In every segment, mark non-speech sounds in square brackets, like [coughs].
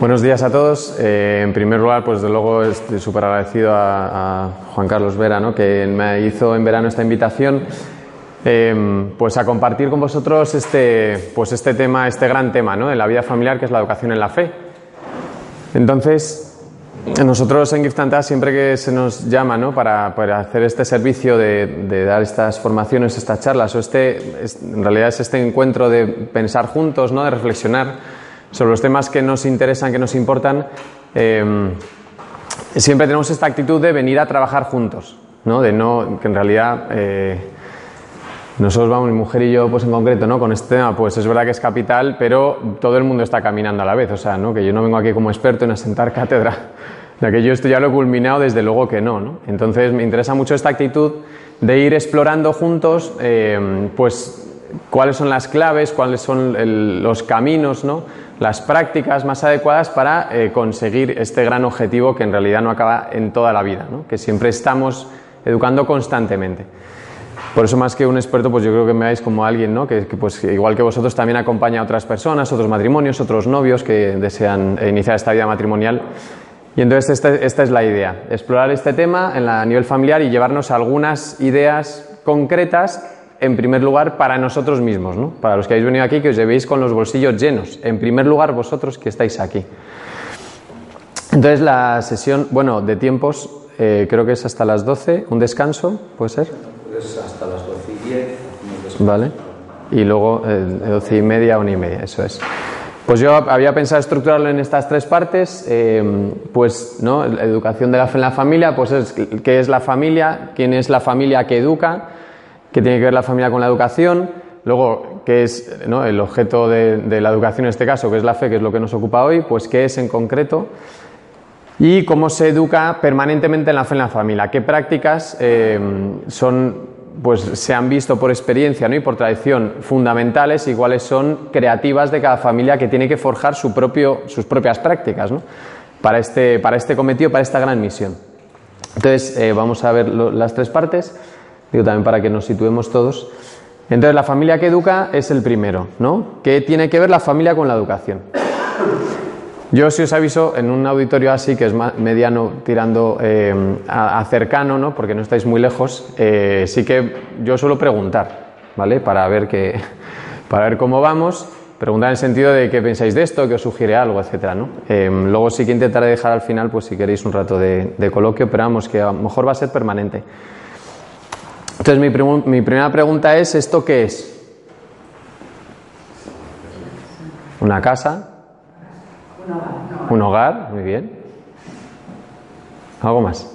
Buenos días a todos. Eh, en primer lugar, pues de luego estoy súper agradecido a, Juan Carlos Vera, ¿no? que me hizo en verano esta invitación, eh, pues a compartir con vosotros este, pues este tema, este gran tema, ¿no? de la vida familiar, que es la educación en la fe. Entonces, nosotros en Gift and siempre que se nos llama ¿no? para, hacer este servicio de, de, dar estas formaciones, estas charlas, o este, es, en realidad es este encuentro de pensar juntos, ¿no? de reflexionar sobre los temas que nos interesan, que nos importan, eh, siempre tenemos esta actitud de venir a trabajar juntos, ¿no? de no, que en realidad eh, nosotros vamos, mi mujer y yo, pues en concreto, ¿no? con este tema, pues es verdad que es capital, pero todo el mundo está caminando a la vez, o sea, ¿no? que yo no vengo aquí como experto en asentar cátedra, [laughs] ya que yo esto ya lo he culminado, desde luego que no, ¿no? Entonces me interesa mucho esta actitud de ir explorando juntos, eh, pues cuáles son las claves, cuáles son el, los caminos, ¿no? Las prácticas más adecuadas para eh, conseguir este gran objetivo que en realidad no acaba en toda la vida, ¿no? que siempre estamos educando constantemente. Por eso más que un experto, pues yo creo que me veáis como alguien, ¿no? que, que pues igual que vosotros también acompaña a otras personas, otros matrimonios, otros novios que desean iniciar esta vida matrimonial. Y entonces esta, es la idea, explorar este tema en la, a nivel familiar y llevarnos algunas ideas concretas en primer lugar para nosotros mismos, ¿no? para los que habéis venido aquí, que os llevéis con los bolsillos llenos. En primer lugar, vosotros que estáis aquí. Entonces, la sesión, bueno, de tiempos, eh, creo que es hasta las 12, un descanso, ¿puede ser? Es hasta las 12 y 10. Vale. Y luego eh, 12 y media, una y media, eso es. Pues yo había pensado estructurarlo en estas tres partes, eh, pues, ¿no? La educación de la fe en la familia, pues es qué es la familia, quién es la familia que educa, qué tiene que ver la familia con la educación, luego qué es el objeto de, la educación en este caso, que es la fe, que es lo que nos ocupa hoy, pues qué es en concreto y cómo se educa permanentemente en la fe en la familia, qué prácticas eh, son pues se han visto por experiencia ¿no? y por tradición fundamentales y cuáles son creativas de cada familia que tiene que forjar su propio, sus propias prácticas ¿no? para, este, para este cometido, para esta gran misión. Entonces, eh, vamos a ver las tres partes digo también para que nos situemos todos. Entonces, la familia que educa es el primero, ¿no? ¿Qué tiene que ver la familia con la educación? Yo, si os aviso, en un auditorio así, que es mediano tirando eh, a, cercano, ¿no? Porque no estáis muy lejos, eh, sí que yo suelo preguntar, ¿vale? Para ver, que, [laughs] para ver cómo vamos, preguntar en el sentido de qué pensáis de esto, que os sugiere algo, etcétera, ¿no? Eh, luego sí que intentaré dejar al final, pues si queréis un rato de, de coloquio, pero vamos, que a lo mejor va a ser permanente. Entonces mi, mi, primera pregunta es, ¿esto qué es? ¿Una casa? Un hogar. Muy bien. ¿Algo más?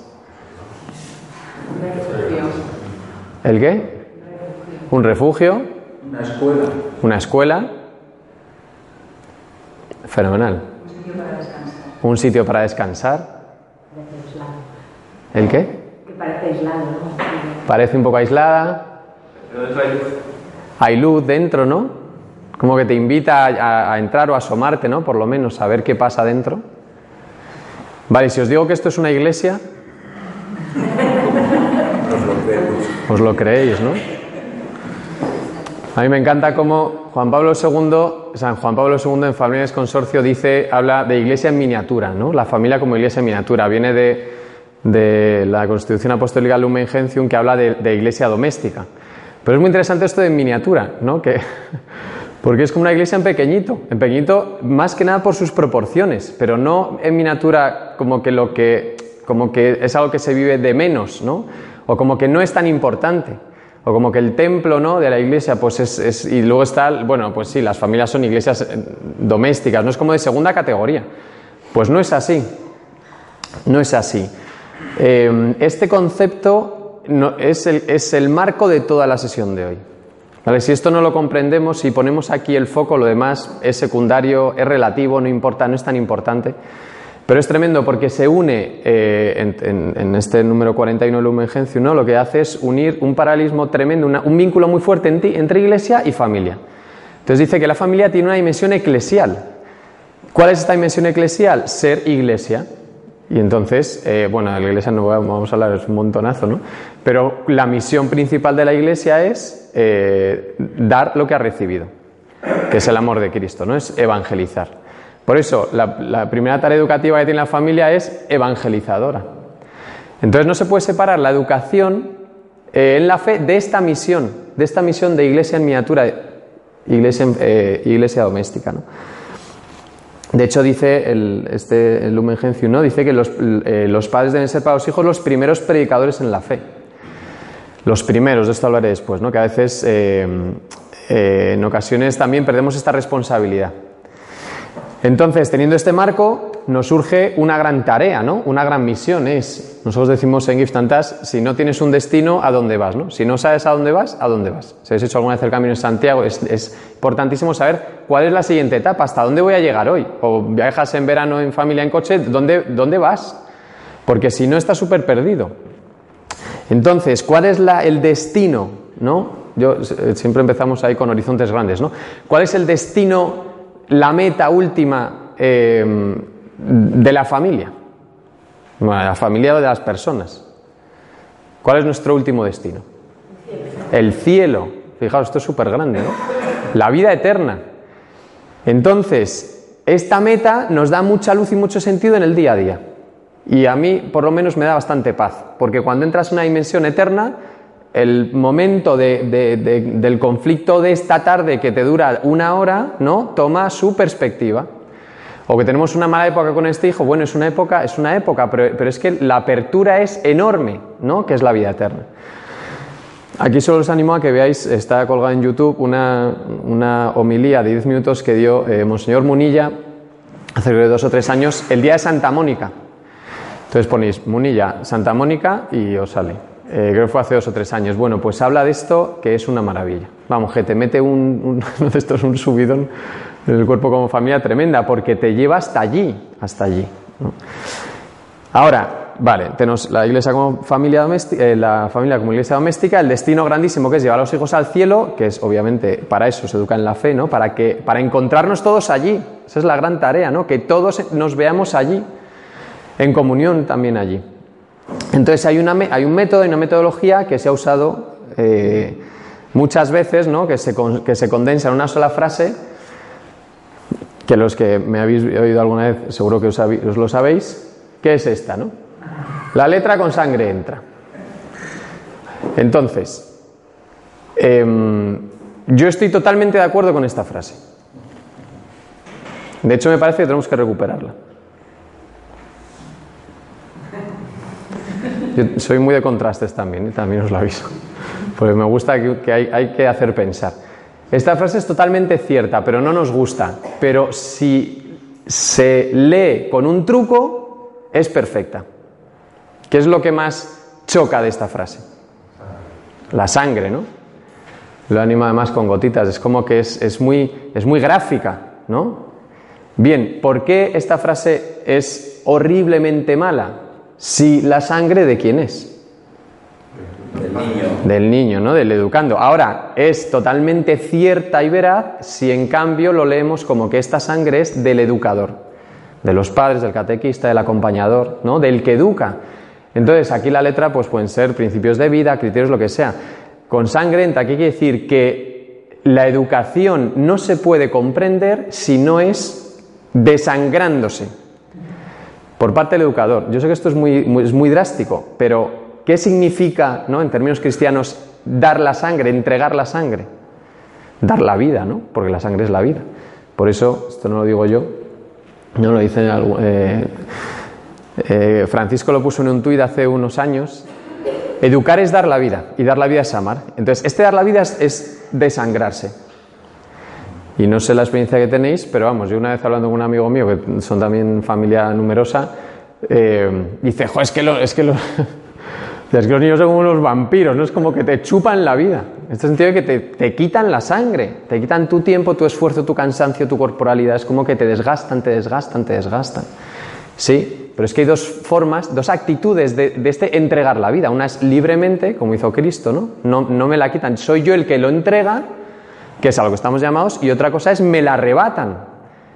Un refugio. ¿El qué? Un refugio. Una escuela. Una escuela. Fenomenal. Un sitio para descansar. Un sitio para descansar. ¿El qué? Que parece aislado, ¿no? Parece un poco aislada. Pero dentro hay luz. Hay luz dentro, ¿no? Como que te invita a, a, entrar o a asomarte, ¿no? Por lo menos a ver qué pasa dentro. Vale, si os digo que esto es una iglesia, os lo creéis, ¿no? A mí me encanta cómo Juan Pablo II, San Juan Pablo II en Familias Consorcio dice, habla de iglesia en miniatura, ¿no? La familia como iglesia en miniatura. Viene de, de la Constitución Apostólica Lumen Gentium que habla de, iglesia doméstica. Pero es muy interesante esto de miniatura, ¿no? Que, [laughs] porque es como una iglesia en pequeñito, en pequeñito más que nada por sus proporciones, pero no en miniatura como que lo que como que es algo que se vive de menos, ¿no? O como que no es tan importante. O como que el templo ¿no? de la iglesia, pues es, es, Y luego está, bueno, pues sí, las familias son iglesias domésticas, no es como de segunda categoría. Pues no es así. No es así. Eh, este concepto es, el, marco de toda la sesión de hoy. ¿Vale? Si esto no lo comprendemos, si ponemos aquí el foco, lo demás es secundario, es relativo, no importa, no es tan importante. Pero es tremendo porque se une eh, en, en, en, este número 41 del Lumen Gentium, ¿no? lo que hace es unir un paralelismo tremendo, un vínculo muy fuerte entre, entre iglesia y familia. Entonces dice que la familia tiene una dimensión eclesial. ¿Cuál es esta dimensión eclesial? Ser iglesia. Y entonces, eh, bueno, de la iglesia no vamos a hablar, es un montonazo, ¿no? Pero la misión principal de la iglesia es eh, dar lo que ha recibido, que es el amor de Cristo, ¿no? Es evangelizar. Por eso, la, primera tarea educativa que tiene la familia es evangelizadora. Entonces no se puede separar la educación eh, en la fe de esta misión, de esta misión de iglesia en miniatura, iglesia, eh, iglesia doméstica. ¿no? De hecho, dice el, este, Lumen Gentium, ¿no? dice que los, eh, los padres deben ser para los hijos los primeros predicadores en la fe. Los primeros, de esto hablaré después, ¿no? que a veces, eh, eh, en ocasiones también perdemos esta responsabilidad. Entonces, teniendo este marco, nos surge una gran tarea, ¿no? Una gran misión es, nosotros decimos en Gift and Task, si no tienes un destino, ¿a dónde vas, no? Si no sabes a dónde vas, ¿a dónde vas? Si habéis hecho alguna vez el camino en Santiago, es, importantísimo saber cuál es la siguiente etapa, hasta dónde voy a llegar hoy. O viajas en verano en familia en coche, ¿dónde, dónde vas? Porque si no, estás súper perdido. Entonces, ¿cuál es la, el destino, no? Yo, eh, siempre empezamos ahí con horizontes grandes, ¿no? ¿Cuál es el destino, la meta última eh, de la familia? La familia de las personas. ¿Cuál es nuestro último destino? El cielo. Fijaos, esto es súper grande, ¿no? La vida eterna. Entonces, esta meta nos da mucha luz y mucho sentido en el día a día. Y a mí, por lo menos, me da bastante paz. Porque cuando entras en una dimensión eterna, el momento de, de, de, del conflicto de esta tarde que te dura una hora, ¿no? Toma su perspectiva. O que tenemos una mala época con este hijo, bueno, es una época, es una época, pero, es que la apertura es enorme, ¿no? Que es la vida eterna. Aquí solo os animo a que veáis, está colgada en YouTube, una, una homilía de 10 minutos que dio eh, Monseñor Munilla hace dos o tres años, el día de Santa Mónica. Entonces ponéis Munilla, Santa Mónica y os sale. Eh, creo que fue hace dos o tres años. Bueno, pues habla de esto que es una maravilla. Vamos, que te mete un, un [laughs] de estos un subidón en el cuerpo como familia tremenda, porque te lleva hasta allí, hasta allí. Ahora, vale, tenemos la iglesia como familia doméstica, eh, la familia como iglesia doméstica, el destino grandísimo que es llevar a los hijos al cielo, que es obviamente para eso se educa en la fe, ¿no? Para que, para encontrarnos todos allí. Esa es la gran tarea, ¿no? Que todos nos veamos allí, en comunión también allí. Entonces hay, una, hay un método y una metodología que se ha usado eh, muchas veces, ¿no? Que se, que se condensa en una sola frase que los que me habéis oído alguna vez seguro que os, lo sabéis, que es esta, ¿no? La letra con sangre entra. Entonces, eh, yo estoy totalmente de acuerdo con esta frase. De hecho, me parece que tenemos que recuperarla. Soy muy de contrastes también, ¿eh? también os lo aviso, porque me gusta que, hay, que hacer pensar. Esta frase es totalmente cierta, pero no nos gusta. Pero si se lee con un truco, es perfecta. ¿Qué es lo que más choca de esta frase? La sangre, ¿no? Lo anima además con gotitas, es como que es, muy, es muy gráfica, ¿no? Bien, ¿por qué esta frase es horriblemente mala? Si la sangre de quién es? Del niño. Del niño, ¿no? Del educando. Ahora, es totalmente cierta y veraz si en cambio lo leemos como que esta sangre es del educador, de los padres, del catequista, del acompañador, ¿no? Del que educa. Entonces, aquí la letra pues pueden ser principios de vida, criterios, lo que sea. Con sangre entra, aquí quiere decir que la educación no se puede comprender si no es desangrándose por parte del educador. Yo sé que esto es muy, drástico, pero ¿Qué significa, ¿no? en términos cristianos, dar la sangre, entregar la sangre? Dar la vida, ¿no? Porque la sangre es la vida. Por eso, esto no lo digo yo, no lo dice eh, eh, Francisco lo puso en un tuit hace unos años. Educar es dar la vida y dar la vida es amar. Entonces, este dar la vida es desangrarse. Y no sé la experiencia que tenéis, pero vamos, yo una vez hablando con un amigo mío, que son también familia numerosa, eh, dice, jo, es que, lo, es que lo, [laughs] es que los niños son como unos vampiros, ¿no? Es como que te chupan la vida. En este sentido de que te, te, quitan la sangre, te quitan tu tiempo, tu esfuerzo, tu cansancio, tu corporalidad. Es como que te desgastan, te desgastan, te desgastan. Sí, pero es que hay dos formas, dos actitudes de, de este entregar la vida. Una es libremente, como hizo Cristo, ¿no? ¿no? No me la quitan, soy yo el que lo entrega, que es a lo que estamos llamados, y otra cosa es me la arrebatan.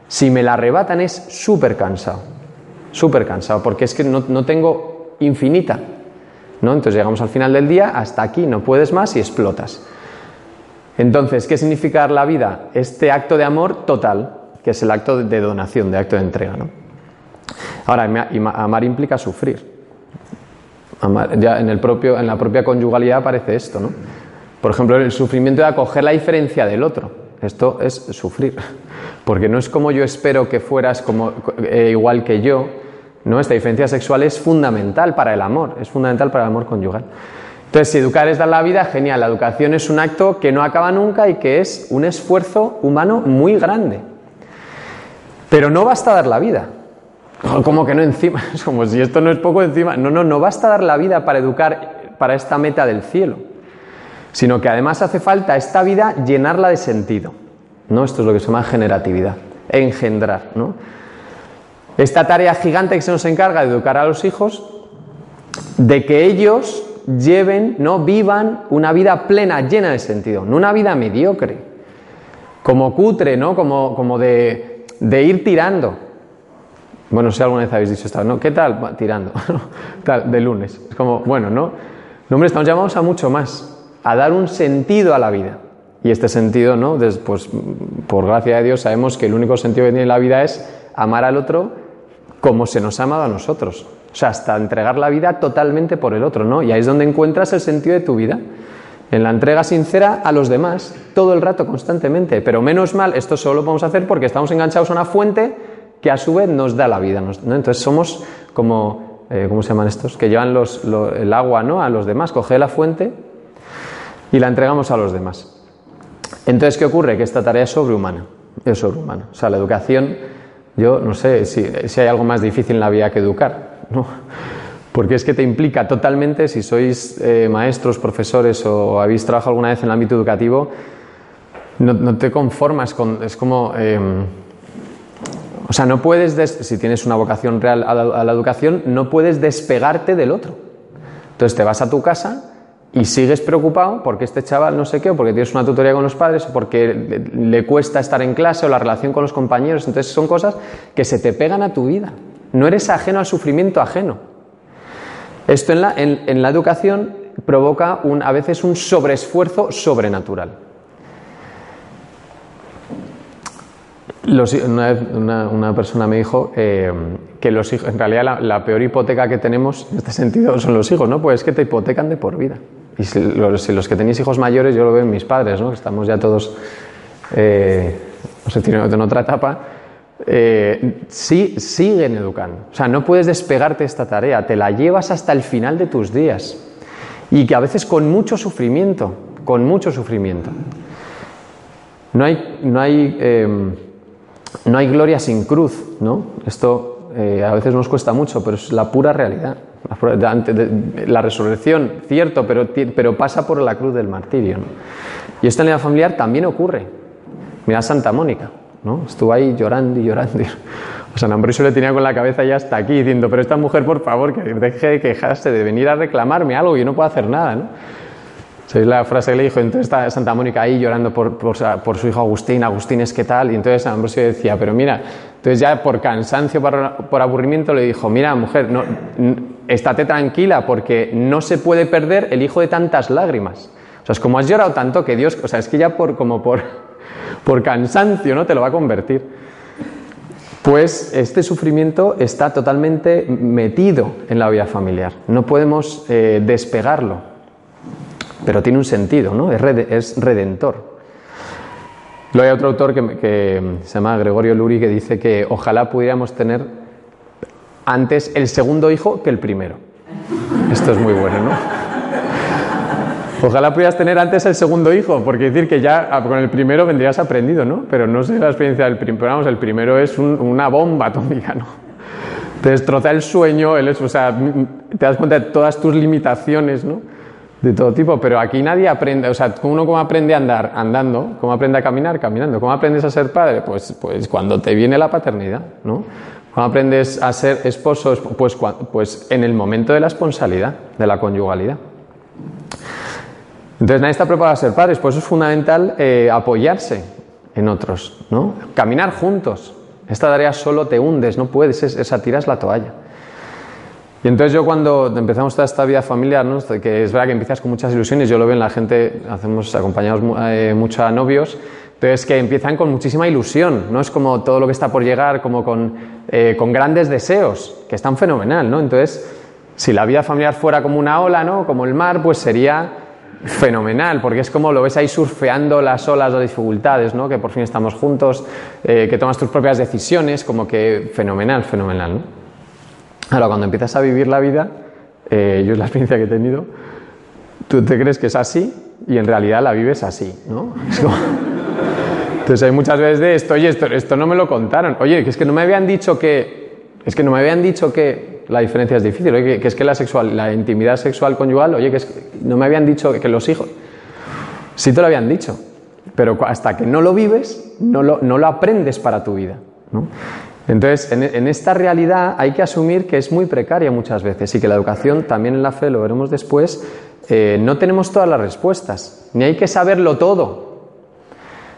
Si me la arrebatan es súper cansado, súper cansado, porque es que no, no tengo infinita. ¿No? Entonces llegamos al final del día, hasta aquí no puedes más y explotas. Entonces, ¿qué significa la vida? Este acto de amor total, que es el acto de donación, de acto de entrega. ¿no? Ahora, amar implica sufrir. Ya en, el propio, en la propia conyugalidad aparece esto, ¿no? Por ejemplo, el sufrimiento de acoger la diferencia del otro. Esto es sufrir. [laughs] Porque no es como yo espero que fueras como, eh, igual que yo. ¿no? Esta diferencia sexual es fundamental para el amor, es fundamental para el amor conyugal. Entonces, si educar es dar la vida, genial. La educación es un acto que no acaba nunca y que es un esfuerzo humano muy grande. Pero no basta dar la vida. [laughs] Como que no encima, [laughs] es como si esto no es poco encima. No, no, no basta dar la vida para educar para esta meta del cielo, sino que además hace falta esta vida llenarla de sentido. ¿no? Esto es lo que se llama generatividad, engendrar. ¿no? Esta tarea gigante que se nos encarga de educar a los hijos, de que ellos lleven, no vivan una vida plena, llena de sentido, no una vida mediocre, como cutre, ¿no? como, como de, de ir tirando. Bueno, si alguna vez habéis dicho esto, ¿no? ¿Qué tal? tirando, [laughs] tal, de lunes. Es como, bueno, ¿no? No, hombre, estamos llamados a mucho más, a dar un sentido a la vida. Y este sentido, ¿no? Pues por gracia de Dios sabemos que el único sentido que tiene la vida es amar al otro como se nos ha amado a nosotros. O sea, hasta entregar la vida totalmente por el otro, ¿no? Y ahí es donde encuentras el sentido de tu vida. En la entrega sincera a los demás, todo el rato, constantemente. Pero menos mal, esto solo lo podemos hacer porque estamos enganchados a una fuente que a su vez nos da la vida. Entonces somos como, eh, ¿cómo se llaman estos? Que llevan el agua ¿no? a los demás, coge la fuente y la entregamos a los demás. Entonces, ¿qué ocurre? Que esta tarea es sobrehumana, es sobrehumana. O sea, la educación, yo no sé si, hay algo más difícil en la vida que educar, ¿no? Porque es que te implica totalmente, si sois eh, maestros, profesores o habéis trabajado alguna vez en el ámbito educativo, no, te conformas con, es como... Em, o sea, no puedes, si tienes una vocación real a la, educación, no puedes despegarte del otro. Entonces te vas a tu casa y sigues preocupado porque este chaval no sé qué, o porque tienes una tutoría con los padres, o porque le, cuesta estar en clase, o la relación con los compañeros. Entonces son cosas que se te pegan a tu vida. No eres ajeno al sufrimiento ajeno. Esto en la, en la educación provoca un, a veces un sobreesfuerzo sobrenatural. Una, persona me dijo eh, que los hijos, en realidad la, peor hipoteca que tenemos en este sentido son los hijos, ¿no? Pues es que te hipotecan de por vida. Y si los, que tenéis hijos mayores, yo lo veo en mis padres, ¿no? Estamos ya todos, eh, en otra etapa, eh, sí, siguen educando. O sea, no puedes despegarte de esta tarea, te la llevas hasta el final de tus días. Y que a veces con mucho sufrimiento, con mucho sufrimiento. No hay, no hay no hay gloria sin cruz, ¿no? Esto eh, a veces nos cuesta mucho, pero es la pura realidad. La, resurrección, cierto, pero, pero, pasa por la cruz del martirio. Y esto en la familiar también ocurre. Mira Santa Mónica, ¿no? Estuvo ahí llorando y llorando. [laughs] O sea, Ambrosio le tenía con la cabeza ya hasta aquí diciendo, pero esta mujer, por favor, que deje de quejarse, de venir a reclamarme algo, yo no puedo hacer nada, ¿no? ¿Sabéis la frase que le dijo? Entonces está Santa Mónica ahí llorando por, por, su hijo Agustín, Agustín es que tal, y entonces Ambrosio decía, pero mira, entonces ya por cansancio, por, aburrimiento le dijo, mira mujer, no, estate tranquila porque no se puede perder el hijo de tantas lágrimas. O sea, es como has llorado tanto que Dios, o sea, es que ya por, como por, [laughs] por cansancio, ¿no? Te lo va a convertir. Pues este sufrimiento está totalmente metido en la vida familiar. No podemos eh, despegarlo pero tiene un sentido, ¿no? es, redentor. Luego hay otro autor que, se llama Gregorio Luri que dice que ojalá pudiéramos tener antes el segundo hijo que el primero. Esto es muy bueno, ¿no? Ojalá pudieras tener antes el segundo hijo, porque decir que ya con el primero vendrías aprendido, ¿no? Pero no sé la experiencia del primero, vamos, el primero es una bomba atómica, ¿no? Te destroza el sueño, o sea, te das cuenta de todas tus limitaciones, ¿no? De todo tipo, pero aquí nadie aprende, o sea, uno cómo aprende a andar andando, cómo aprende a caminar caminando, cómo aprendes a ser padre, pues, pues cuando te viene la paternidad, ¿no? ¿Cómo aprendes a ser esposo? Pues, pues en el momento de la esponsalidad, de la conyugalidad. Entonces nadie está preparado a ser padres, por eso es fundamental eh, apoyarse en otros, ¿no? Caminar juntos. Esta tarea solo te hundes, no puedes, esa tiras la toalla. Y entonces yo cuando empezamos toda esta vida familiar, que es verdad que empiezas con muchas ilusiones, yo lo veo en la gente, hacemos, acompañamos eh, mucho a novios, Entonces, que empiezan con muchísima ilusión, ¿no? Es como todo lo que está por llegar, como con, eh, con grandes deseos, que están fenomenal, ¿no? Entonces, si la vida familiar fuera como una ola, ¿no? Como el mar, pues sería fenomenal, porque es como lo ves ahí surfeando las olas de dificultades, ¿no? Que por fin estamos juntos, eh, que tomas tus propias decisiones, como que fenomenal, fenomenal, ¿no? Ahora, cuando empiezas a vivir la vida, eh, yo es la [laughs] experiencia que he tenido, tú te crees que es así y en realidad la vives así, ¿no? [laughs] Es como... Entonces hay muchas veces de esto, oye, esto, esto no me lo contaron, oye, que es que no me habían dicho que, es que no me habían dicho que la diferencia es difícil, oye, que, es que la, sexual, la intimidad sexual conyugal, oye, que, es que no me habían dicho que, los hijos, sí te lo habían dicho, pero hasta que no lo vives, no lo, no lo aprendes para tu vida. ¿no? Entonces, en, esta realidad hay que asumir que es muy precaria muchas veces y que la educación, también en la fe, lo veremos después, eh, no tenemos todas las respuestas, ni hay que saberlo todo,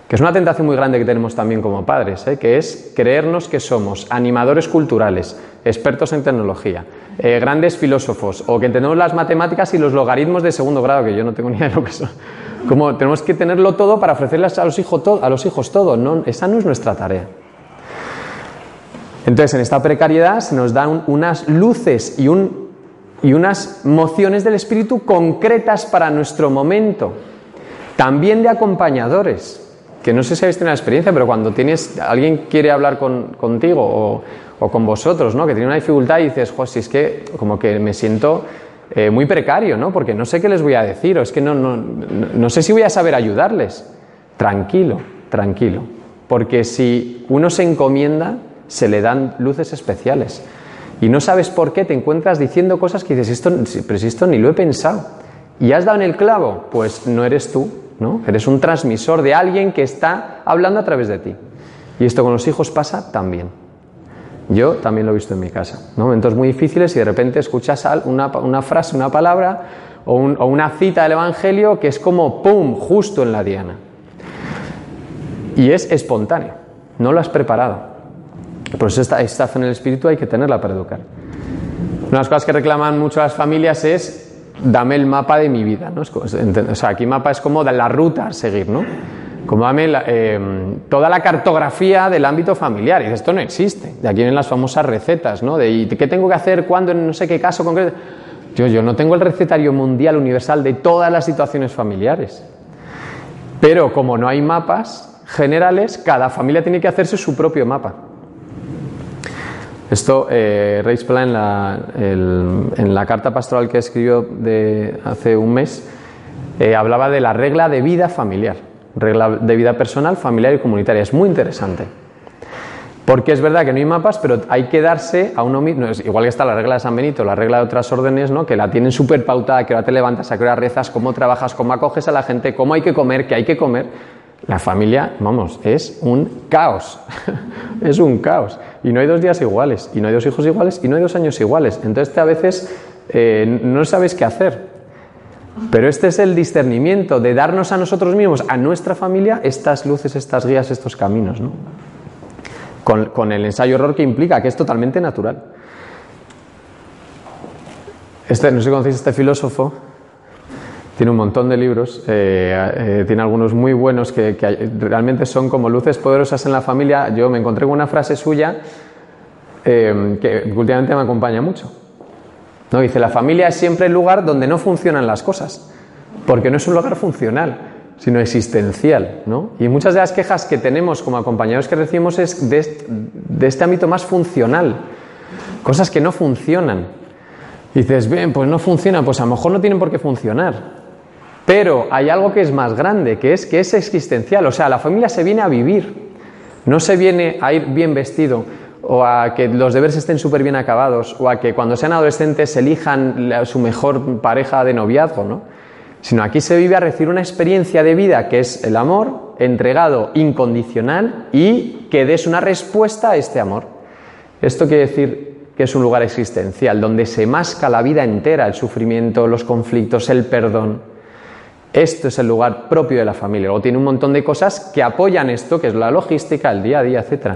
que es una tentación muy grande que tenemos también como padres, ¿eh? que es creernos que somos animadores culturales, expertos en tecnología, eh, grandes filósofos, o que entendemos las matemáticas y los logaritmos de segundo grado, que yo no tengo ni idea de lo que son. Como tenemos que tenerlo todo para ofrecerles a los hijos, a los hijos todo, esa no es nuestra tarea. Entonces, en esta precariedad se nos dan unas luces y, un, y unas mociones del espíritu concretas para nuestro momento, también de acompañadores que no sé si habéis tenido la experiencia, pero cuando tienes, alguien quiere hablar con, contigo o, con vosotros, ¿no? Que tiene una dificultad y dices, jo, si es que como que me siento eh, muy precario, ¿no? Porque no sé qué les voy a decir o es que no sé si voy a saber ayudarles. Tranquilo, tranquilo. Porque si uno se encomienda, se le dan luces especiales. Y no sabes por qué te encuentras diciendo cosas que dices, esto, pero si esto ni lo he pensado. ¿Y has dado en el clavo? Pues no eres tú, ¿no? Eres un transmisor de alguien que está hablando a través de ti. Y esto con los hijos pasa también. Yo también lo he visto en mi casa. Momentos muy difíciles y de repente escuchas una, una frase, una palabra o, o, una cita del Evangelio que es como ¡pum! justo en la diana. Y es espontáneo, no lo has preparado. Por eso esta, esta en el espíritu hay que tenerla para educar. Una de las cosas que reclaman mucho las familias es dame el mapa de mi vida. ¿no? O sea, aquí mapa es como la ruta a seguir, ¿no? Como dame la, eh, toda la cartografía del ámbito familiar. Y esto no existe. De aquí vienen las famosas recetas, ¿no? De qué tengo que hacer, cuándo, en no sé qué caso concreto. Yo no tengo el recetario mundial universal de todas las situaciones familiares. Pero como no hay mapas generales, cada familia tiene que hacerse su propio mapa. Esto, eh, en la, en la, carta pastoral que escribió de hace un mes, eh, hablaba de la regla de vida familiar, regla de vida personal, familiar y comunitaria. Es muy interesante. Porque es verdad que no hay mapas, pero hay que darse a uno mismo. Igual que está la regla de San Benito, la regla de otras órdenes, ¿no? que la tienen súper pautada, que ahora te levantas, a qué hora rezas, cómo trabajas, cómo acoges a la gente, cómo hay que comer, qué hay que comer. La familia, vamos, es un caos. [laughs] es un caos. Y no hay dos días iguales, y no hay dos hijos iguales, y no hay dos años iguales. Entonces a veces eh, no sabes qué hacer. Pero este es el discernimiento de darnos a nosotros mismos, a nuestra familia, estas luces, estas guías, estos caminos. ¿no? Con, el ensayo-error que implica, que es totalmente natural. Este, no sé si conocéis este filósofo, tiene un montón de libros, eh, eh, tiene algunos muy buenos que, realmente son como luces poderosas en la familia. Yo me encontré con una frase suya eh, que últimamente me acompaña mucho. ¿no? Dice, la familia es siempre el lugar donde no funcionan las cosas, porque no es un lugar funcional, sino existencial. ¿no? Y muchas de las quejas que tenemos como acompañados que recibimos es de, de este ámbito más funcional, cosas que no funcionan. Dices, bien, pues no funciona, pues a lo mejor no tienen por qué funcionar. Pero hay algo que es más grande, que es que es existencial. O sea, la familia se viene a vivir. No se viene a ir bien vestido o a que los deberes estén súper bien acabados o a que cuando sean adolescentes elijan su mejor pareja de noviazgo, ¿no? Sino aquí se vive a recibir una experiencia de vida que es el amor entregado incondicional y que des una respuesta a este amor. Esto quiere decir que es un lugar existencial, donde se masca la vida entera, el sufrimiento, los conflictos, el perdón. Esto es el lugar propio de la familia. Luego tiene un montón de cosas que apoyan esto, que es la logística, el día a día, etc.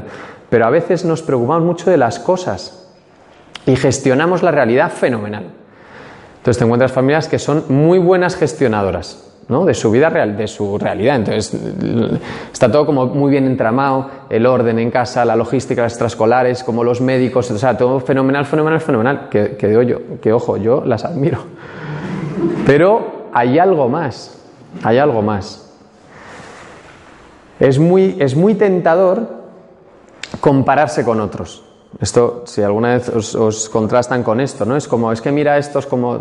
Pero a veces nos preocupamos mucho de las cosas y gestionamos la realidad fenomenal. Entonces te encuentras familias que son muy buenas gestionadoras, ¿no? de su vida real, de su realidad. Entonces, está todo como muy bien entramado, el orden en casa, la logística, las extraescolares, como los médicos, o sea, todo fenomenal, fenomenal, fenomenal. Que, que que ojo, yo las admiro. Pero hay algo más, hay algo más. Es muy, es muy tentador compararse con otros. Esto, si alguna vez os, contrastan con esto, ¿no? Es como, es que mira, esto es como [laughs]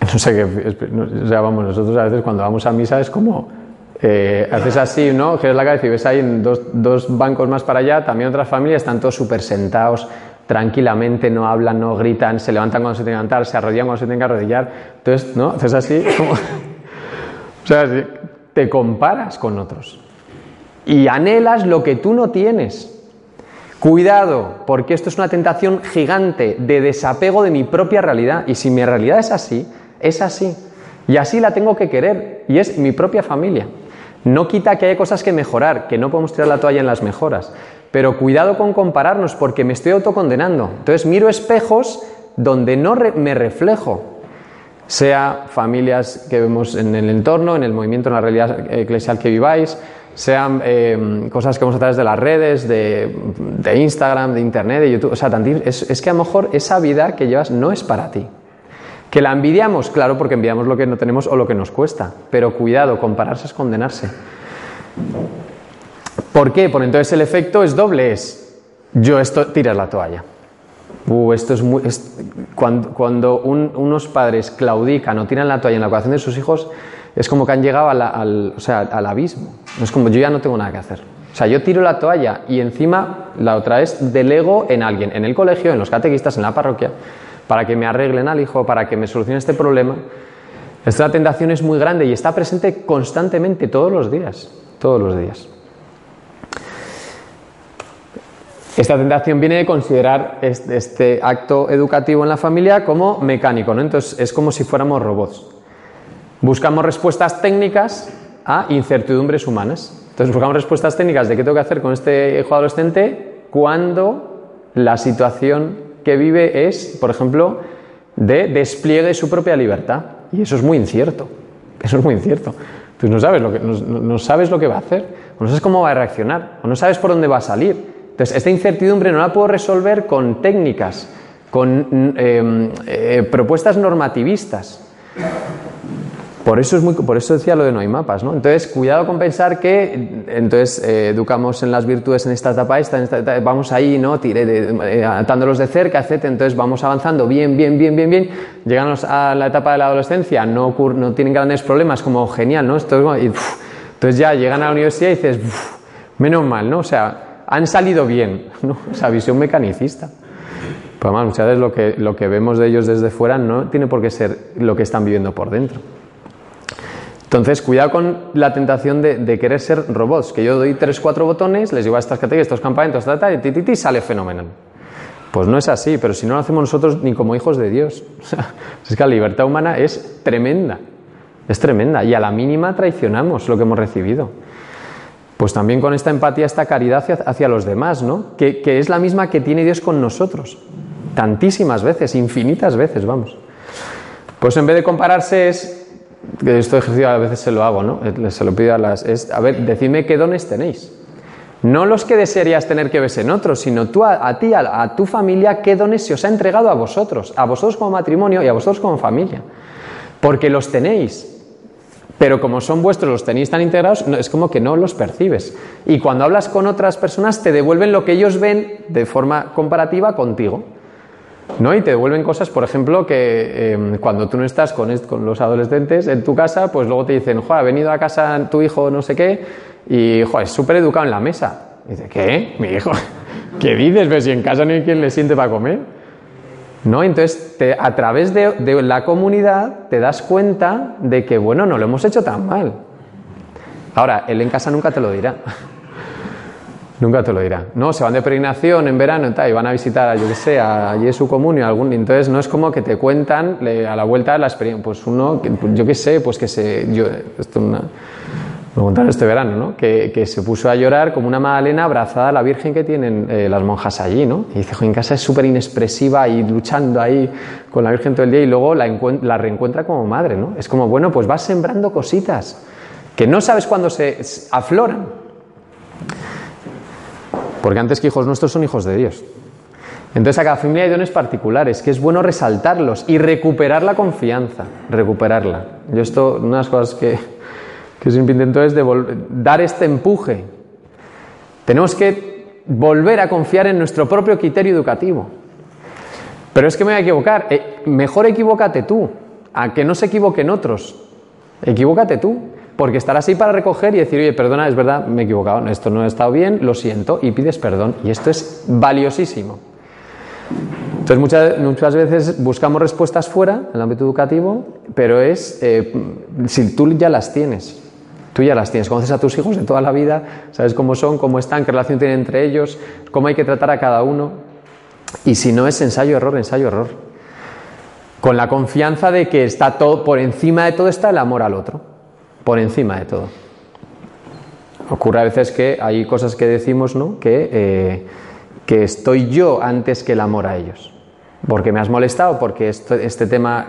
no sé qué, o sea, vamos, nosotros a veces cuando vamos a misa es como, eh, haces así, ¿no? Giras la cabeza y ves ahí dos, dos bancos más para allá, también otras familias están todos súper sentados, tranquilamente, no hablan, no gritan, se levantan cuando se tienen que levantar, se arrodillan cuando se tienen que arrodillar. Entonces, ¿no? Haces así, [laughs] como... o sea, te comparas con otros y anhelas lo que tú no tienes. Cuidado, porque esto es una tentación gigante de desapego de mi propia realidad. Y si mi realidad es así, es así. Y así la tengo que querer. Y es mi propia familia. No quita que haya cosas que mejorar, que no podemos tirar la toalla en las mejoras. Pero cuidado con compararnos porque me estoy autocondenando. Entonces miro espejos donde no me reflejo. Sea familias que vemos en el entorno, en el movimiento, en la realidad eclesial que viváis, sean eh, cosas que vemos a través de las redes, de, de Instagram, de Internet, de YouTube. O sea, es, es, que a lo mejor esa vida que llevas no es para ti. Que la envidiamos, claro, porque envidiamos lo que no tenemos o lo que nos cuesta. Pero cuidado, compararse es condenarse. ¿Por qué? Porque entonces el efecto es doble, es yo esto tiras la toalla. Uh, esto es cuando, cuando un, unos padres claudican o tiran la toalla en la educación de sus hijos, es como que han llegado al, o sea, al abismo. Es como yo ya no tengo nada que hacer. O sea, yo tiro la toalla y encima la otra es delego en alguien, en el colegio, en los catequistas, en la parroquia, para que me arreglen al hijo, para que me solucione este problema. Esta tentación es muy grande y está presente constantemente todos los días, todos los días. Esta tentación viene de considerar este, acto educativo en la familia como mecánico, ¿no? Entonces es como si fuéramos robots. Buscamos respuestas técnicas a incertidumbres humanas. Entonces buscamos respuestas técnicas de qué tengo que hacer con este hijo adolescente cuando la situación que vive es, por ejemplo, de despliegue de su propia libertad. Y eso es muy incierto. Eso es muy incierto. Tú no sabes lo que, no, no sabes lo que va a hacer, o no sabes cómo va a reaccionar, o no sabes por dónde va a salir. Entonces, esta incertidumbre no la puedo resolver con técnicas, con eh, eh, propuestas normativistas. Por eso, es muy, por eso decía lo de no hay mapas, ¿no? Entonces, cuidado con pensar que entonces eh, educamos en las virtudes en esta etapa, esta, en esta etapa vamos ahí, ¿no? Tire de, eh, atándolos de cerca, etc. Entonces vamos avanzando bien, bien, bien, bien, bien. Llegan a la etapa de la adolescencia, no, no tienen grandes problemas, como genial, ¿no? Y, entonces ya llegan a la universidad y dices, menos mal, ¿no? O sea, han salido bien, [laughs] ¿no? Esa visión mecanicista. Pues además, muchas veces lo que, lo que vemos de ellos desde fuera no tiene por qué ser lo que están viviendo por dentro. Entonces, cuidado con la tentación de, de, querer ser robots, que yo doy tres, cuatro botones, les llevo a estas categorías, estos campamentos, ta, ta, y, sale fenomenal. Pues no es así, pero si no lo hacemos nosotros ni como hijos de Dios. [laughs] es que la libertad humana es tremenda, es tremenda, y a la mínima traicionamos lo que hemos recibido. Pues también con esta empatía, esta caridad hacia, los demás, ¿no? Que, que es la misma que tiene Dios con nosotros. Tantísimas veces, infinitas veces, vamos. Pues en vez de compararse es este ejercicio a veces se lo hago, ¿no? Se lo pido a las. Es, a ver, decidme qué dones tenéis. No los que desearías tener que ves en otros, sino tú a, a ti, a, a, tu familia, qué dones se os ha entregado a vosotros, a vosotros como matrimonio y a vosotros como familia. Porque los tenéis. Pero como son vuestros, los tenéis tan integrados, es como que no los percibes. Y cuando hablas con otras personas, te devuelven lo que ellos ven de forma comparativa contigo. ¿No? Y te devuelven cosas, por ejemplo, que eh, cuando tú no estás con, los adolescentes en tu casa, pues luego te dicen, jo, ha venido a casa tu hijo no sé qué, y jo, es súper educado en la mesa. Y dice, ¿qué? Mi hijo, [laughs] ¿qué dices? Pues si en casa no hay quien le siente para comer. ¿No? Entonces, te, a través de, la comunidad te das cuenta de que, bueno, no lo hemos hecho tan mal. Ahora, él en casa nunca te lo dirá. [laughs] Nunca te lo dirá. No, se van de peregrinación en verano y, van a visitar, yo qué sé, a Jesús Comunio, algún, entonces no es como que te cuentan a la vuelta la experiencia, pues uno, yo qué sé, pues que se, yo, esto una, Me contaron este verano, ¿no? Que, que, se puso a llorar como una magdalena abrazada a la Virgen que tienen eh, las monjas allí, ¿no? Y dice, en casa es súper inexpresiva y luchando ahí con la Virgen todo el día y luego la, la, reencuentra como madre, ¿no? Es como, bueno, pues vas sembrando cositas que no sabes cuándo se afloran. Porque antes que hijos nuestros son hijos de Dios. Entonces a cada familia hay dones particulares, que es bueno resaltarlos y recuperar la confianza, recuperarla. Yo esto, una de las cosas que, que siempre intento es dar este empuje. Tenemos que volver a confiar en nuestro propio criterio educativo. Pero es que me voy a equivocar. Eh, mejor equivócate tú, a que no se equivoquen otros. Equivócate tú, porque estarás ahí para recoger y decir, oye, perdona, es verdad, me he equivocado, esto no ha estado bien, lo siento, y pides perdón. Y esto es valiosísimo. Entonces muchas, muchas veces buscamos respuestas fuera, en el ámbito educativo, pero es eh, si tú ya las tienes. Tú ya las tienes, conoces a tus hijos de toda la vida, sabes cómo son, cómo están, qué relación tienen entre ellos, cómo hay que tratar a cada uno. Y si no es ensayo, error, ensayo, error. Con la confianza de que está todo, por encima de todo está el amor al otro. Por encima de todo. Ocurre a veces que hay cosas que decimos, ¿no? Que eh, que estoy yo antes que el amor a ellos. Porque me has molestado, porque este tema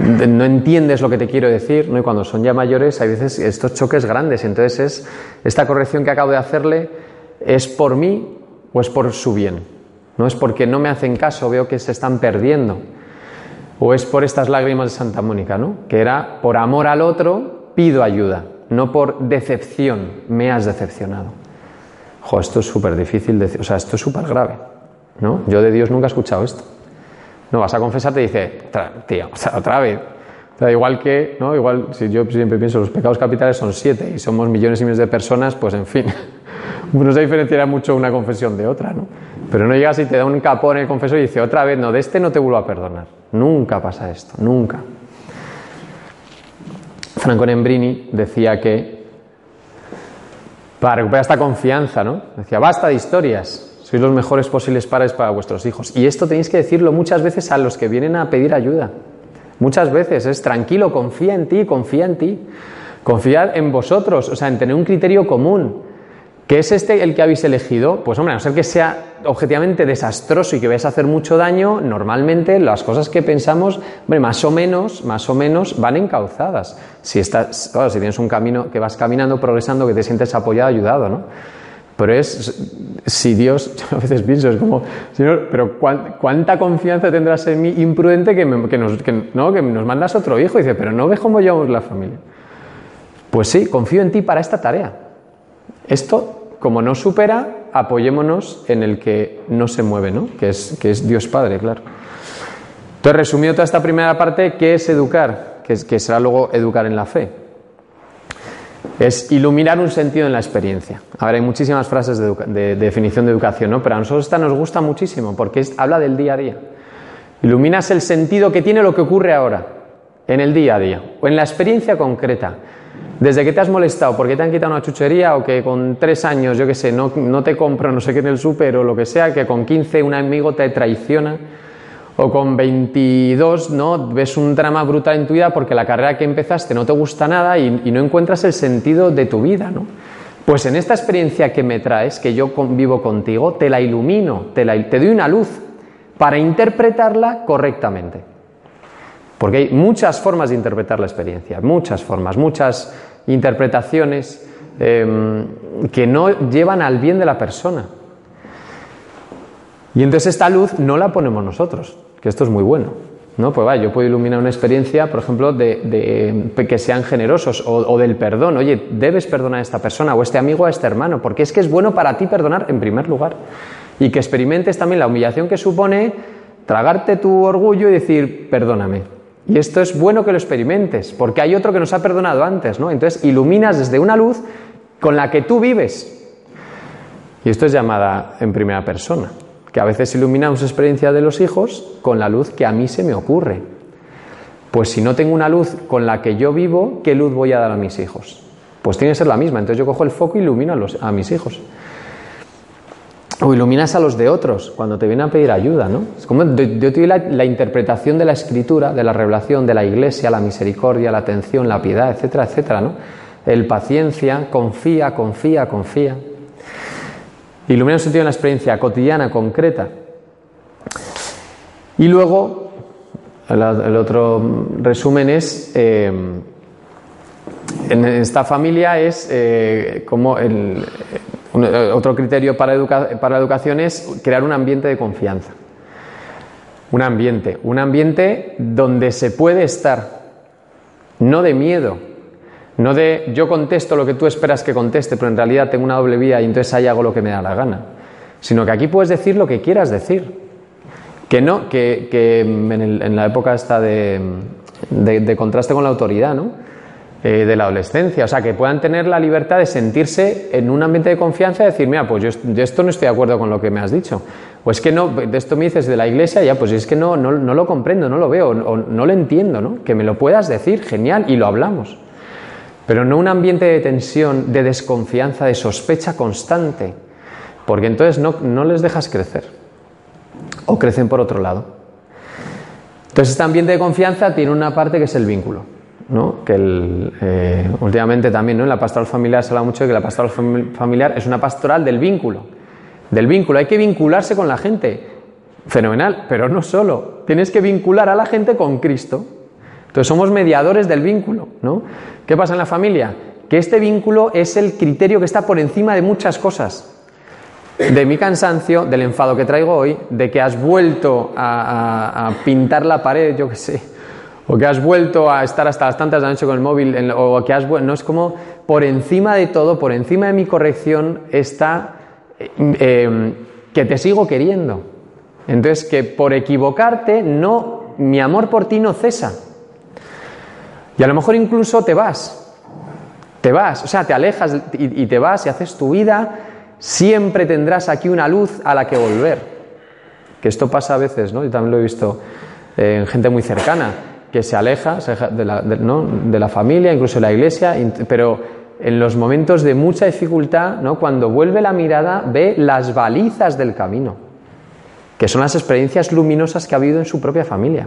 no entiendes lo que te quiero decir, ¿no? y cuando son ya mayores hay veces estos choques grandes, entonces es esta corrección que acabo de hacerle es por mí o es por su bien, no es porque no me hacen caso, veo que se están perdiendo, o es por estas lágrimas de Santa Mónica, ¿no? que era por amor al otro pido ayuda, no por decepción, me has decepcionado esto es súper difícil, o sea, esto es súper grave, ¿no? Yo de Dios nunca he escuchado esto. No, vas a confesar, te dice, tío, o sea, otra vez. O sea, igual que, ¿no? Igual, si yo siempre pienso, los pecados capitales son siete y somos millones y millones de personas, pues en fin, [laughs] no se diferenciará mucho una confesión de otra, ¿no? Pero no llegas y te da un capón el confesor y dice, otra vez, no, de este no te vuelvo a perdonar. Nunca pasa esto, nunca. Franco Nembrini decía que para recuperar esta confianza, ¿no? Decía, basta de historias, sois los mejores posibles padres para vuestros hijos. Y esto tenéis que decirlo muchas veces a los que vienen a pedir ayuda. Muchas veces es tranquilo, confía en ti, confía en ti. Confiad en vosotros, o sea, en tener un criterio común. ¿Qué es este el que habéis elegido? Pues hombre, a no ser que sea objetivamente desastroso y que vayas a hacer mucho daño, normalmente las cosas que pensamos, hombre, más o menos, más o menos van encauzadas. Si estás, claro, si tienes un camino que vas caminando, progresando, que te sientes apoyado, ayudado, ¿no? Pero es, si Dios, [laughs] a veces pienso, es como, Señor, pero ¿cuánta confianza tendrás en mí imprudente que, nos, que, ¿no? que nos mandas otro hijo? Y dice, pero no ves cómo llevamos la familia. Pues sí, confío en ti para esta tarea. Esto, como no supera, apoyémonos en el que no se mueve, ¿no? Que es, que es Dios Padre, claro. Entonces, resumido toda esta primera parte, ¿qué es educar? Que, que será luego educar en la fe. Es iluminar un sentido en la experiencia. Ahora hay muchísimas frases de, definición de educación, ¿no? Pero a nosotros esta nos gusta muchísimo porque habla del día a día. Iluminas el sentido que tiene lo que ocurre ahora, en el día a día, o en la experiencia concreta. Desde que te has molestado porque te han quitado una chuchería o que con tres años, yo qué sé, no, no, te compro no sé qué en el súper o lo que sea, que con 15 un amigo te traiciona o con 22 ¿no? ves un drama brutal en tu vida porque la carrera que empezaste no te gusta nada y, no encuentras el sentido de tu vida. ¿no? Pues en esta experiencia que me traes, que yo convivo contigo, te la ilumino, te, la, doy una luz para interpretarla correctamente. Porque hay muchas formas de interpretar la experiencia, muchas formas, muchas interpretaciones em, que no llevan al bien de la persona. Y entonces esta luz no la ponemos nosotros, esto es muy bueno. ¿no? Pues va, yo puedo iluminar una experiencia, por ejemplo, de, que sean generosos o, o, del perdón. Oye, debes perdonar a esta persona o a este amigo a este hermano, porque es que es bueno para ti perdonar en primer lugar. Y que experimentes también la humillación que supone tragarte tu orgullo y decir, perdóname. Y esto es bueno que lo experimentes, porque hay otro que nos ha perdonado antes, ¿no? Entonces iluminas desde una luz con la que tú vives. Y esto es llamada en primera persona, que a veces iluminamos experiencia de los hijos con la luz que a mí se me ocurre. Pues si no tengo una luz con la que yo vivo, ¿qué luz voy a dar a mis hijos? Pues tiene que ser la misma. Entonces yo cojo el foco y ilumino a, los, a mis hijos. O iluminas a los de otros cuando te vienen a pedir ayuda, ¿no? Es como yo te la, interpretación de la escritura, de la revelación, de la iglesia, la misericordia, la atención, la piedad, etcétera, etcétera, ¿no? el paciencia, confía, confía, confía. Ilumina un sentido en la experiencia cotidiana, concreta. Y luego, el, otro resumen es, eh, en esta familia es eh, como el, un- otro criterio para, para la educación es crear un ambiente de confianza. Un ambiente, un ambiente donde se puede estar, no de miedo, no de yo contesto lo que tú esperas que conteste, pero en realidad tengo una doble vía y entonces ahí hago lo que me da la gana, sino que aquí puedes decir lo que quieras decir. Que no, que, que en, la época esta de, de- contraste con la autoridad, ¿no? Eh, de la adolescencia, o sea, que puedan tener la libertad de sentirse en un ambiente de confianza y decir, mira, pues yo, yo esto no estoy de acuerdo con lo que me has dicho. O es que no, de esto me dices de la iglesia, ya, pues es que no, no, no lo comprendo, no lo veo, o no lo entiendo, ¿no? Que me lo puedas decir, genial, y lo hablamos. Pero no un ambiente de tensión, de desconfianza, de sospecha constante, porque entonces no, no les dejas crecer o crecen por otro lado. Entonces este ambiente de confianza tiene una parte que es el vínculo, ¿no? que eh, últimamente también ¿no? en la pastoral familiar se habla mucho de que la pastoral fami- familiar es una pastoral del vínculo, del vínculo, hay que vincularse con la gente, fenomenal, pero no solo, tienes que vincular a la gente con Cristo. Entonces somos mediadores del vínculo, ¿no? ¿Qué pasa en la familia? Que este vínculo es el criterio que está por encima de muchas cosas de mi cansancio, del enfado que traigo hoy, de que has vuelto a, pintar la pared, yo qué sé, o que has vuelto a estar hasta las tantas de la noche con el móvil, o que has vuelto, no es como por encima de todo, por encima de mi corrección está eh, eh, que te sigo queriendo. Entonces, que por equivocarte, no, mi amor por ti no cesa. Y a lo mejor incluso te vas, te vas, o sea, te alejas y, te vas y haces tu vida, siempre tendrás aquí una luz a la que volver. Que esto pasa a veces, ¿no? Yo también lo he visto eh, en gente muy cercana, que se aleja, se aleja de, la, de- la familia, incluso de la iglesia, pero en los momentos de mucha dificultad, ¿no? cuando vuelve la mirada, ve las balizas del camino, que son las experiencias luminosas que ha habido en su propia familia.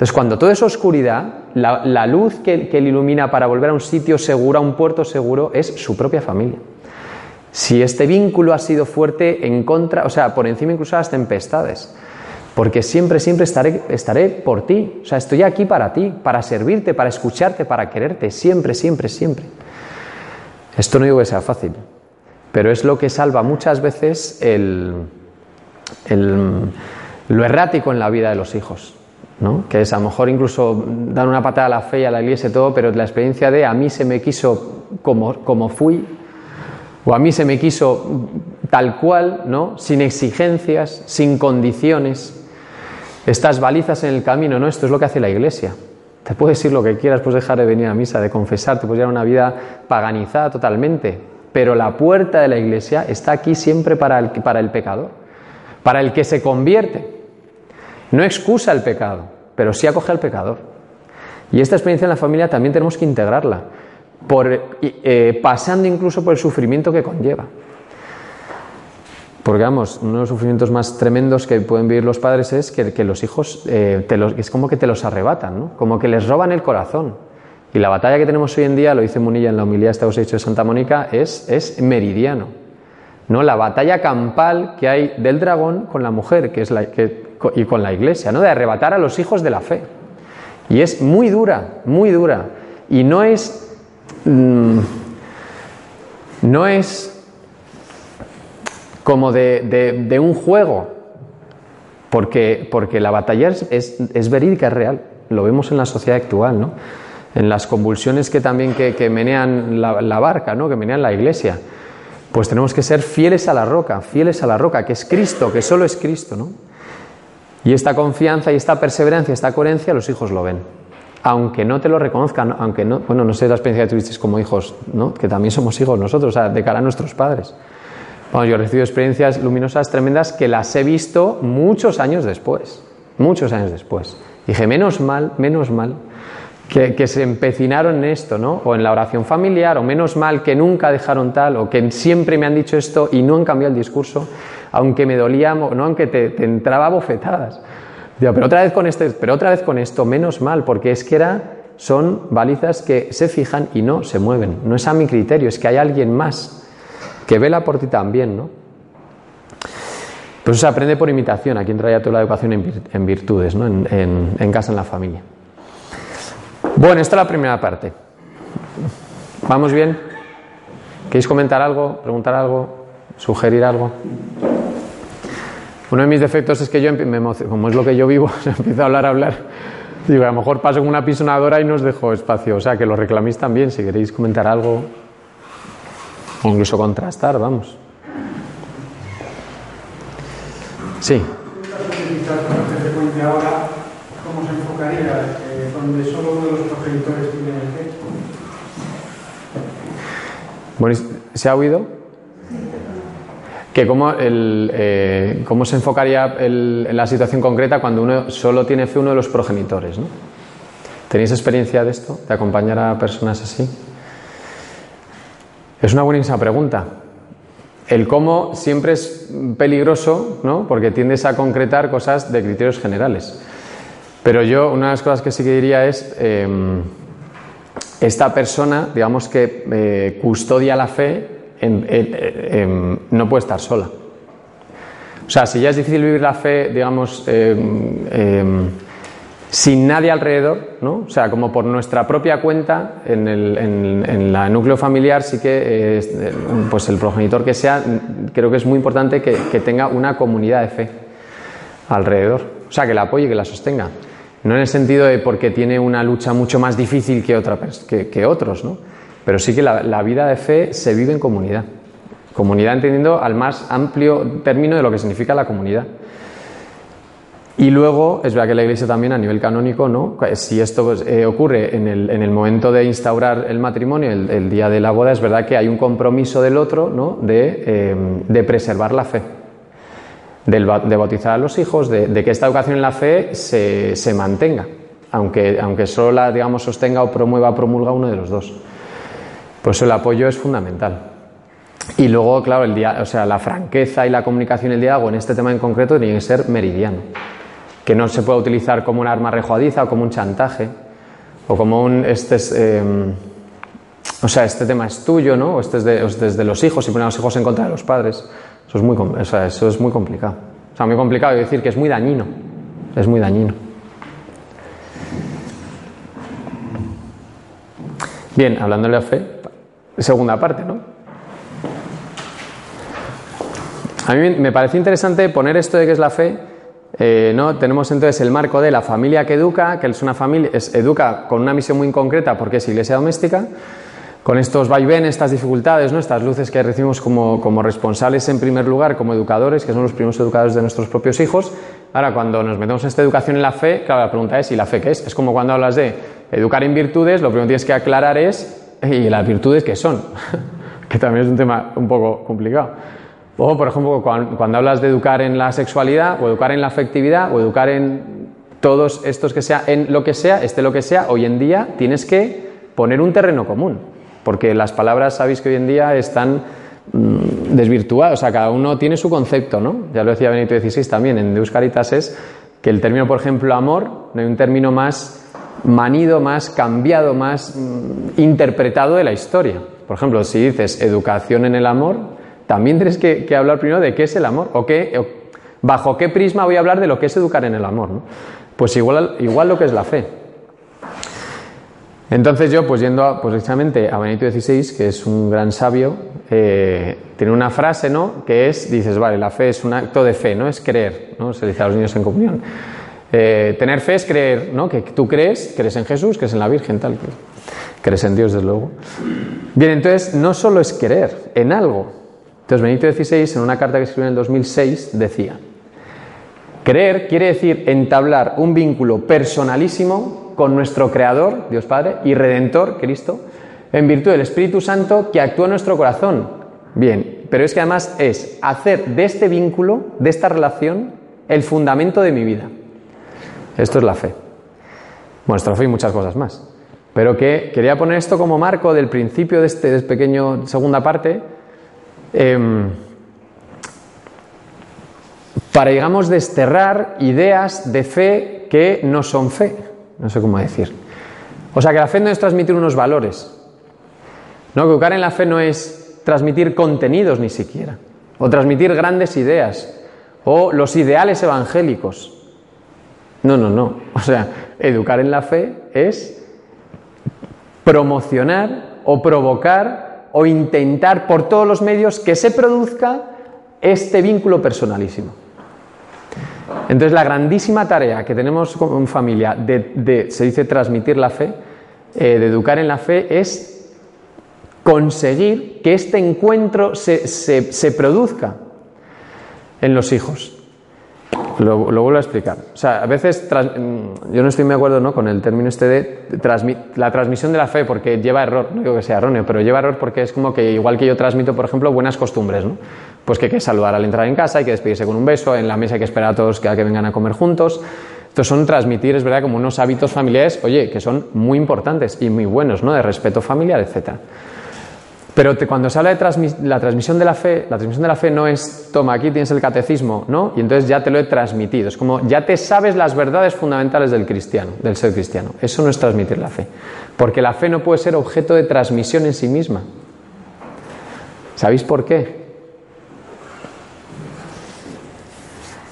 Entonces, cuando todo es oscuridad, la, luz que, que le ilumina para volver a un sitio seguro, a un puerto seguro, es su propia familia. Si este vínculo ha sido fuerte en contra, o sea, por encima incluso de las tempestades, porque siempre, siempre estaré, por ti, o sea, estoy aquí para ti, para servirte, para escucharte, para quererte, siempre, siempre, siempre. Esto no digo que sea fácil, pero es lo que salva muchas veces el- lo errático en la vida de los hijos. ¿No? Que es a lo mejor incluso dar una patada a la fe y a la iglesia y todo, pero la experiencia de a mí se me quiso como, como fui, o a mí se me quiso tal cual, ¿no? sin exigencias, sin condiciones. Estas balizas en el camino, ¿no? Esto es lo que hace la iglesia. Te puedes decir lo que quieras, puedes dejar de venir a misa, de confesarte, puedes llevar una vida paganizada totalmente, pero la puerta de la iglesia está aquí siempre para el, para el pecador, para el que se convierte. No excusa el pecado, pero sí acoge al pecador. Y esta experiencia en la familia también tenemos que integrarla, por, eh, pasando incluso por el sufrimiento que conlleva. Porque vamos, uno de los sufrimientos más tremendos que pueden vivir los padres es que, los hijos eh, es como que te los arrebatan, como que les roban el corazón. Y la batalla que tenemos hoy en día, lo dice Munilla en la humildad esta que os he dicho de Santa Mónica, es, es meridiano. ¿no? La batalla campal que hay del dragón con la mujer que es la, que- y con la iglesia, ¿no? de arrebatar a los hijos de la fe. Y es muy dura, muy dura. Y no es. mm, no es como de, de- de un juego, porque, porque la batalla es, es- verídica, es real. Lo vemos en la sociedad actual, ¿no? En las convulsiones que también que, que menean la, la barca, ¿no? Que menean la iglesia. Pues tenemos que ser fieles a la roca, fieles a la roca, que es Cristo, que solo es Cristo, ¿no? Y esta confianza y esta perseverancia, esta coherencia, los hijos lo ven. Aunque no te lo reconozcan, aunque no, bueno, no sé la experiencia que tuvisteis como hijos, ¿no? Que también somos hijos nosotros, o sea, de cara a nuestros padres. Bueno, yo he recibido experiencias luminosas tremendas que las he visto muchos años después, muchos años después. Dije, menos mal, menos mal que, que se empecinaron en esto, ¿no? O en la oración familiar, o menos mal que nunca dejaron tal, o que siempre me han dicho esto y no han cambiado el discurso, aunque me dolía, no, aunque te, te entraba bofetadas. Digo, pero otra vez con este, pero otra vez con esto, menos mal, porque es que era son balizas que se fijan y no se mueven. No es a mi criterio, es que hay alguien más que vela por ti también, ¿no? Pues se aprende por imitación. Aquí entra ya toda la educación en virtudes, ¿no? En, en casa, en la familia. Bueno, esta es la primera parte. ¿Vamos bien? ¿Queréis comentar algo, preguntar algo, sugerir algo? Uno de mis defectos es que yo, me como es lo que yo vivo, [laughs] empiezo a hablar, a hablar. Digo, a lo mejor paso con una pisonadora y no os dejo espacio. O sea, que lo reclaméis también, si queréis comentar algo, o incluso contrastar, vamos. Sí. ¿cómo se enfocaría? Donde solo uno de los progenitores tiene fe. Bueno, ¿se ha oído? Que cómo, eh, cómo se enfocaría el, la situación concreta cuando uno solo tiene fe uno de los progenitores. ¿no? ¿Tenéis experiencia de esto? ¿De acompañar a personas así? Es una buenísima pregunta. El cómo siempre es peligroso, ¿no? Porque tiendes a concretar cosas de criterios generales. Pero yo, una de las cosas que sí que diría es, em, esta persona, digamos que eh, custodia la fe no puede estar sola. O sea, si ya es difícil vivir la fe, digamos, em, sin nadie alrededor, ¿no? O sea, como por nuestra propia cuenta, en el en, la núcleo familiar sí que, eh, pues el progenitor que sea, creo que es muy importante que, tenga una comunidad de fe alrededor. O sea, que la apoye, que la sostenga. No en el sentido de porque tiene una lucha mucho más difícil que, otra, que, que otros, ¿no? Pero sí que la, vida de fe se vive en comunidad. Comunidad entendiendo al más amplio término de lo que significa la comunidad. Y luego, es verdad que la Iglesia también a nivel canónico, ¿no? Si esto pues, eh, ocurre en el, momento de instaurar el matrimonio, el, día de la boda, es verdad que hay un compromiso del otro, ¿no? De, eh, preservar la fe, de, bautizar a los hijos, de, que esta educación en la fe se, mantenga, aunque, aunque solo la, digamos, sostenga o promueva o promulga uno de los dos. Por eso el apoyo es fundamental. Y luego, claro, el o sea, la franqueza y la comunicación y el diálogo en este tema en concreto tiene que ser meridiano. Que no se pueda utilizar como un arma rejuadiza o como un chantaje o como un. Este es, em, o sea, este tema es tuyo, ¿no? O este es de, los hijos y poner a los hijos en contra de los padres. Eso es muy, o sea, eso es muy complicado. O sea, muy complicado decir que es muy dañino. Es muy dañino. Bien, hablando de la fe, segunda parte, ¿no? A mí me parece interesante poner esto de que es la fe. Eh, ¿no? Tenemos entonces el marco de la familia que educa, que es una familia, es, educa con una misión muy concreta porque es iglesia doméstica, con estos vaivenes, estas dificultades, ¿no? estas luces que recibimos como, como, responsables en primer lugar, como educadores, que son los primeros educadores de nuestros propios hijos. Ahora, cuando nos metemos en esta educación en la fe, claro, la pregunta es, ¿y la fe qué es? Es como cuando hablas de educar en virtudes, lo primero que tienes que aclarar es y las virtudes que son, [laughs] que también es un tema un poco complicado. O, por ejemplo, cuando, hablas de educar en la sexualidad, o educar en la afectividad, o educar en todos estos que sea, en lo que sea, este lo que sea, hoy en día tienes que poner un terreno común, porque las palabras sabéis que hoy en día están mm, desvirtuadas, o sea, cada uno tiene su concepto, ¿no? Ya lo decía Benito XVI también, en Deus Caritas es que el término, por ejemplo, amor, no hay un término más manido más, cambiado más, mm, interpretado de la historia. Por ejemplo, si dices educación en el amor, también tienes que, hablar primero de qué es el amor o, qué, bajo qué prisma voy a hablar de lo que es educar en el amor. Pues igual, igual lo que es la fe. Entonces yo, pues yendo a, pues precisamente a Benito XVI, que es un gran sabio, eh, tiene una frase, ¿no? Que es, dices, vale, la fe es un acto de fe, no es creer, ¿no? Se dice a los niños en comunión. Eh, tener fe es creer, ¿no? Que tú crees, crees en Jesús, crees en la Virgen, tal. Crees en Dios, desde luego. Bien, entonces no solo es creer en algo. Entonces Benito XVI, en una carta que escribió en el 2006, decía, creer quiere decir entablar un vínculo personalísimo con nuestro Creador, Dios Padre, y Redentor, Cristo, en virtud del Espíritu Santo que actúa en nuestro corazón. Bien, pero es que además es hacer de este vínculo, de esta relación, el fundamento de mi vida. Esto es la fe. Bueno, fe y muchas cosas más. Pero que quería poner esto como marco del principio de este, pequeño segunda parte. Em, para, digamos, desterrar ideas de fe que no son fe. No sé cómo decir. O sea que la fe no es transmitir unos valores. No, educar en la fe no es transmitir contenidos ni siquiera, o transmitir grandes ideas, o los ideales evangélicos. No, no, no. [laughs] O sea, educar en la fe es promocionar o provocar o intentar por todos los medios que se produzca este vínculo personalísimo. Entonces la grandísima tarea que tenemos como familia de, se dice transmitir la fe, eh, de educar en la fe, es conseguir que este encuentro se, se produzca en los hijos. Lo, vuelvo a explicar. O sea, a veces mm, yo no estoy de acuerdo ¿no? con el término este de la transmisión de la fe, porque lleva error, no digo que sea erróneo, pero lleva error porque es como que igual que yo transmito, por ejemplo, buenas costumbres, ¿no? Pues que hay que saludar al entrar en casa, hay que despedirse con un beso, en la mesa hay que esperar a todos que, vengan a comer juntos. Estos son transmitir, es verdad, como unos hábitos familiares, oye, que son muy importantes y muy buenos, ¿no? De respeto familiar, etcétera. Pero cuando se habla de la transmisión de la fe, la transmisión de la fe no es, toma, aquí tienes el catecismo, ¿no? Y entonces ya te lo he transmitido. Es como, ya te sabes las verdades fundamentales del cristiano, del ser cristiano. Eso no es transmitir la fe. Porque la fe no puede ser objeto de transmisión en sí misma. ¿Sabéis por qué?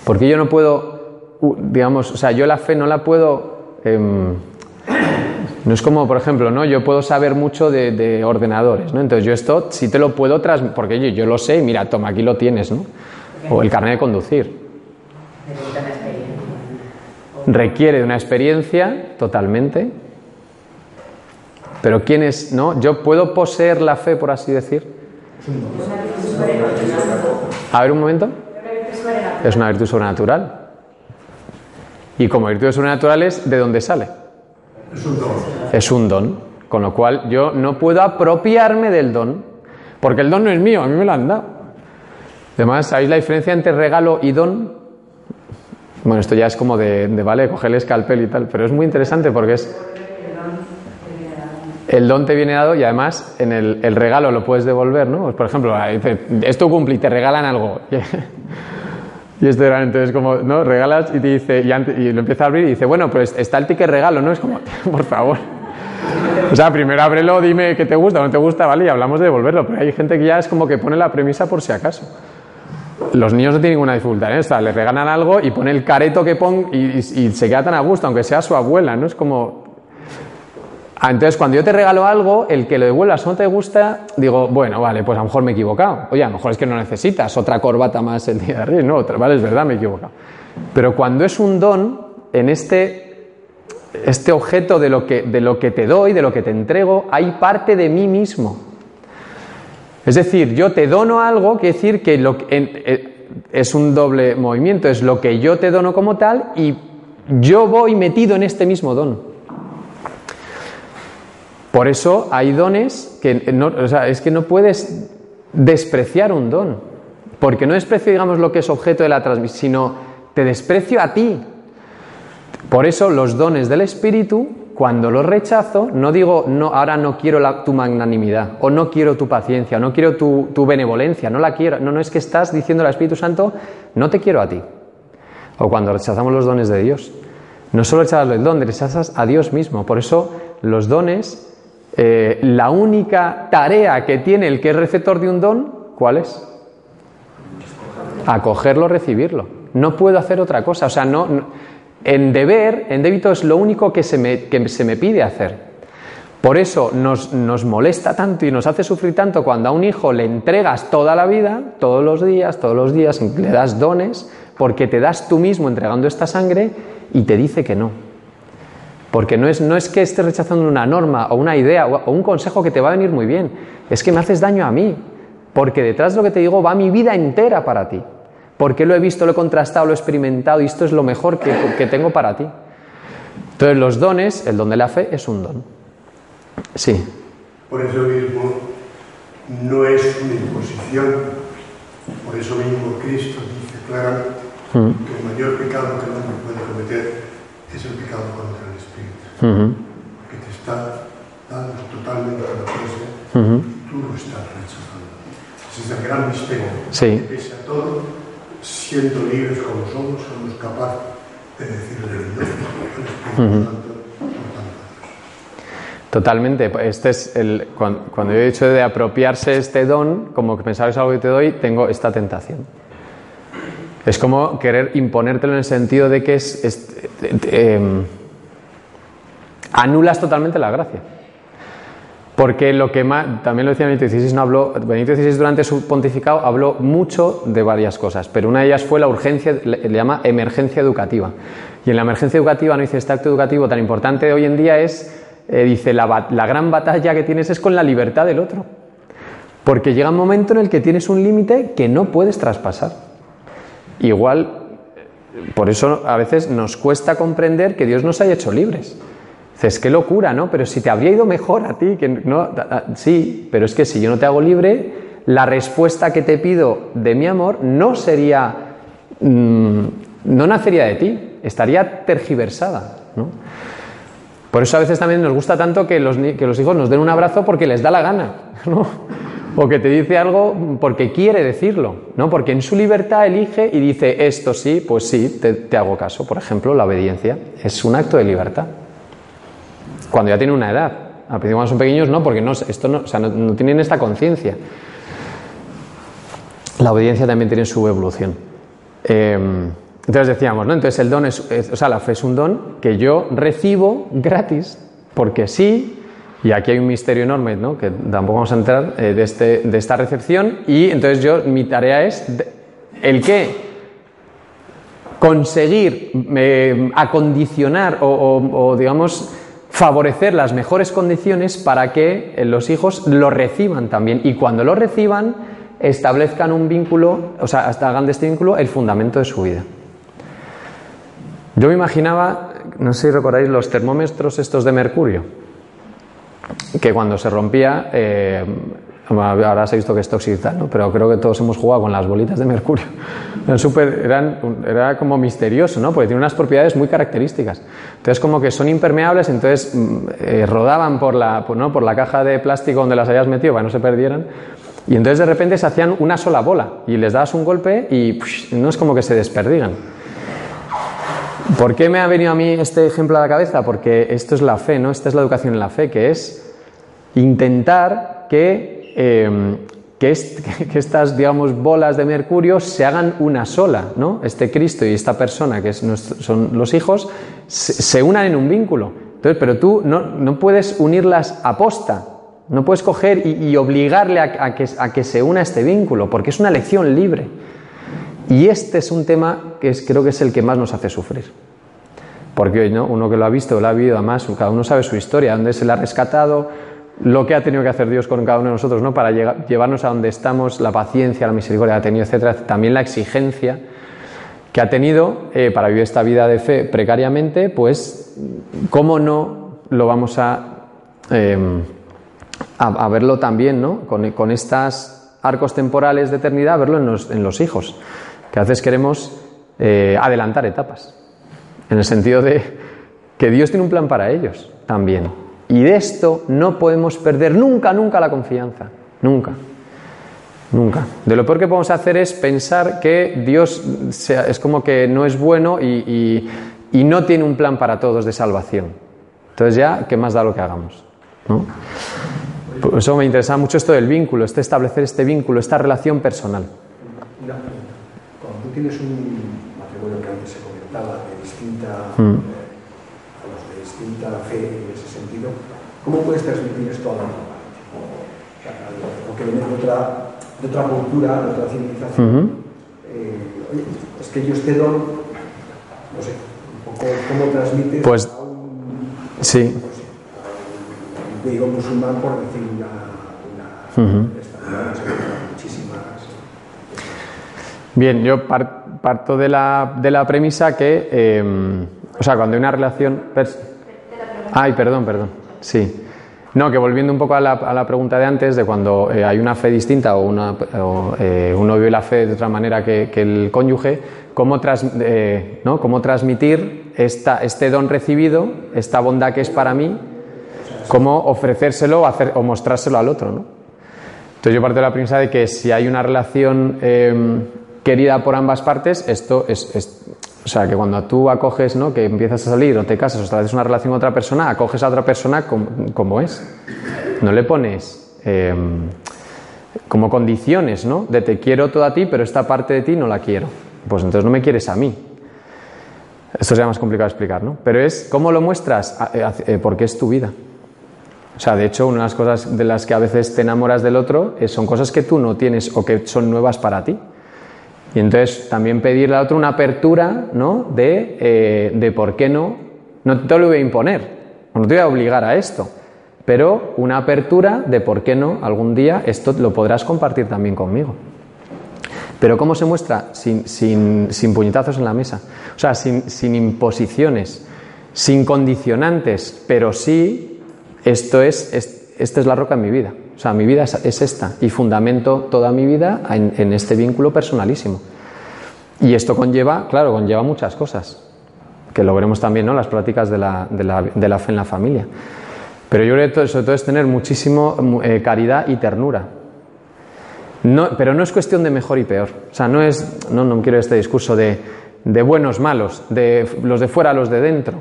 Porque yo no puedo, digamos, o sea, yo la fe no la puedo... Em, no es como, por ejemplo, ¿no? yo puedo saber mucho de, ordenadores, ¿no? entonces yo esto sí te lo puedo transmitir, porque yo, yo, lo sé, mira, toma, aquí lo tienes, ¿no? o el carnet de conducir. Requiere de una experiencia totalmente, pero ¿quién es, no? Yo puedo poseer la fe, por así decir. A ver un momento. Es una virtud sobrenatural. Y como virtudes sobrenaturales, ¿de dónde sale? Es un don. Es un don. Con lo cual yo no puedo apropiarme del don, porque el don no es mío, a mí me lo han dado. Además, ¿sabéis la diferencia entre regalo y don? Bueno, esto ya es como de, vale, coger el escalpel y tal, pero es muy interesante porque es. El don te viene dado y además en el, regalo lo puedes devolver, ¿no? Pues por ejemplo, esto cumple y te regalan algo. [laughs] Y esto era entonces como, ¿no? Regalas y te dice, y, lo empieza a abrir y dice, bueno, pues está el ticket regalo, ¿no? Es como, [laughs] por favor. O sea, primero ábrelo, dime qué te gusta o no te gusta, ¿vale? Y hablamos de devolverlo. Pero hay gente que ya es como que pone la premisa por si acaso. Los niños no tienen ninguna dificultad ¿eh? O les regalan algo y pone el careto que pon y, se queda tan a gusto, aunque sea su abuela, ¿no? Es como, entonces, cuando yo te regalo algo, el que lo devuelvas no te gusta, digo, bueno, vale, pues a lo mejor me he equivocado. Oye, a lo mejor es que no necesitas otra corbata más el día de arriba. No, otra, vale, es verdad, me he equivocado. Pero cuando es un don, en este, este objeto de lo, que, de lo que te doy, de lo que te entrego, hay parte de mí mismo. Es decir, yo te dono algo, quiere decir que lo, eh, es un doble movimiento, es lo que yo te dono como tal y yo voy metido en este mismo don. Por eso hay dones que no, o sea, es que no puedes despreciar un don, porque no desprecio, digamos, lo que es objeto de la transmisión, sino te desprecio a ti. Por eso los dones del Espíritu, cuando los rechazo, no digo, no, ahora no quiero tu magnanimidad, o no quiero tu paciencia, o no quiero tu, tu benevolencia, no la quiero. No, no es que estás diciendo al Espíritu Santo, no te quiero a ti. O cuando rechazamos los dones de Dios. No solo rechazas el don, rechazas a Dios mismo. Por eso los dones eh, la única tarea que tiene el que es receptor de un don, ¿cuál es? Acogerlo, recibirlo. No puedo hacer otra cosa. O sea, no, en deber, en débito es lo único que se me, que se me pide hacer. Por eso nos, nos, molesta tanto y nos hace sufrir tanto cuando a un hijo le entregas toda la vida, todos los días, todos los días, le das dones, porque te das tú mismo entregando esta sangre y te dice que no. Porque no es, no es que estés rechazando una norma o una idea o, un consejo que te va a venir muy bien, es que me haces daño a mí, porque detrás de lo que te digo va mi vida entera para ti, porque lo he visto, lo he contrastado, lo he experimentado y esto es lo mejor que, que tengo para ti. Entonces los dones, el don de la fe es un don. Sí. Por eso mismo no es una imposición, por eso mismo Cristo dice claramente mm. que el mayor pecado que el hombre puede cometer es el pecado contra que te está dando totalmente la presa y tú lo estás rechazando. Ese es el gran misterio. Sí. Pese a todo, siendo libres como somos, somos capaces de decirle no al Espíritu Santo Totalmente. Este es el, cuando, cuando yo he dicho de apropiarse este don, como que pensaba que es algo que te doy, tengo esta tentación. Es como querer imponértelo en el sentido de que es, es- eh, anulas totalmente la gracia. Porque lo que más, también lo decía Benito XVI, durante su pontificado habló mucho de varias cosas, pero una de ellas fue la urgencia, le, llama emergencia educativa. Y en la emergencia educativa, no dice, este acto educativo tan importante de hoy en día es, eh, dice, la gran batalla que tienes es con la libertad del otro. Porque llega un momento en el que tienes un límite que no puedes traspasar. Igual, eh, por eso a veces nos cuesta comprender que Dios nos haya hecho libres. Dices, qué locura, ¿no? Pero si te habría ido mejor a ti, que no, sí, pero es que si yo no te hago libre, la respuesta que te pido de mi amor no sería, mm, no nacería de ti, estaría tergiversada, ¿no? Por eso a veces también nos gusta tanto que los, que los hijos nos den un abrazo porque les da la gana, [laughs] ¿no? O que te dice algo porque quiere decirlo, ¿no? Porque en su libertad elige y dice esto sí, pues sí, te hago caso. Por ejemplo, la obediencia es un acto de libertad. Cuando ya tienen una edad. Al principio cuando son pequeños no, porque no, esto no, o sea, no, tienen esta conciencia. La obediencia también tiene su evolución. Eh, entonces decíamos, ¿no? Entonces el don es, o sea, la fe es un don que yo recibo gratis, porque sí, y aquí hay un misterio enorme, ¿no? Que tampoco vamos a entrar eh, de, este, de esta recepción, y entonces yo, mi tarea es el qué, conseguir eh, acondicionar o- o, digamos, favorecer las mejores condiciones para que eh, los hijos lo reciban también, y cuando lo reciban, establezcan un vínculo, o sea, hagan de este vínculo el fundamento de su vida. Yo me imaginaba, no sé si recordáis los termómetros estos de mercurio, que cuando se rompía, eh, ahora se ha visto que es tóxico ¿no? pero creo que todos hemos jugado con las bolitas de mercurio. Eran súper- eran, era como misterioso, ¿no? porque tiene unas propiedades muy características. Entonces, como que son impermeables, entonces mm, eh, rodaban por la, por, ¿no? por la caja de plástico donde las hayas metido para que no se perdieran. Y entonces de repente se hacían una sola bola y les dabas un golpe y no es como que se desperdigan. ¿Por qué me ha venido a mí este ejemplo a la cabeza? Porque esto es la fe, ¿no? Esta es la educación en la fe, que es intentar que, eh, que, est- [laughs] que estas, digamos, bolas de mercurio se hagan una sola, ¿no? Este Cristo y esta persona, que son los hijos, se, unan en un vínculo. Entonces, pero tú no, no puedes unirlas a posta, no puedes coger y, obligarle a, que, se una este vínculo, porque es una elección libre. Y este es un tema que es, creo que es el que más nos hace sufrir. Porque ¿no? uno que lo ha visto, lo ha vivido, además, cada uno sabe su historia, dónde se le ha rescatado, lo que ha tenido que hacer Dios con cada uno de nosotros, ¿no? Para llevarnos a donde estamos, la paciencia, la misericordia que ha tenido, etcétera, también la exigencia que ha tenido eh, para vivir esta vida de fe precariamente, pues, ¿cómo no lo vamos a, a, a verlo también, ¿no? Con, con estos arcos temporales de eternidad, verlo en los, en los hijos, que a veces queremos eh, adelantar etapas, en el sentido de que Dios tiene un plan para ellos también. Y de esto no podemos perder nunca, nunca la confianza, nunca. Nunca. De lo peor que podemos hacer es pensar que Dios sea- es como que no es bueno y, y- y no tiene un plan para todos de salvación. Entonces ya, ¿qué más da lo que hagamos? ¿no? Por eso me interesa mucho esto del vínculo, este establecer este vínculo, esta relación personal. Cuando tú tienes un matrimonio que antes se comentaba de distinta, Mm. eh, vamos, de distinta fe en ese sentido, ¿cómo puedes transmitir esto a la otra parte? O sea, Porque viene de otra, de otra cultura, de otra civilización. Eh, oye, es que yo este don, no sé, un poco cómo transmites Pues, a un, Sí, griego musulmán, por decir una, una una- muchísimas Bien, yo par- parto de la, de la premisa que, eh, o sea, cuando hay una relación... pers- Ay, perdón, perdón. Sí. No, que volviendo un poco a la, a la pregunta de antes, de cuando eh, hay una fe distinta o, una, o, eh, uno vive la fe de otra manera que, que el cónyuge, ¿cómo, tras- eh, ¿no? cómo transmitir esta, este don recibido, esta bondad que es para mí, cómo ofrecérselo o, hacer, o mostrárselo al otro, ¿no? Entonces yo parto de la premisa de que si hay una relación eh, querida por ambas partes, esto es, es- o sea, que cuando tú acoges, ¿no? que empiezas a salir o te casas o estableces una relación con otra persona, acoges a otra persona como, como es. No le pones eh, como condiciones, ¿no? De te quiero todo a ti, pero esta parte de ti no la quiero. Pues entonces no me quieres a mí. Esto sería más complicado de explicar, ¿no? Pero es cómo lo muestras, eh, eh, porque es tu vida. O sea, de hecho, una de las cosas de las que a veces te enamoras del otro eh, son cosas que tú no tienes o que son nuevas para ti. Y entonces también pedirle al otro una apertura, ¿no? De, eh, de por qué no, no te lo voy a imponer, no te voy a obligar a esto, pero una apertura de por qué no, algún día esto lo podrás compartir también conmigo. Pero ¿cómo se muestra? Sin, sin- sin puñetazos en la mesa. O sea, sin, sin imposiciones, sin condicionantes, pero sí, esto es, es- esta es la roca en mi vida. O sea, mi vida es, es esta y fundamento toda mi vida en, este vínculo personalísimo. Y esto conlleva, claro, conlleva muchas cosas, que lo veremos también, ¿no? Las prácticas de la, de la- fe en la familia. Pero yo creo que sobre todo es tener muchísimo mu- eh, caridad y ternura. No, pero no es cuestión de mejor y peor. O sea, no es, no, no quiero este discurso de, de buenos, malos, de los de fuera, los de dentro,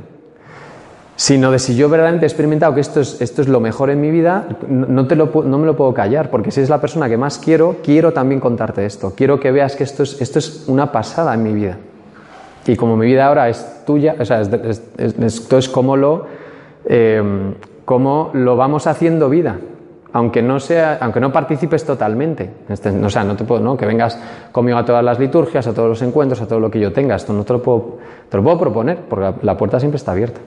sino de si yo verdaderamente he experimentado que esto es, esto es lo mejor en mi vida, no, te lo, no me lo puedo callar, porque si es la persona que más quiero, quiero también contarte esto. Quiero que veas que esto es, esto es una pasada en mi vida. Y como mi vida ahora es tuya, o sea, es, es- es- esto es como lo, eh, lo vamos haciendo vida, aunque no sea, aunque no participes totalmente. Este- o sea, no te puedo, ¿no? Que vengas conmigo a todas las liturgias, a todos los encuentros, a todo lo que yo tenga. Esto no te lo puedo, te lo puedo proponer, porque la puerta siempre está abierta.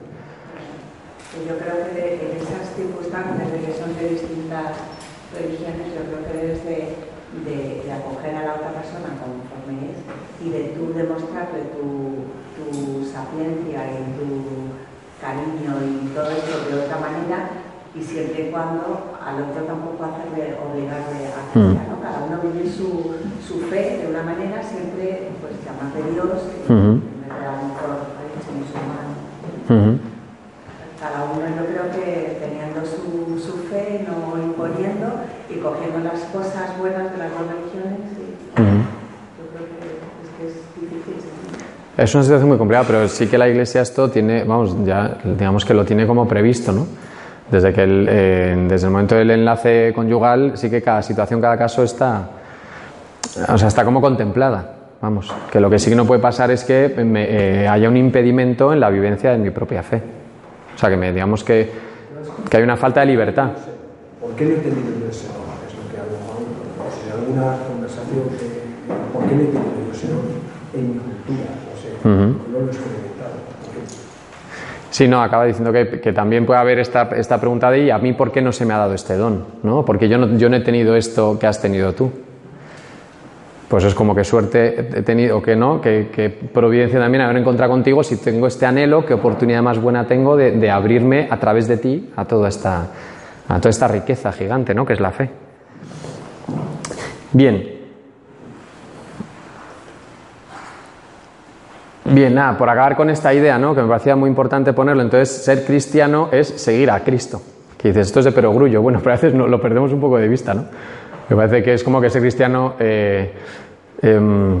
Y Yo creo que de- en esas circunstancias de que son de distintas religiones, yo creo que debes de, de- de acoger a la otra persona conforme es y de tú demostrarle tu, tu sapiencia y tu cariño y todo eso de otra manera y siempre y cuando al otro tampoco hacerle obligarle a Mm. hacerla, ¿no? Cada uno vive su, su fe de una manera siempre pues llamar de Dios y Ujú. en vez de a lo mejor ay, es musulmán. Ujú. Cada uno yo creo que teniendo su, su fe, no imponiendo y cogiendo las cosas buenas de las dos religiones, yo creo que es que es difícil. sí. Es una situación muy complicada, pero sí que la Iglesia esto tiene, vamos, ya digamos que lo tiene como previsto, ¿no? Desde que el, eh, desde el momento del enlace conyugal, sí que cada situación, cada caso está, o sea, está como contemplada. Vamos, que lo que sí que no puede pasar es que me, eh, haya un impedimento en la vivencia de mi propia fe. O sea, que me, digamos que, que hay una falta de libertad. ¿Por qué ese don? Es lo que a lo mejor, en alguna conversación, que, ¿por qué no he tenido yo ese don en mi cultura? No sé, no lo he experimentado. ¿Por qué? Sí, no, acaba diciendo que, también puede haber esta, esta pregunta de ¿y a mí por qué no se me ha dado este don? ¿no? Porque yo no, yo no he tenido esto que has tenido tú. Pues es como que suerte he tenido, o que no, que, que providencia también haber encontrado contigo si tengo este anhelo, qué oportunidad más buena tengo de, de abrirme a través de ti a toda esta, a toda esta riqueza gigante, ¿no? Que es la fe. Bien. Bien, nada, por acabar con esta idea, ¿no? Que me parecía muy importante ponerlo. Entonces, ser cristiano es seguir a Cristo. Que dices, esto es de perogrullo. Bueno, pero a veces no, lo perdemos un poco de vista, ¿no? Me parece que es como que ser cristiano, eh, em,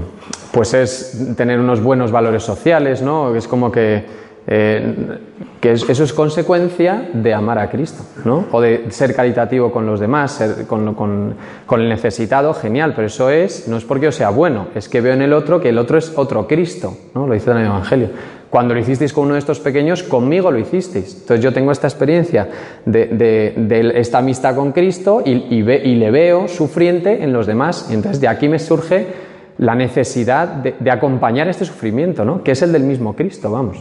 pues es tener unos buenos valores sociales, ¿no? Es como que, eh, que es- eso es consecuencia de amar a Cristo, ¿no? O de ser caritativo con los demás, ser- con, con- el necesitado, genial, pero eso es, no es porque yo sea bueno, es que veo en el otro que el otro es otro Cristo, ¿no? Lo dice en el Evangelio. Cuando lo hicisteis con uno de estos pequeños, conmigo lo hicisteis. Entonces yo tengo esta experiencia de, esta amistad con Cristo y le veo sufriente en los demás. Y entonces de aquí me surge la necesidad de, de acompañar este sufrimiento, ¿no? que es el del mismo Cristo, vamos.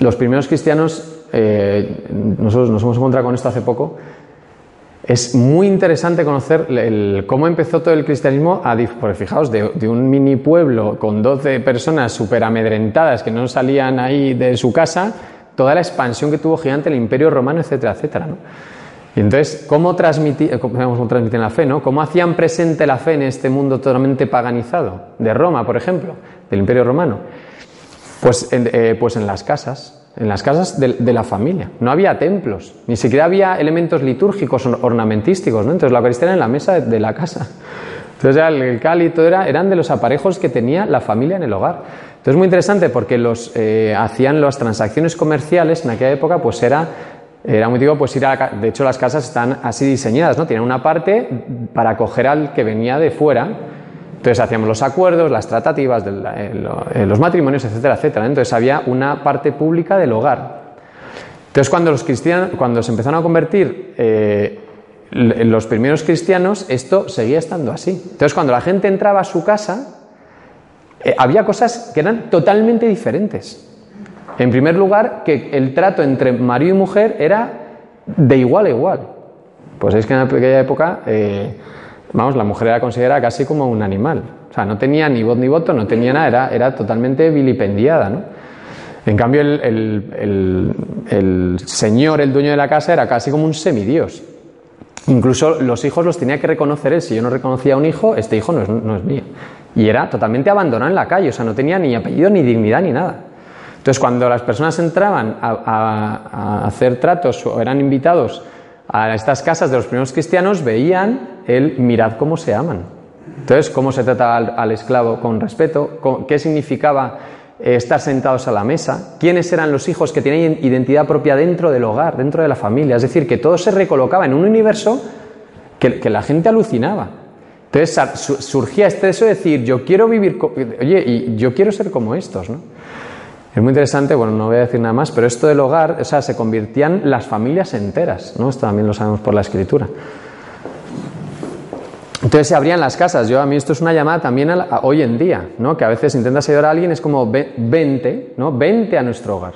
Los primeros cristianos, eh, nosotros nos hemos encontrado con esto hace poco, es muy interesante conocer cómo empezó todo el cristianismo, a, fijaos, de, un mini pueblo con 12 personas súper amedrentadas que no salían ahí de su casa, toda la expansión que tuvo gigante el imperio romano, etcétera, etcétera. Y entonces, ¿cómo, eh, la fe? ¿no? ¿Cómo hacían presente la fe en este mundo totalmente paganizado? De Roma, por ejemplo, del imperio romano. Pues en, eh, pues en las casas, en las casas de, la familia. No había templos, ni siquiera había elementos litúrgicos ornamentísticos, ¿no? Entonces la Eucaristía era en la mesa de, la casa. Entonces el, el todo era, eran de los aparejos que tenía la familia en el hogar. Entonces es muy interesante porque los eh, hacían las transacciones comerciales en aquella época, pues era era muy digo, pues ir a la, de hecho las casas están así diseñadas, ¿no? Tienen una parte para acoger al que venía de fuera. Entonces hacíamos los acuerdos, las tratativas, del, eh, los matrimonios, etcétera, etcétera. Entonces había una parte pública del hogar. Entonces cuando los cristianos, cuando se empezaron a convertir eh, los primeros cristianos, esto seguía estando así. Entonces cuando la gente entraba a su casa, eh, había cosas que eran totalmente diferentes. En primer lugar, que el trato entre marido y mujer era de igual a igual. Pues es que en aquella época, eh, vamos, la mujer era considerada casi como un animal. O sea, no tenía ni voz ni voto, no tenía nada, era, era totalmente vilipendiada, ¿no? En cambio, el, el, el, señor, el dueño de la casa, era casi como un semidios. Incluso los hijos los tenía que reconocer él. Si yo no reconocía a un hijo, este hijo no es, no es mío. Y era totalmente abandonado en la calle, o sea, no tenía ni apellido, ni dignidad, ni nada. Entonces, cuando las personas entraban a, hacer tratos o eran invitados a estas casas de los primeros cristianos, veían el mirad cómo se aman. Entonces, cómo se trataba al, esclavo con respeto, qué significaba eh, estar sentados a la mesa, quiénes eran los hijos que tenían identidad propia dentro del hogar, dentro de la familia. Es decir, que todo se recolocaba en un universo que, que la gente alucinaba. Entonces surgía este deseo de decir, yo quiero vivir, oye, y yo quiero ser como estos, ¿no? Es muy interesante, bueno, no voy a decir nada más, pero esto del hogar, o sea, se convertían las familias enteras, ¿no? Esto también lo sabemos por la escritura. Entonces se abrían las casas. Yo a mí esto es una llamada también hoy en día, ¿no? Que a veces intentas ayudar a alguien es como vente, ¿no? Vente a nuestro hogar.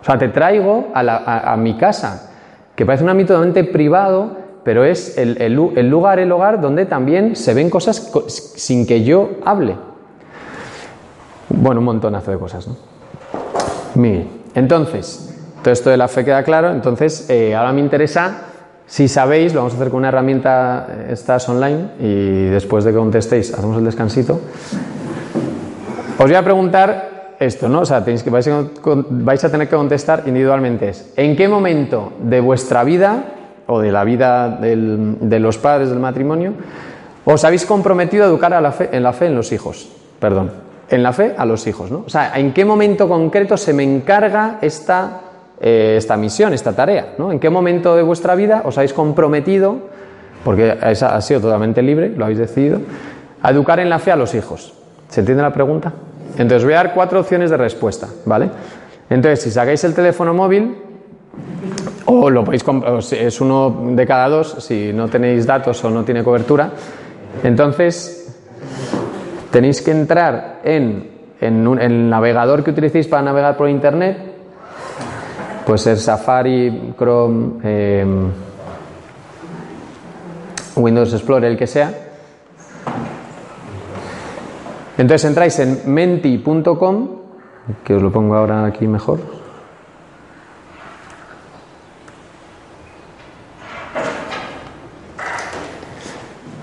O sea, te traigo a, mi casa, que parece un ámbito totalmente privado, pero es el, lugar, el hogar donde también se ven cosas sin que yo hable. Bueno, un montonazo de cosas, ¿no? Bien, entonces, todo esto de la fe queda claro. Entonces, eh, ahora me interesa, si sabéis, lo vamos a hacer con una herramienta, eh, estás online, y después de que contestéis, hacemos el descansito. Os voy a preguntar esto, ¿no? O sea, tenéis que, vais, a, tener que contestar individualmente. ¿En qué momento de vuestra vida, o de la vida de los padres del matrimonio, os habéis comprometido a educar a la fe, en la fe en los hijos? Perdón en la fe a los hijos. ¿no? O sea, ¿en qué momento concreto se me encarga esta, eh, esta misión, esta tarea? ¿no? ¿En qué momento de vuestra vida os habéis comprometido, porque ha sido totalmente libre, lo habéis decidido, a educar en la fe a los hijos? ¿Se entiende la pregunta? Entonces voy a dar cuatro opciones de respuesta, ¿vale? Entonces, si sacáis el teléfono móvil, o lo podéis es uno de cada dos, si no tenéis datos o no tiene cobertura, entonces tenéis que entrar en, el navegador que utilicéis para navegar por internet, puede ser Safari, Chrome, eh, Windows Explorer, el que sea. Entonces entráis en menti.com, que os lo pongo ahora aquí mejor.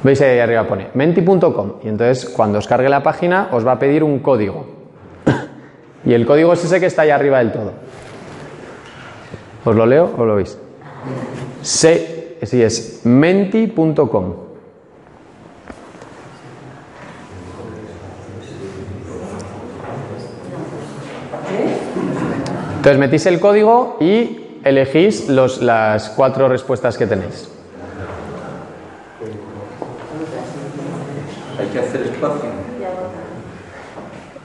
Veis ahí arriba pone menti.com y entonces cuando os cargue la página os va a pedir un código. [coughs] y el código es ese que está ahí arriba del todo. ¿Os lo leo o lo veis? Sí, sí es menti.com. Entonces metís el código y elegís los, las cuatro respuestas que tenéis. Hay que hacer espacio.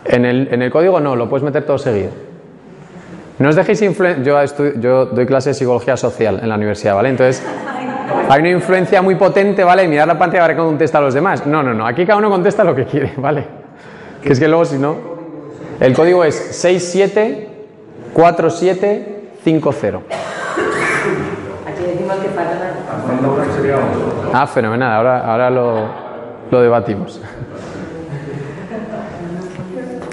En el, en el código no, lo puedes meter todo seguido. No os dejéis influenciar. Yo, yo, doy clase de psicología social en la universidad, ¿vale? Entonces, hay una influencia muy potente, ¿vale? Mirar la pantalla para que contesta a los demás. No, no, no. Aquí cada uno contesta lo que quiere, ¿vale? Que es que luego, si no. El código es 674750. Aquí decimos que para Ah, fenomenal. Ahora, ahora lo, lo debatimos.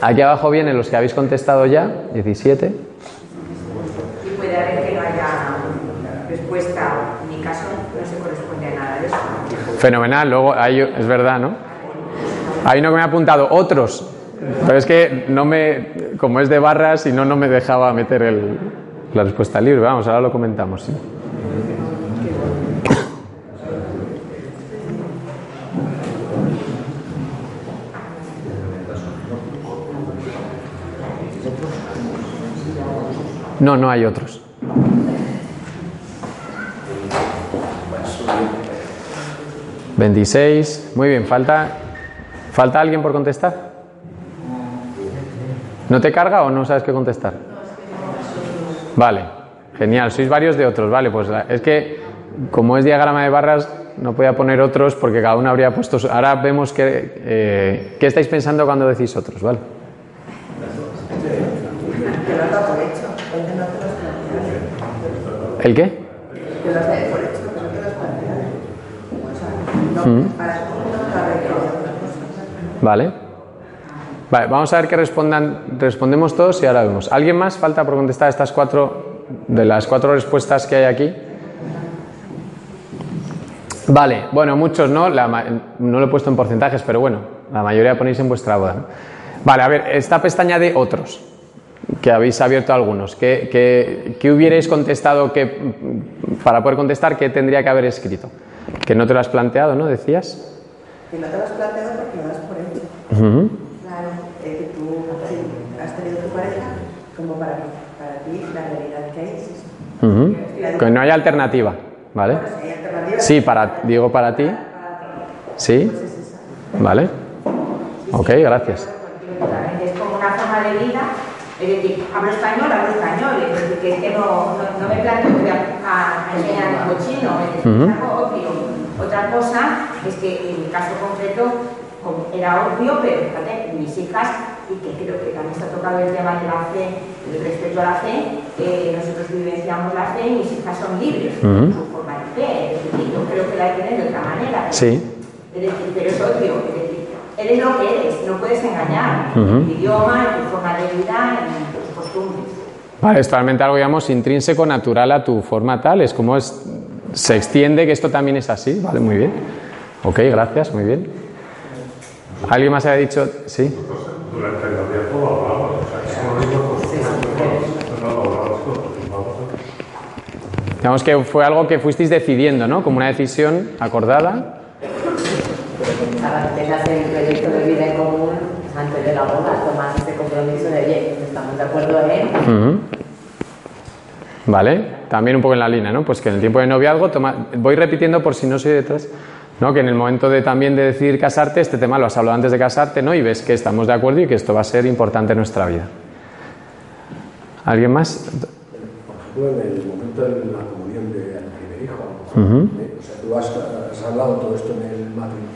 Aquí abajo vienen los que habéis contestado ya, 17. Y puede haber que no haya respuesta. En mi caso no se corresponde a nada de eso. Fenomenal, luego ahí es verdad, ¿no? Hay uno que me ha apuntado, otros. Pero es que no me, como es de barras y no, no me dejaba meter el, la respuesta libre. Vamos, ahora lo comentamos. ¿sí? No, no hay otros. ¿26? Muy bien, ¿falta, ¿falta alguien por contestar? ¿No te carga o no sabes qué contestar? Vale, genial, sois varios de otros, vale, pues es que como es diagrama de barras no podía poner otros porque cada uno habría puesto... Ahora vemos que, eh, qué estáis pensando cuando decís otros, ¿vale? Que lo has dado por hecho, entonces no te lo has planteado. ¿El qué? Que lo has dado por hecho, que no te lo has planteado. O sea, no, para eso no cabe que haya otra cosa. Vale. Vale, vamos a ver que respondan, respondemos todos y ahora vemos. ¿Alguien más falta por contestar estas cuatro, de las cuatro respuestas que hay aquí? Vale, bueno, muchos no, la no lo he puesto en porcentajes, pero bueno, la mayoría ponéis en vuestra boda. ¿no? Vale, a ver, esta pestaña de otros, que habéis abierto algunos, ¿qué, qué, qué hubierais contestado que, para poder contestar, qué tendría que haber escrito? Que no te lo has planteado, ¿no? Decías. Que no te lo has planteado porque lo das por hecho. Ujú. Claro, es que tú sí, has tenido tu pareja como para, para ti la realidad que hay es eso. Ujú. Que no hay alternativa, ¿vale? Bueno, si hay alternativas, Sí, para, digo para ti. Sí, pues es vale. Ok, gracias. Es como una forma de vida, es decir, hablo español, hablo español, es decir, que es que no, no, no me planteo que voy a, enseñar en cochino, es decir, Ujú. es algo obvio. Otra cosa es que en mi caso concreto era obvio, pero fíjate, mis hijas, y que creo que también se ha tocado el tema de la fe, el respeto a la fe, eh, nosotros vivenciamos la fe y mis hijas son libres su forma de fe, es decir, yo creo que la hay que tener de otra manera. Sí. Es decir, pero es obvio, es decir, eres lo que eres, no puedes engañar Ujú. en tu idioma, tu forma de vida, en tus costumbres. Vale, es totalmente algo, digamos, intrínseco, natural a tu forma tal. Es como es, se extiende que esto también es así. Vale, muy bien. Ok, gracias, muy bien. ¿Alguien más había dicho? Sí. Durante el Digamos que fue algo que fuisteis decidiendo, ¿no? Como una decisión acordada. De hacer el proyecto de vida en común, antes de la boda, tomas ese compromiso de, oye, estamos de acuerdo en... Ujú. Vale, también un poco en la línea, ¿no? Pues que en el tiempo de noviazgo, toma, voy repitiendo por si no soy detrás, ¿no? Que en el momento de también de decidir casarte, este tema lo has hablado antes de casarte, ¿no? Y ves que estamos de acuerdo y que esto va a ser importante en nuestra vida. ¿Alguien más? Por ejemplo, en el momento de la comunión del primer hijo, Ujú. ¿eh? o sea, tú has, has hablado todo esto en el matrimonio,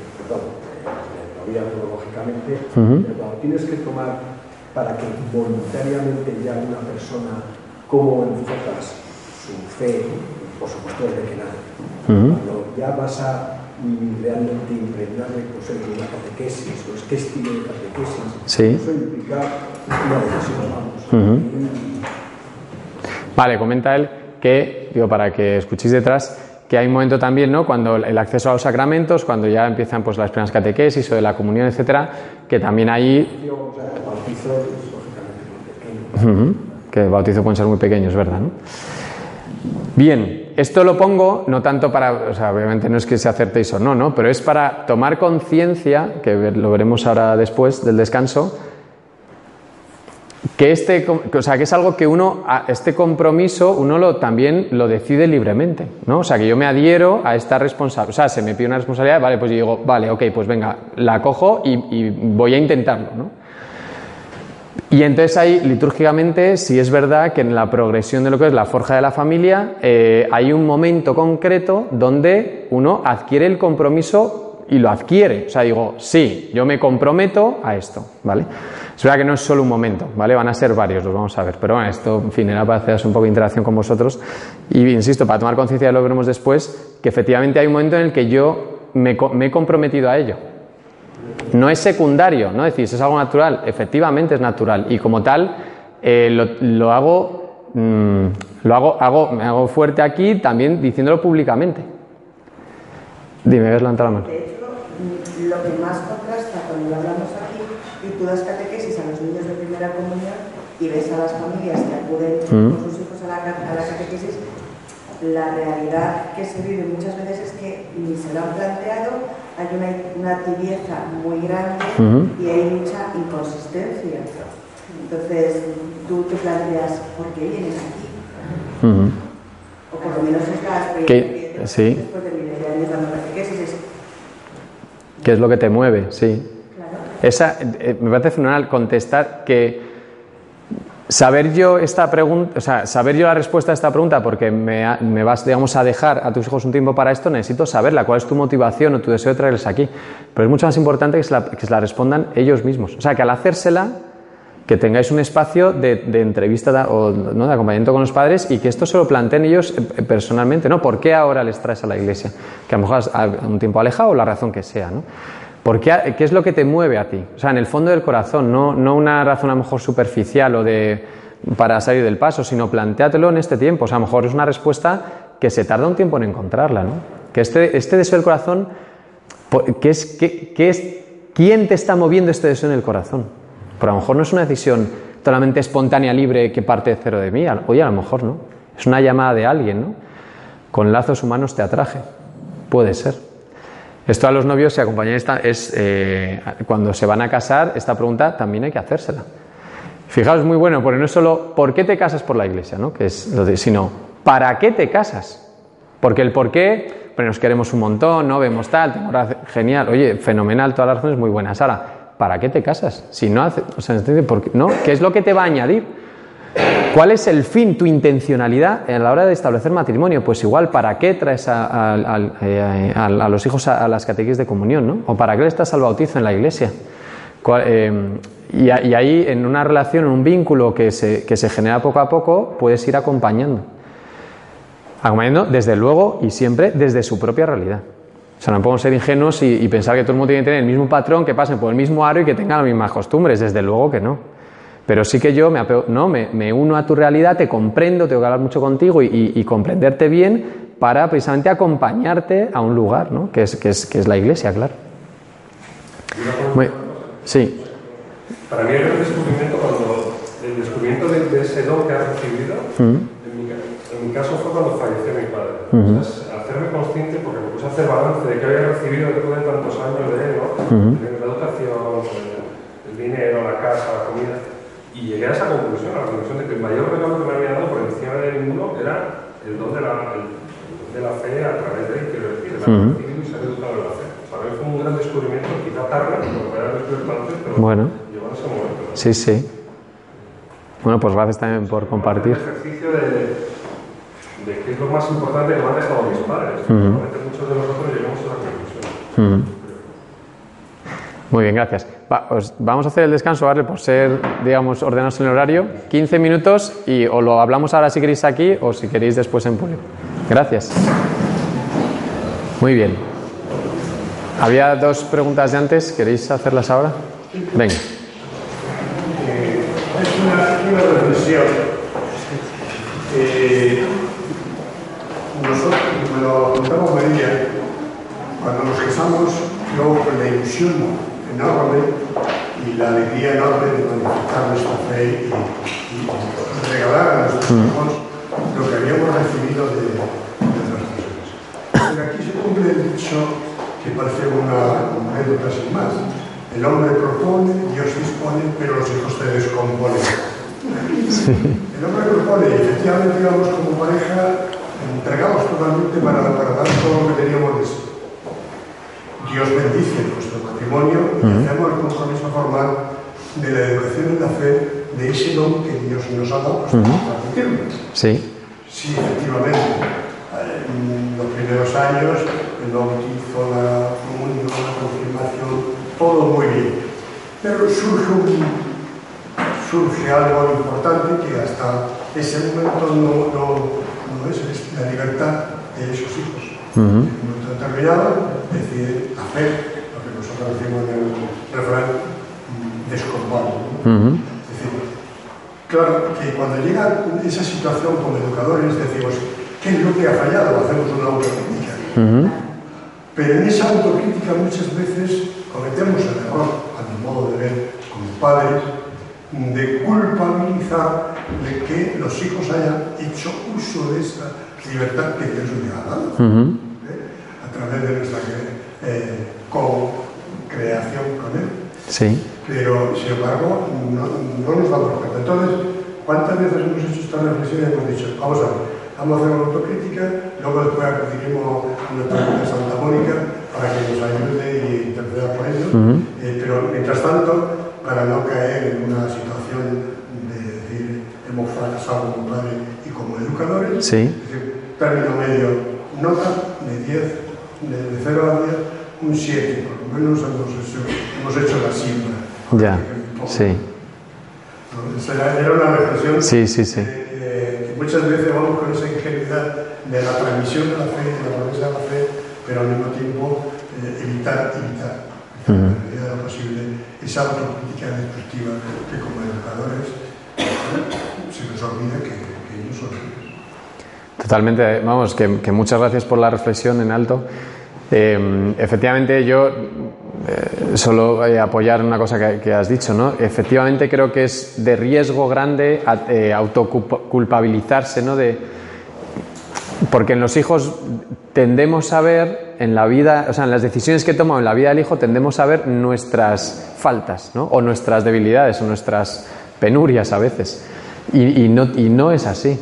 lógicamente, pero cuando tienes que tomar para que voluntariamente ya una persona, cómo enfocas su fe, por supuesto desde que nace, Ujú. cuando ya vas a realmente impregnarle pues, en una catequesis, o es qué estilo de catequesis, Sí. eso implica una decisión, vamos. Ujú. Y- Vale, comenta él que, digo, para que escuchéis detrás, que hay un momento también, ¿no? Cuando el acceso a los sacramentos, cuando ya empiezan pues las primeras catequesis o de la comunión, etcétera, que también ahí pequeño. Ujú, Que el bautizo pueden ser muy pequeños, ¿verdad? no? Bien, esto lo pongo no tanto para, o sea, obviamente no es que se acertéis o no, ¿no? Pero es para tomar conciencia, que lo veremos ahora después del descanso, que este, o sea, que es algo que uno, este compromiso, uno lo, también lo decide libremente, ¿no? O sea, que yo me adhiero a esta responsabilidad, o sea, se me pide una responsabilidad, vale, pues yo digo, vale, ok, pues venga, la cojo y, y voy a intentarlo, ¿no? Y entonces ahí, litúrgicamente, sí es verdad que en la progresión de lo que es la forja de la familia, eh, hay un momento concreto donde uno adquiere el compromiso y lo adquiere. O sea, digo, sí, yo me comprometo a esto, ¿vale? Es verdad que no es solo un momento, ¿vale? Van a ser varios, los vamos a ver. Pero bueno, esto, en fin, era para hacer un poco de interacción con vosotros. Y insisto, para tomar conciencia de lo que veremos después, que efectivamente hay un momento en el que yo me, me he comprometido a ello. No es secundario, ¿no? Decís, es algo natural. Efectivamente es natural. Y como tal, eh, lo, hago, mm, lo hago, hago, me hago fuerte aquí también diciéndolo públicamente. Dime, ves levantado la mano. Lo que más contrasta cuando lo hablamos aquí y tú das catequesis a los niños de primera comunión y ves a las familias que acuden Mm. con sus hijos a la, a la catequesis, la realidad que se vive muchas veces es que ni se lo han planteado, hay una, una tibieza muy grande y hay mucha inconsistencia. Entonces, tú te planteas, ¿por qué vienes aquí? O por lo menos estás Que- sí. después de miles de años dando catequesis, es ¿Qué es lo que te mueve? Sí. claro. Esa, eh, me parece fenomenal contestar que saber yo esta pregunta, o sea, saber yo la respuesta a esta pregunta, porque me, me vas, digamos, a dejar a tus hijos un tiempo para esto, necesito saberla, cuál es tu motivación o tu deseo de traerles aquí. Pero es mucho más importante que se la, que se la respondan ellos mismos. O sea, que al hacérsela, que tengáis un espacio de, entrevista o ¿no? de acompañamiento con los padres y que esto se lo planteen ellos eh, personalmente, ¿no? ¿Por qué ahora les traes a la iglesia? Que a lo mejor has un tiempo alejado o la razón que sea, ¿no? ¿Por qué, ¿Qué es lo que te mueve a ti? O sea, en el fondo del corazón, no, no una razón a lo mejor superficial o de para salir del paso, sino plantéatelo en este tiempo. O sea, a lo mejor es una respuesta que se tarda un tiempo en encontrarla, ¿no? Que este, este deseo del corazón, ¿qué es, qué- qué es, ¿quién te está moviendo este deseo en el corazón? Pero a lo mejor no es una decisión totalmente espontánea, libre, que parte de cero de mí. Oye, a lo mejor no. Es una llamada de alguien, ¿no? Con lazos humanos te atraje. Puede ser. Esto a los novios y acompañantes es eh, cuando se van a casar, esta pregunta también hay que hacérsela. Fijaos, muy bueno, porque no es solo ¿por qué te casas por la iglesia? ¿no? Que sino ¿para qué te casas? Porque el por qué, pero nos queremos un montón, no vemos tal, tengo genial, oye, fenomenal, todas las razones muy buenas. Ahora, ¿para qué te casas? Si no hace, o sea, ¿por qué, ¿no? ¿Qué es lo que te va a añadir? ¿Cuál es el fin, tu intencionalidad a la hora de establecer matrimonio? Pues igual, ¿para qué traes a, eh, los hijos a, las catequis de comunión? ¿no? ¿O para qué le estás al bautizo en la iglesia? Eh, y, y ahí, en una relación, en un vínculo que se, que se genera poco a poco, puedes ir acompañando. Acompañando, desde luego y siempre, desde su propia realidad. O sea, no podemos ser ingenuos y, y pensar que todo el mundo tiene que tener el mismo patrón, que pasen por el mismo aro y que tengan las mismas costumbres. Desde luego que no. Pero sí que yo me, apego- no, me, me uno a tu realidad, te comprendo, tengo que hablar mucho contigo y, y- y comprenderte bien para precisamente acompañarte a un lugar, ¿no? que, es, que, es, que es la iglesia, claro. Muy- sí, Para mí un descubrimiento cuando el descubrimiento de, de ese don que has recibido, Mm. en, mi, en mi caso fue cuando falleció mi padre. Ujú. O sea, hacerme consciente, porque hacer balance de que había recibido después de tantos años de ¿no? Ujú. De la educación, el, el dinero, la casa, la comida. Y llegué a esa conclusión, a la conclusión de que el mayor regalo que me había dado por encima de ninguno era el don de la, el- de la fe a través de quiero decir, el haber Ujú. recibido y ser educado en la fe. Para mí fue un gran descubrimiento, quizá tarde, me había descubierto antes, pero Bueno. llegó en ese momento. sí, sí. Bueno, pues gracias también por compartir. El ejercicio de, de qué es lo más importante que me han dejado mis padres. Ujú. Normalmente muchos de nosotros llegamos a esa conclusión. Muy bien, gracias. Va, os- vamos a hacer el descanso, ¿vale? Por ser, digamos, ordenados en el horario. 15 minutos y o lo hablamos ahora si queréis aquí o si queréis después en público. Gracias. Muy bien. Había dos preguntas de antes, ¿queréis hacerlas ahora? Venga. Eh, es una, una reflexión. Eh, lo contaba María, cuando nos casamos, yo con la ilusión enorme y la alegría enorme de manifestar nuestra fe y, y regalar a nuestros hijos lo que habíamos recibido de, de otras personas. Pero aquí se cumple el dicho que parece una anécdota sin más. El hombre propone, Dios dispone, pero los hijos te descomponen. El hombre propone, y efectivamente íbamos como pareja, entregamos totalmente para, para dar todo lo que teníamos de sí. Dios bendice nuestro matrimonio y hacemos el compromiso formal de la educación en la fe de ese don que Dios nos ha dado pues, para. Sí. Sí, efectivamente. Eh, En los primeros años, el bautizo, la comunión, la confirmación, todo muy bien. Pero surge, un- surge algo importante que hasta ese momento no, no, es, es la libertad de esos hijos. Ujú. En un momento determinado decide hacer lo que nosotros decimos en el refrán, mm, descompone. ¿no? Ujú. Es decir, claro que cuando llega esa situación como educadores decimos, ¿qué es lo que ha fallado? Hacemos una autocrítica. Pero en esa autocrítica muchas veces cometemos el error, a mi modo de ver, como padres, de culpabilizar de que los hijos hayan hecho uso de esa libertad que Dios les ha dado. ¿eh? a través de nuestra eh, co-creación con Él Sí. pero sin embargo no, no nos damos cuenta. Entonces, ¿Cuántas veces hemos hecho esta reflexión y hemos dicho, vamos a ver, vamos a hacer una autocrítica, luego después acudiremos a nuestra Santa Mónica para que nos ayude y interceda por ello, eh, pero mientras tanto, para no caer en una situación de decir, hemos fracasado como padres y como educadores, Sí. es decir, término medio, nota de 10, de, de 0 a 10, un 7, por lo menos hemos hecho, hemos hecho la cifra. Ya, sí. era, una reflexión Sí, sí, sí. eh, que muchas veces vamos con esa ingenuidad de la transmisión de la fe, de la promesa de la fe, pero al mismo tiempo eh, evitar, evitar, en la medida de lo posible, esa autocrítica destructiva que como educadores se nos olvida que, que ellos son. Totalmente, vamos, que, que muchas gracias por la reflexión en alto. Eh, efectivamente, yo eh, solo eh, apoyar una cosa que, que has dicho, ¿no? Efectivamente, creo que es de riesgo grande eh, autoculpabilizarse, ¿no? De, porque en los hijos tendemos a ver en la vida, o sea, en las decisiones que tomamos en la vida del hijo, tendemos a ver nuestras faltas, ¿no? O nuestras debilidades, o nuestras penurias a veces. Y, no, y no es así.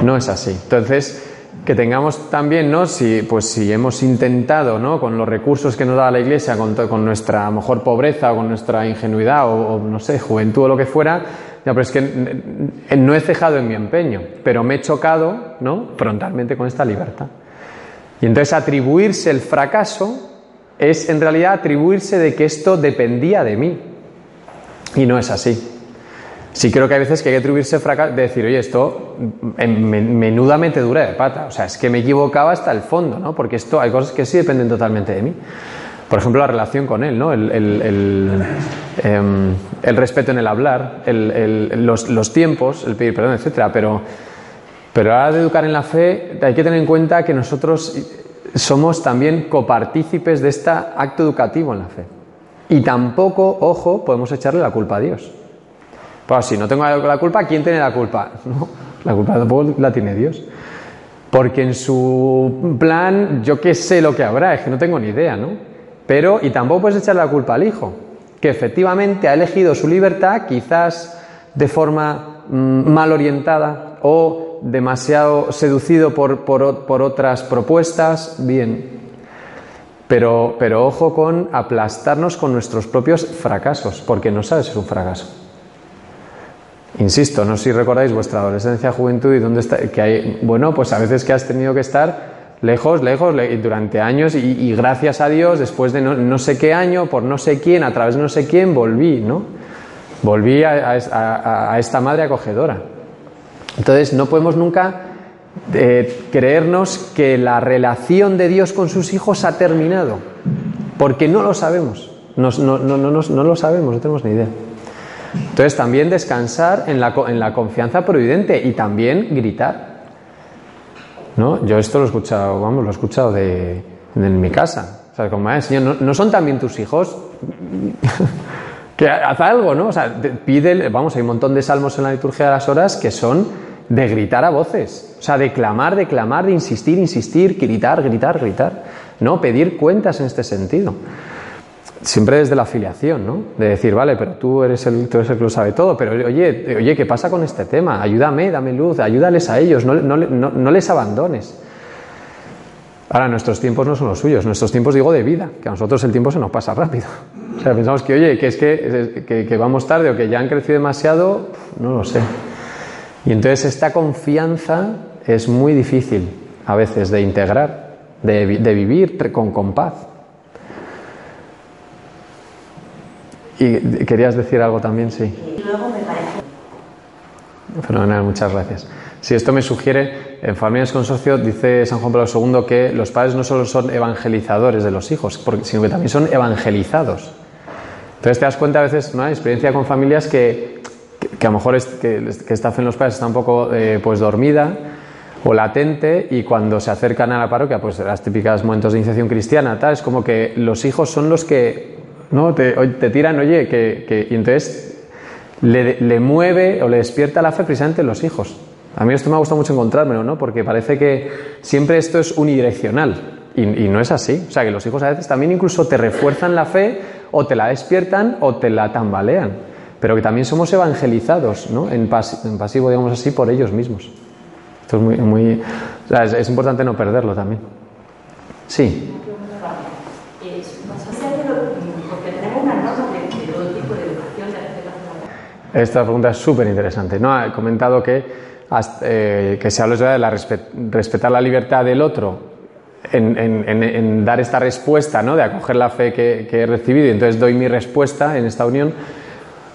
No es así. Entonces, que tengamos también, ¿no? Si, pues si hemos intentado, ¿no? Con los recursos que nos da la Iglesia, con, nuestra mejor pobreza o con nuestra ingenuidad o, no sé, juventud o lo que fuera, ya, pero es que no he cejado en mi empeño, pero me he chocado, ¿no? Frontalmente con esta libertad. Y entonces atribuirse el fracaso es en realidad atribuirse de que esto dependía de mí. Y no es así. Sí creo que hay veces que hay que atribuirse fracaso, de decir, oye, esto en men- menuda metedura de pata, o sea, es que me equivocaba hasta el fondo, ¿no? Porque esto hay cosas que sí dependen totalmente de mí. Por ejemplo, la relación con él, ¿no? El, el- el, em, el respeto en el hablar, los, los tiempos, el pedir perdón, etcétera. Pero, pero a la hora de educar en la fe hay que tener en cuenta que nosotros somos también copartícipes de este acto educativo en la fe. Y tampoco, ojo, podemos echarle la culpa a Dios. Pues si no tengo la culpa, ¿quién tiene la culpa? [laughs] No, la culpa la tiene Dios. Porque en su plan, yo qué sé lo que habrá, es que no tengo ni idea, ¿no? Pero, y tampoco puedes echar la culpa al hijo, que efectivamente ha elegido su libertad, quizás de forma mm, mal orientada o demasiado seducido por, por por otras propuestas, bien. Pero, pero ojo con aplastarnos con nuestros propios fracasos, porque no sabes si es un fracaso. Insisto, no sé si recordáis vuestra adolescencia, juventud y dónde está, que hay, bueno, pues a veces que has tenido que estar lejos, lejos, durante años y, gracias a Dios, después de no, no sé qué año, por no sé quién, a través de no sé quién, volví, ¿no? Volví a- a esta madre acogedora. Entonces, no podemos nunca eh, creernos que la relación de Dios con sus hijos ha terminado, porque no lo sabemos, no, no, no, no, lo sabemos, no tenemos ni idea. Entonces también descansar en la, en la confianza providente y también gritar. ¿No? Yo esto lo he escuchado, vamos, lo he escuchado de, de- en mi casa. O sea, como, "Ah, Señor, ¿no, son también tus hijos? [laughs] que haz algo, ¿no? O sea, pide, vamos, hay un montón de salmos en la liturgia de las horas que son de gritar a voces. O sea, de clamar, de clamar, de insistir, insistir, gritar, gritar, gritar. No, pedir cuentas en este sentido. Siempre desde la afiliación, ¿no? De decir, vale, pero tú eres el, tú eres el que lo sabe todo, pero oye, oye, ¿qué pasa con este tema? Ayúdame, dame luz, ayúdales a ellos, no, no, no- no les abandones. Ahora, nuestros tiempos no son los suyos, nuestros tiempos digo de vida, que a nosotros el tiempo se nos pasa rápido. O sea, pensamos que, oye, que es que, que, que vamos tarde o que ya han crecido demasiado, no lo sé. Y entonces esta confianza es muy difícil a veces de integrar, de, vi- de vivir con, paz. Y querías decir algo también, sí. Y luego me parece Fenomenal, muchas gracias. Si esto me sugiere, en Familias Consorcio dice San Juan Pablo II que los padres no solo son evangelizadores de los hijos, sino que también son evangelizados. Entonces te das cuenta a veces, una experiencia con familias que, que, a lo mejor es- que, que esta fe en los padres está un poco eh, pues dormida o latente y cuando se acercan a la parroquia, pues las típicas momentos de iniciación cristiana, tal, es como que los hijos son los que ¿no? te, te tiran, oye, que, y entonces le, le mueve o le despierta la fe precisamente en los hijos. A mí esto me ha gustado mucho encontrármelo, ¿no? Porque parece que siempre esto es unidireccional y, y no es así. O sea, que los hijos a veces también incluso te refuerzan la fe o te la despiertan o te la tambalean. Pero que también somos evangelizados, ¿no? En, pas- en pasivo, digamos así, por ellos mismos. Esto es muy, muy o sea, es, es importante no perderlo también. Sí. Esta pregunta es súper interesante. ¿no? He comentado que, hasta- eh, que se habla de la respe- respetar la libertad del otro en, en- en- en dar esta respuesta, ¿no? de acoger la fe que, que he recibido y entonces doy mi respuesta en esta unión.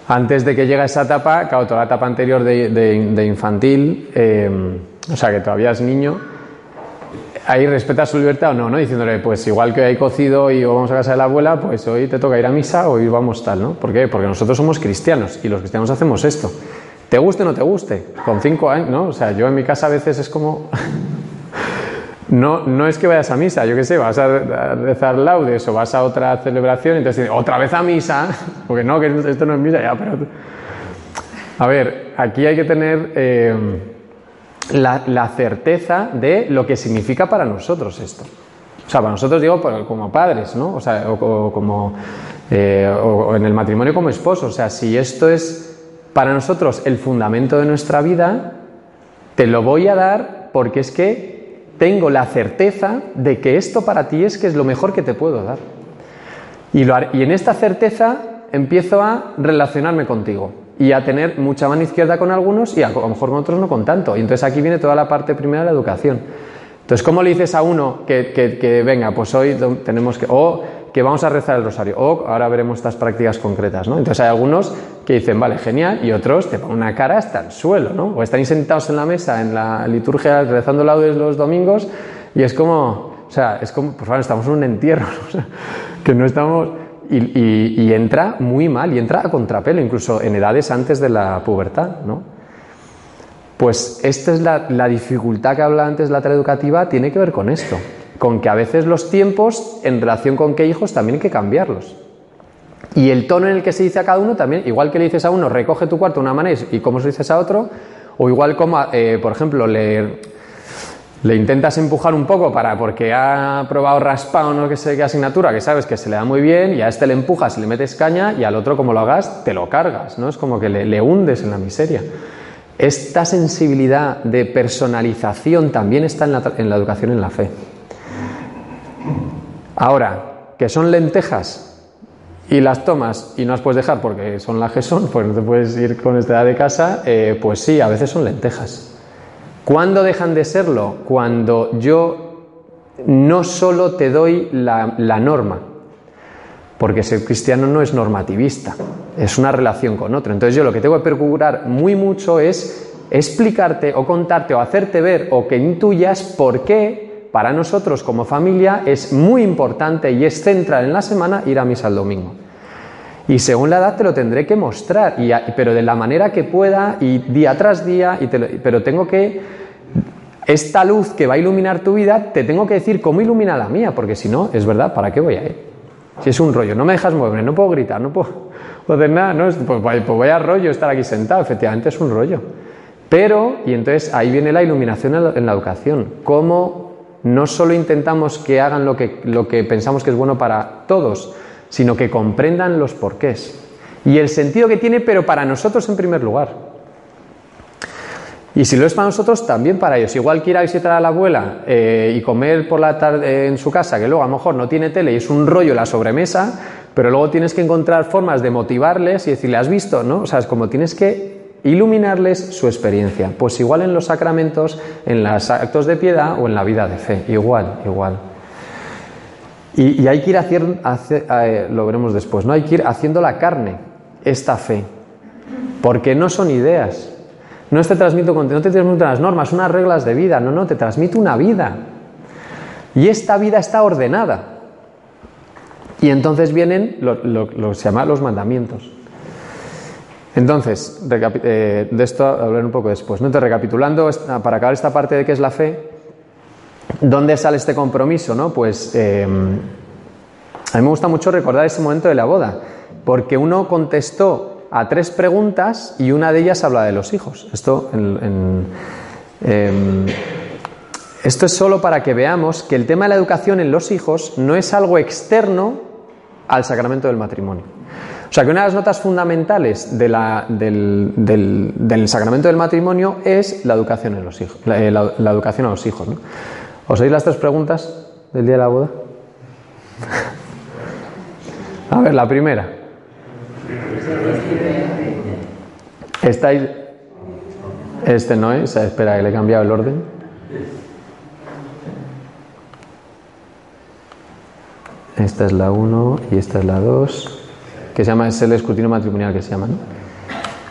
Antes de que llegue esa etapa, claro, toda la etapa anterior de, de- de infantil, eh, o sea que todavía es niño, ahí respeta su libertad o no, ¿no? Diciéndole, pues igual que hoy hay cocido y vamos a casa de la abuela, pues hoy te toca ir a misa o hoy vamos tal, ¿no? ¿Por qué? Porque nosotros somos cristianos y los cristianos hacemos esto. ¿Te guste o no te guste? Con cinco años, ¿no? O sea, yo en mi casa a veces es como... [laughs] No, no es que vayas a misa, yo qué sé, vas a rezar laudes o vas a otra celebración y entonces otra vez a misa, [laughs] porque no, que esto no es misa, ya, pero... A ver, aquí hay que tener... eh, la, la certeza de lo que significa para nosotros esto. O sea, para nosotros digo como padres, ¿no? O sea, o, como eh, o- o en el matrimonio como esposos. O sea, si esto es para nosotros el fundamento de nuestra vida, te lo voy a dar porque es que tengo la certeza de que esto para ti es que es lo mejor que te puedo dar. Y, lo y en esta certeza empiezo a relacionarme contigo y a tener mucha mano izquierda con algunos y a, a lo mejor con otros no con tanto. Y entonces aquí viene toda la parte primera de la educación. Entonces, ¿cómo le dices a uno que, que- que, venga, pues hoy tenemos que, o que vamos a rezar el rosario, o ahora veremos estas prácticas concretas, ¿no? Entonces hay algunos que dicen, vale, genial, y otros te ponen una cara hasta el suelo, ¿no? O están sentados en la mesa, en la liturgia, rezando laudes los domingos, y es como, o sea, es como, por favor, estamos en un entierro, [laughs] ¿no? Que no estamos... Y, entra muy mal, y entra a contrapelo, incluso en edades antes de la pubertad, ¿no? Pues esta es la, dificultad que habla antes la tarea educativa, tiene que ver con esto, con que a veces los tiempos en relación con qué hijos también hay que cambiarlos. Y el tono en el que se dice a cada uno también, igual que le dices a uno, recoge tu cuarto de una manera y cómo se dices a otro, o igual como, eh, por ejemplo, le, le intentas empujar un poco para porque ha probado raspado no sé qué asignatura que sabes que se le da muy bien y a este le empujas y le metes caña y al otro como lo hagas te lo cargas, ¿no? Es como que le, le hundes en la miseria. Esta sensibilidad de personalización también está en la, en la educación en la fe. Ahora, que son lentejas y las tomas y no las puedes dejar porque son las que son, pues no te puedes ir con esta edad de casa, eh, pues sí, a veces son lentejas. ¿Cuándo dejan de serlo? Cuando yo no solo te doy la, la norma, porque ser cristiano no es normativista, es una relación con otro. Entonces yo lo que tengo que procurar muy mucho es explicarte o contarte o hacerte ver o que intuyas por qué para nosotros como familia es muy importante y es central en la semana ir a misa el domingo. Y según la edad te lo tendré que mostrar, a- pero de la manera que pueda y día tras día, pero tengo que, esta luz que va a iluminar tu vida, te tengo que decir cómo ilumina la mía, porque si no, es verdad, ¿para qué voy a ir? Si es un rollo, no me dejas moverme, no puedo gritar, no puedo, [laughs] hacer nada, no, Es- pues, vaya- pues vaya rollo estar aquí sentado, efectivamente es un rollo. Pero, y entonces ahí viene la iluminación en la, en la educación, cómo no solo intentamos que hagan lo que, lo que pensamos que es bueno para todos, sino que comprendan los porqués y el sentido que tiene, pero para nosotros en primer lugar. Y si lo es para nosotros, también para ellos. Igual que ir a visitar a la abuela eh, y comer por la tarde en su casa, que luego a lo mejor no tiene tele y es un rollo la sobremesa, pero luego tienes que encontrar formas de motivarles y decirle, ¿has visto? ¿no? O sea, es como tienes que iluminarles su experiencia. Pues igual en los sacramentos, en los actos de piedad o en la vida de fe. Igual, igual. Y, hay que ir haciendo, lo veremos después, ¿no? Hay que ir haciendo la carne, esta fe. Porque no son ideas. No te transmito, no te transmito unas normas, unas reglas de vida. No, no, te transmito una vida. Y esta vida está ordenada. Y entonces vienen lo- lo que se llama los mandamientos. Entonces, eh, de esto hablaré un poco después. ¿no? Entonces, recapitulando, para acabar esta parte de qué es la fe, ¿dónde sale este compromiso? No? Pues eh, a mí me gusta mucho recordar ese momento de la boda, porque uno contestó a tres preguntas y una de ellas habla de los hijos. Esto, en, em, esto es solo para que veamos que el tema de la educación en los hijos no es algo externo al sacramento del matrimonio. O sea que una de las notas fundamentales del, del- del sacramento del matrimonio es la educación, en los hijos, la, eh, la- educación a los hijos. ¿no? ¿Os oís las tres preguntas del día de la boda? A ver, la primera. ¿Estáis...? Este no es, espera que le he cambiado el orden. Esta es la 1 y esta es la 2, que se llama, es el escrutinio matrimonial que se llama, ¿no?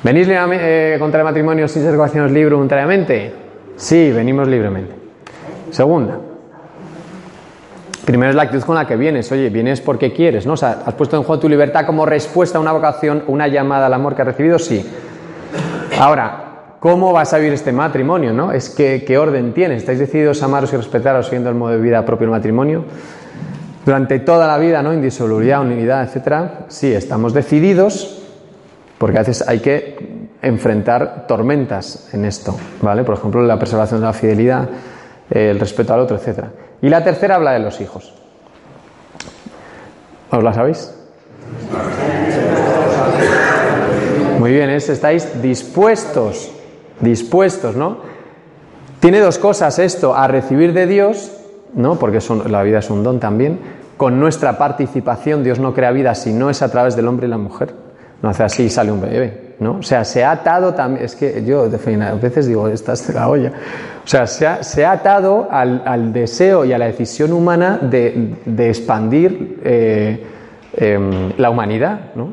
¿Venís eh, contra el matrimonio sin ser coaccionados libre voluntariamente? Sí, venimos libremente. Segunda. Primero es la actitud con la que vienes. Oye, vienes porque quieres, ¿no? Has puesto en juego tu libertad como respuesta a una vocación, una llamada al amor que has recibido, sí. Ahora, ¿cómo vas a vivir este matrimonio, no? Es que, ¿qué orden tienes? ¿Estáis decididos a amaros y respetaros siguiendo el modo de vida propio del matrimonio? Durante toda la vida, ¿no? Indisolubilidad, unidad, etcétera. Sí, estamos decididos, porque a veces hay que enfrentar tormentas en esto, ¿vale? Por ejemplo, la preservación de la fidelidad, eh, el respeto al otro, etcétera. Y la tercera habla de los hijos. ¿Os la sabéis? Muy bien, es, estáis dispuestos, dispuestos, ¿no? Tiene dos cosas esto, a recibir de Dios, ¿no? Porque la vida es un don también, con nuestra participación, Dios no crea vida si no es a través del hombre y la mujer. No hace así y sale un bebé, ¿no? O sea, se ha atado también, es que yo a veces digo, esta es la olla. O sea, se ha, se ha atado al, al, deseo y a la decisión humana de, de expandir eh, eh, la humanidad, ¿no?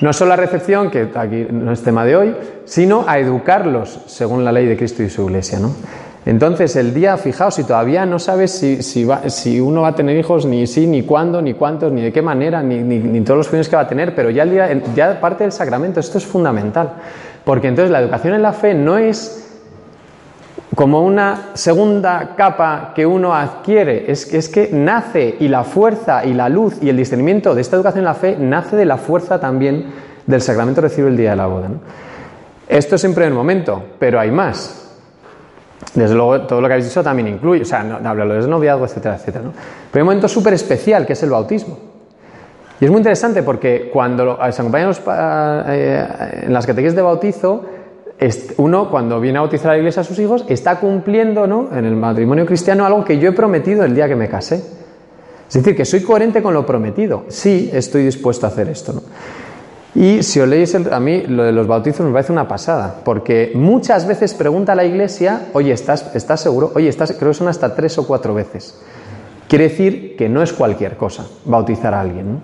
No solo la recepción, que aquí no es tema de hoy, sino a educarlos según la ley de Cristo y su iglesia, ¿no? Entonces, el día, fijaos, si todavía no sabes si, si, va, si, uno va a tener hijos, ni sí, ni cuándo, ni cuántos, ni de qué manera, ni, ni, todos los fines que va a tener, pero ya, el día, ya parte del sacramento, esto es fundamental. Porque entonces la educación en la fe no es como una segunda capa que uno adquiere, es es que nace y la fuerza y la luz y el discernimiento de esta educación en la fe nace de la fuerza también del sacramento recibido el día de la boda. Esto es en primer momento, pero hay más. Desde luego, todo lo que habéis dicho también incluye, o sea, no, habla de noviazgo, etcétera, etcétera. ¿no? Pero hay un momento súper especial que es el bautismo. Y es muy interesante porque cuando se acompañan los, eh, en las catequías de bautizo, uno cuando viene a bautizar a la iglesia a sus hijos está cumpliendo ¿no? en el matrimonio cristiano algo que yo he prometido el día que me casé. Es decir, que soy coherente con lo prometido. Sí, estoy dispuesto a hacer esto. Y si os leéis, a mí lo de los bautizos me parece una pasada, porque muchas veces pregunta la iglesia, oye, ¿estás, ¿estás seguro? Oye, estás, creo que son hasta tres o cuatro veces. Quiere decir que no es cualquier cosa bautizar a alguien.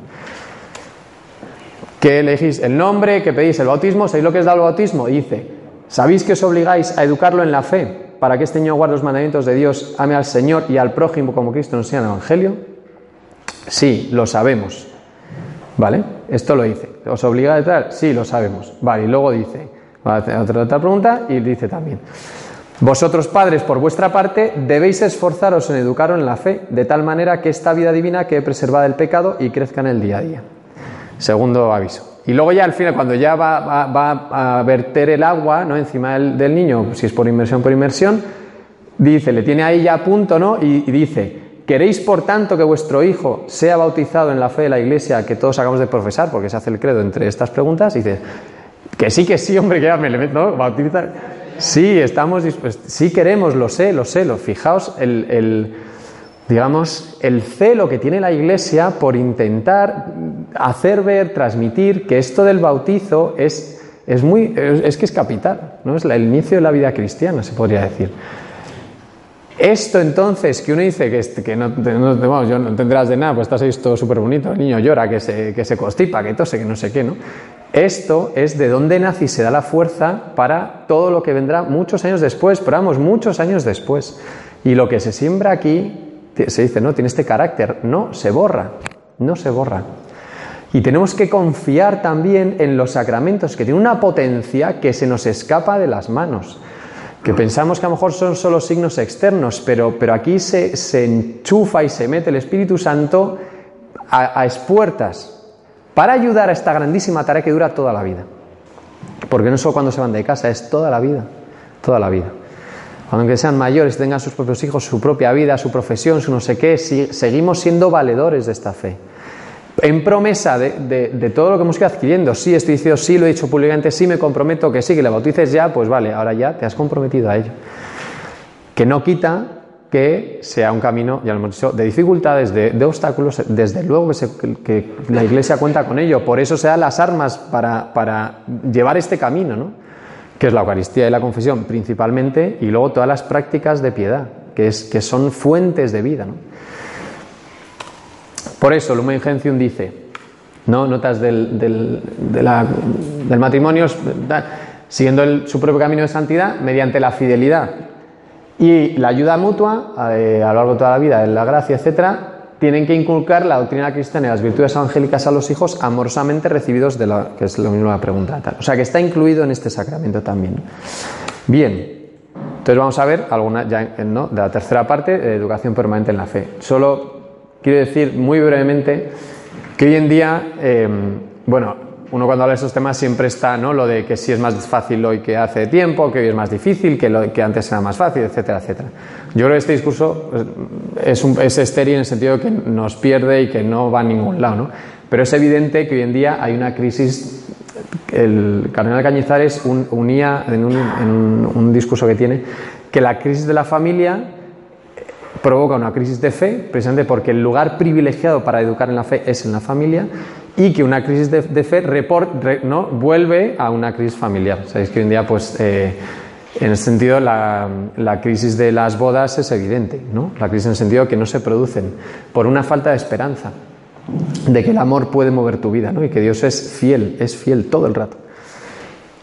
Que elegís el nombre, que pedís el bautismo, ¿sabéis lo que es dar el bautismo? Dice, ¿sabéis que os obligáis a educarlo en la fe para que este niño guarde los mandamientos de Dios, ame al Señor y al prójimo como Cristo nos enseña en el Evangelio? Sí, lo sabemos. ¿Vale? Esto lo dice. ¿Os obliga a tal? Sí, lo sabemos. Vale, y luego dice, otra, otra pregunta y dice también. Vosotros padres, por vuestra parte, debéis esforzaros en educaros en la fe, de tal manera que esta vida divina quede preservada del pecado y crezca en el día a día. Segundo aviso. Y luego ya al final, cuando ya va, a verter el agua ¿no? encima del, niño, si es por inmersión, por inmersión, dice, le tiene ahí ya a punto, ¿no? Y dice, ¿queréis por tanto que vuestro hijo sea bautizado en la fe de la iglesia que todos acabamos de profesar? Porque se hace el credo entre estas preguntas. Y dice, que sí, que sí, hombre, que me le meto, ¿no? Bautizar. Sí, estamos dispuestos. Sí queremos, lo sé, lo sé. Lo, fijaos el, el digamos, el celo que tiene la Iglesia por intentar hacer ver, transmitir que esto del bautizo es, es muy, es, que es capital, ¿no? Es el inicio de la vida cristiana, se podría decir. Esto entonces, que uno dice que, que no, no, yo no tendrás de nada, pues estás ahí todo súper bonito, el niño llora, que se, que se constipa, que tose, que no sé qué, ¿no? Esto es de dónde nace y se da la fuerza para todo lo que vendrá muchos años después, pero vamos, muchos años después. Y lo que se siembra aquí se dice, no, tiene este carácter, no, se borra, no se borra. Y tenemos que confiar también en los sacramentos, que tienen una potencia que se nos escapa de las manos, que pensamos que a lo mejor son solo signos externos, pero, pero aquí se, se enchufa y se mete el Espíritu Santo a, a espuertas para ayudar a esta grandísima tarea que dura toda la vida. Porque no solo cuando se van de casa, es toda la vida, toda la vida. Aunque sean mayores, tengan sus propios hijos, su propia vida, su profesión, su no sé qué, si, seguimos siendo valedores de esta fe. En promesa de, de- de todo lo que hemos ido adquiriendo. Sí, estoy diciendo, sí, lo he dicho públicamente, sí, me comprometo que sí, que le bautices ya, pues vale, ahora ya te has comprometido a ello. Que no quita que sea un camino, ya lo hemos dicho, de dificultades, de, obstáculos, desde luego que, que la Iglesia cuenta con ello, por eso se dan las armas para, para llevar este camino, ¿no? que es la Eucaristía y la confesión principalmente, y luego todas las prácticas de piedad, que, es, que son fuentes de vida. ¿no? Por eso Lumen Gentium dice, ¿no? notas del, del, matrimonio, siguiendo su propio camino de santidad, mediante la fidelidad y la ayuda mutua eh, a lo largo de toda la vida, la gracia, etcétera, tienen que inculcar la doctrina cristiana y las virtudes evangélicas a los hijos amorosamente recibidos de la que es lo mismo la pregunta tal. O sea que está incluido en este sacramento también. Bien, entonces vamos a ver alguna ya ¿no? de la tercera parte, de educación permanente en la fe. Solo quiero decir muy brevemente que hoy en día, eh, bueno, uno cuando habla de estos temas siempre está ¿no? lo de que si es más fácil hoy que hace tiempo, que hoy es más difícil, que, lo, que antes era más fácil, etcétera, etcétera. Yo creo que este discurso pues, es, un, es estéril en el sentido de que nos pierde y que no va a ningún lado, ¿no? Pero es evidente que hoy en día hay una crisis el cardenal Cañizares un- unía en un, en un discurso que tiene que la crisis de la familia provoca una crisis de fe, precisamente porque el lugar privilegiado para educar en la fe es en la familia, y que una crisis de, fe report- re- ¿no? vuelve a una crisis familiar. Sabéis que hoy en día, pues, eh, en ese sentido, la, la crisis de las bodas es evidente, ¿no? La crisis en el sentido que no se producen por una falta de esperanza, de que el amor puede mover tu vida, ¿no? Y que Dios es fiel, es fiel todo el rato.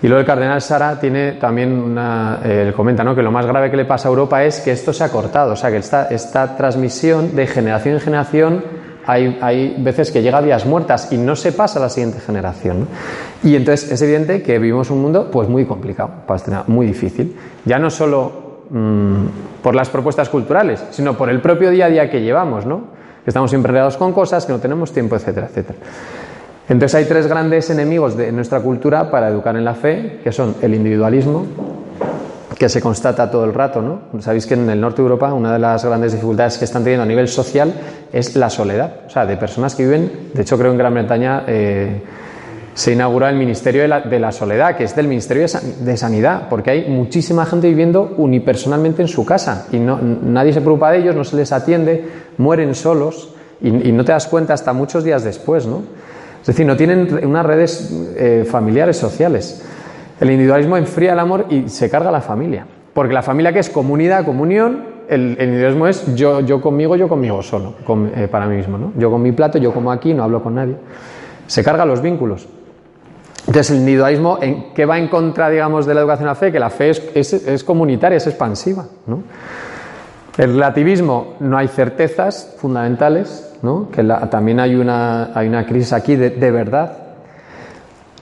Y luego el cardenal Sara tiene también una, eh, él comenta ¿no? que lo más grave que le pasa a Europa es que esto se ha cortado, o sea que esta, esta transmisión de generación en generación hay, hay veces que llega a vías muertas y no se pasa a la siguiente generación. Y entonces es evidente que vivimos un mundo pues muy complicado, muy difícil. Ya no solo mm, por las propuestas culturales, sino por el propio día a día que llevamos, ¿no? que estamos siempre enredados con cosas, que no tenemos tiempo, etcétera, etcétera. Entonces hay tres grandes enemigos de nuestra cultura para educar en la fe, que son el individualismo, que se constata todo el rato, ¿no? Sabéis que en el norte de Europa una de las grandes dificultades que están teniendo a nivel social es la soledad, o sea, de personas que viven, de hecho creo en Gran Bretaña eh, se inaugura el Ministerio de la, Soledad, que es del Ministerio de, San- de Sanidad, porque hay muchísima gente viviendo unipersonalmente en su casa y nadie se preocupa de ellos, no se les atiende, mueren solos y, y no te das cuenta hasta muchos días después, ¿no? Es decir, no tienen unas redes eh, familiares sociales. El individualismo enfría el amor y se carga la familia. Porque la familia que es comunidad, comunión, el, individualismo es yo, yo conmigo, yo conmigo solo, eh, para mí mismo. ¿no? Yo con mi plato, yo como aquí, no hablo con nadie. Se carga los vínculos. Entonces el individualismo, ¿en qué va en contra, digamos, de la educación a la fe? Que la fe es, comunitaria, es expansiva. El relativismo, no hay certezas fundamentales, ¿no? que la- también hay una, hay una crisis aquí de, verdad.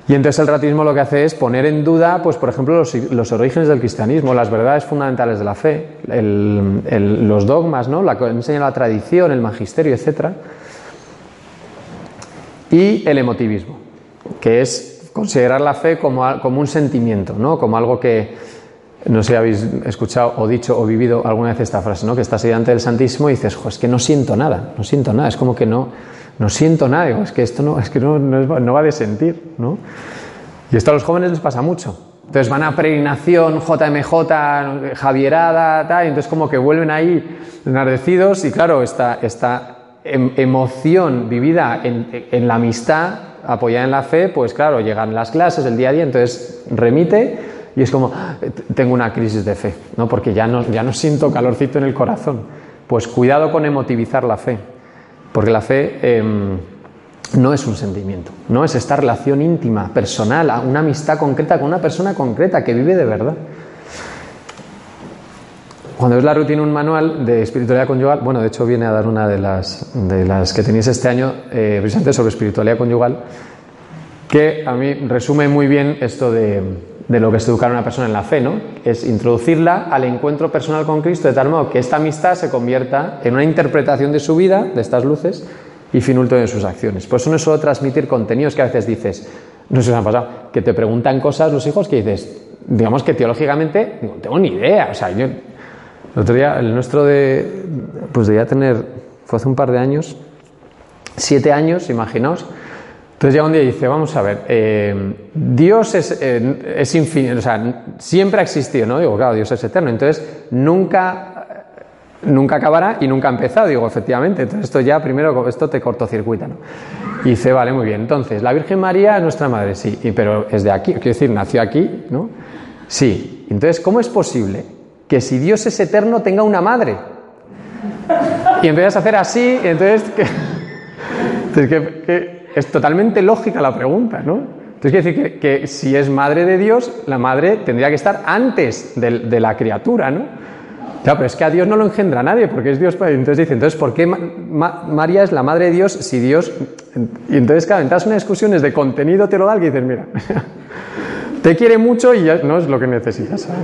Y entonces el relativismo lo que hace es poner en duda, pues por ejemplo, los, los orígenes del cristianismo, las verdades fundamentales de la fe, los dogmas, ¿no? la enseña la tradición, el magisterio, etc. Y el emotivismo, que es considerar la fe como, como un sentimiento, ¿no? como algo que, no sé si habéis escuchado o dicho o vivido alguna vez esta frase, ¿no? que estás ahí delante del Santísimo y dices, "Jo, es que no siento nada, no siento nada, es como que no, no siento nada, Digo, es que esto no, es que no, no, no va de sentir. ¿no? Y esto a los jóvenes les pasa mucho. Entonces van a peregrinación, JMJ, Javierada, tal, y entonces como que vuelven ahí enardecidos y claro, esta, esta em- emoción vivida en, en la amistad, apoyada en la fe, pues claro, llegan las clases, el día a día, entonces remite y es como, "Ah, tengo una crisis de fe, ¿no? porque ya no, ya no siento calorcito en el corazón. Pues cuidado con emotivizar la fe, porque la fe em, no es un sentimiento, no es esta relación íntima, personal, una amistad concreta con una persona concreta que vive de verdad. Cuando ves la rutina un manual de espiritualidad conyugal, bueno, de hecho viene a dar una de las, de las que tenéis este año, eh, precisamente sobre espiritualidad conyugal, que a mí resume muy bien esto de, de lo que es educar a una persona en la fe, ¿no? Es introducirla al encuentro personal con Cristo de tal modo que esta amistad se convierta en una interpretación de su vida, de estas luces, y fin último de sus acciones. Por eso no es solo transmitir contenidos que a veces dices, no sé si os ha pasado, que te preguntan cosas los hijos que dices, digamos que teológicamente no tengo ni idea, o sea, yo el otro día, el nuestro de, pues debía tener, fue hace un par de años, Siete años, imaginaos. Entonces ya un día dice, vamos a ver, eh, Dios es, eh, es infinito, o sea, siempre ha existido, ¿no? Digo, claro, Dios es eterno, entonces nunca, nunca acabará y nunca ha empezado, digo, efectivamente, entonces esto ya primero, esto te cortocircuita, ¿no? Y dice, vale, muy bien, entonces, la Virgen María es nuestra madre, sí, pero es de aquí, quiero decir, nació aquí, ¿no? Sí, entonces, ¿cómo es posible que si Dios es eterno tenga una madre? Y empiezas a hacer así, entonces, entonces que- que es totalmente lógica la pregunta, ¿no? Entonces quiere decir que, si es madre de Dios, la madre tendría que estar antes de, la criatura, ¿no? Claro, pero es que a Dios no lo engendra nadie, porque es Dios. Padre. Entonces dice, entonces, ¿por qué Ma- Ma- María es la madre de Dios si Dios... Y entonces, claro, entras en una discusión es de contenido teologal que dices, mira, [laughs] te quiere mucho y ya no es lo que necesitas. ¿sabes?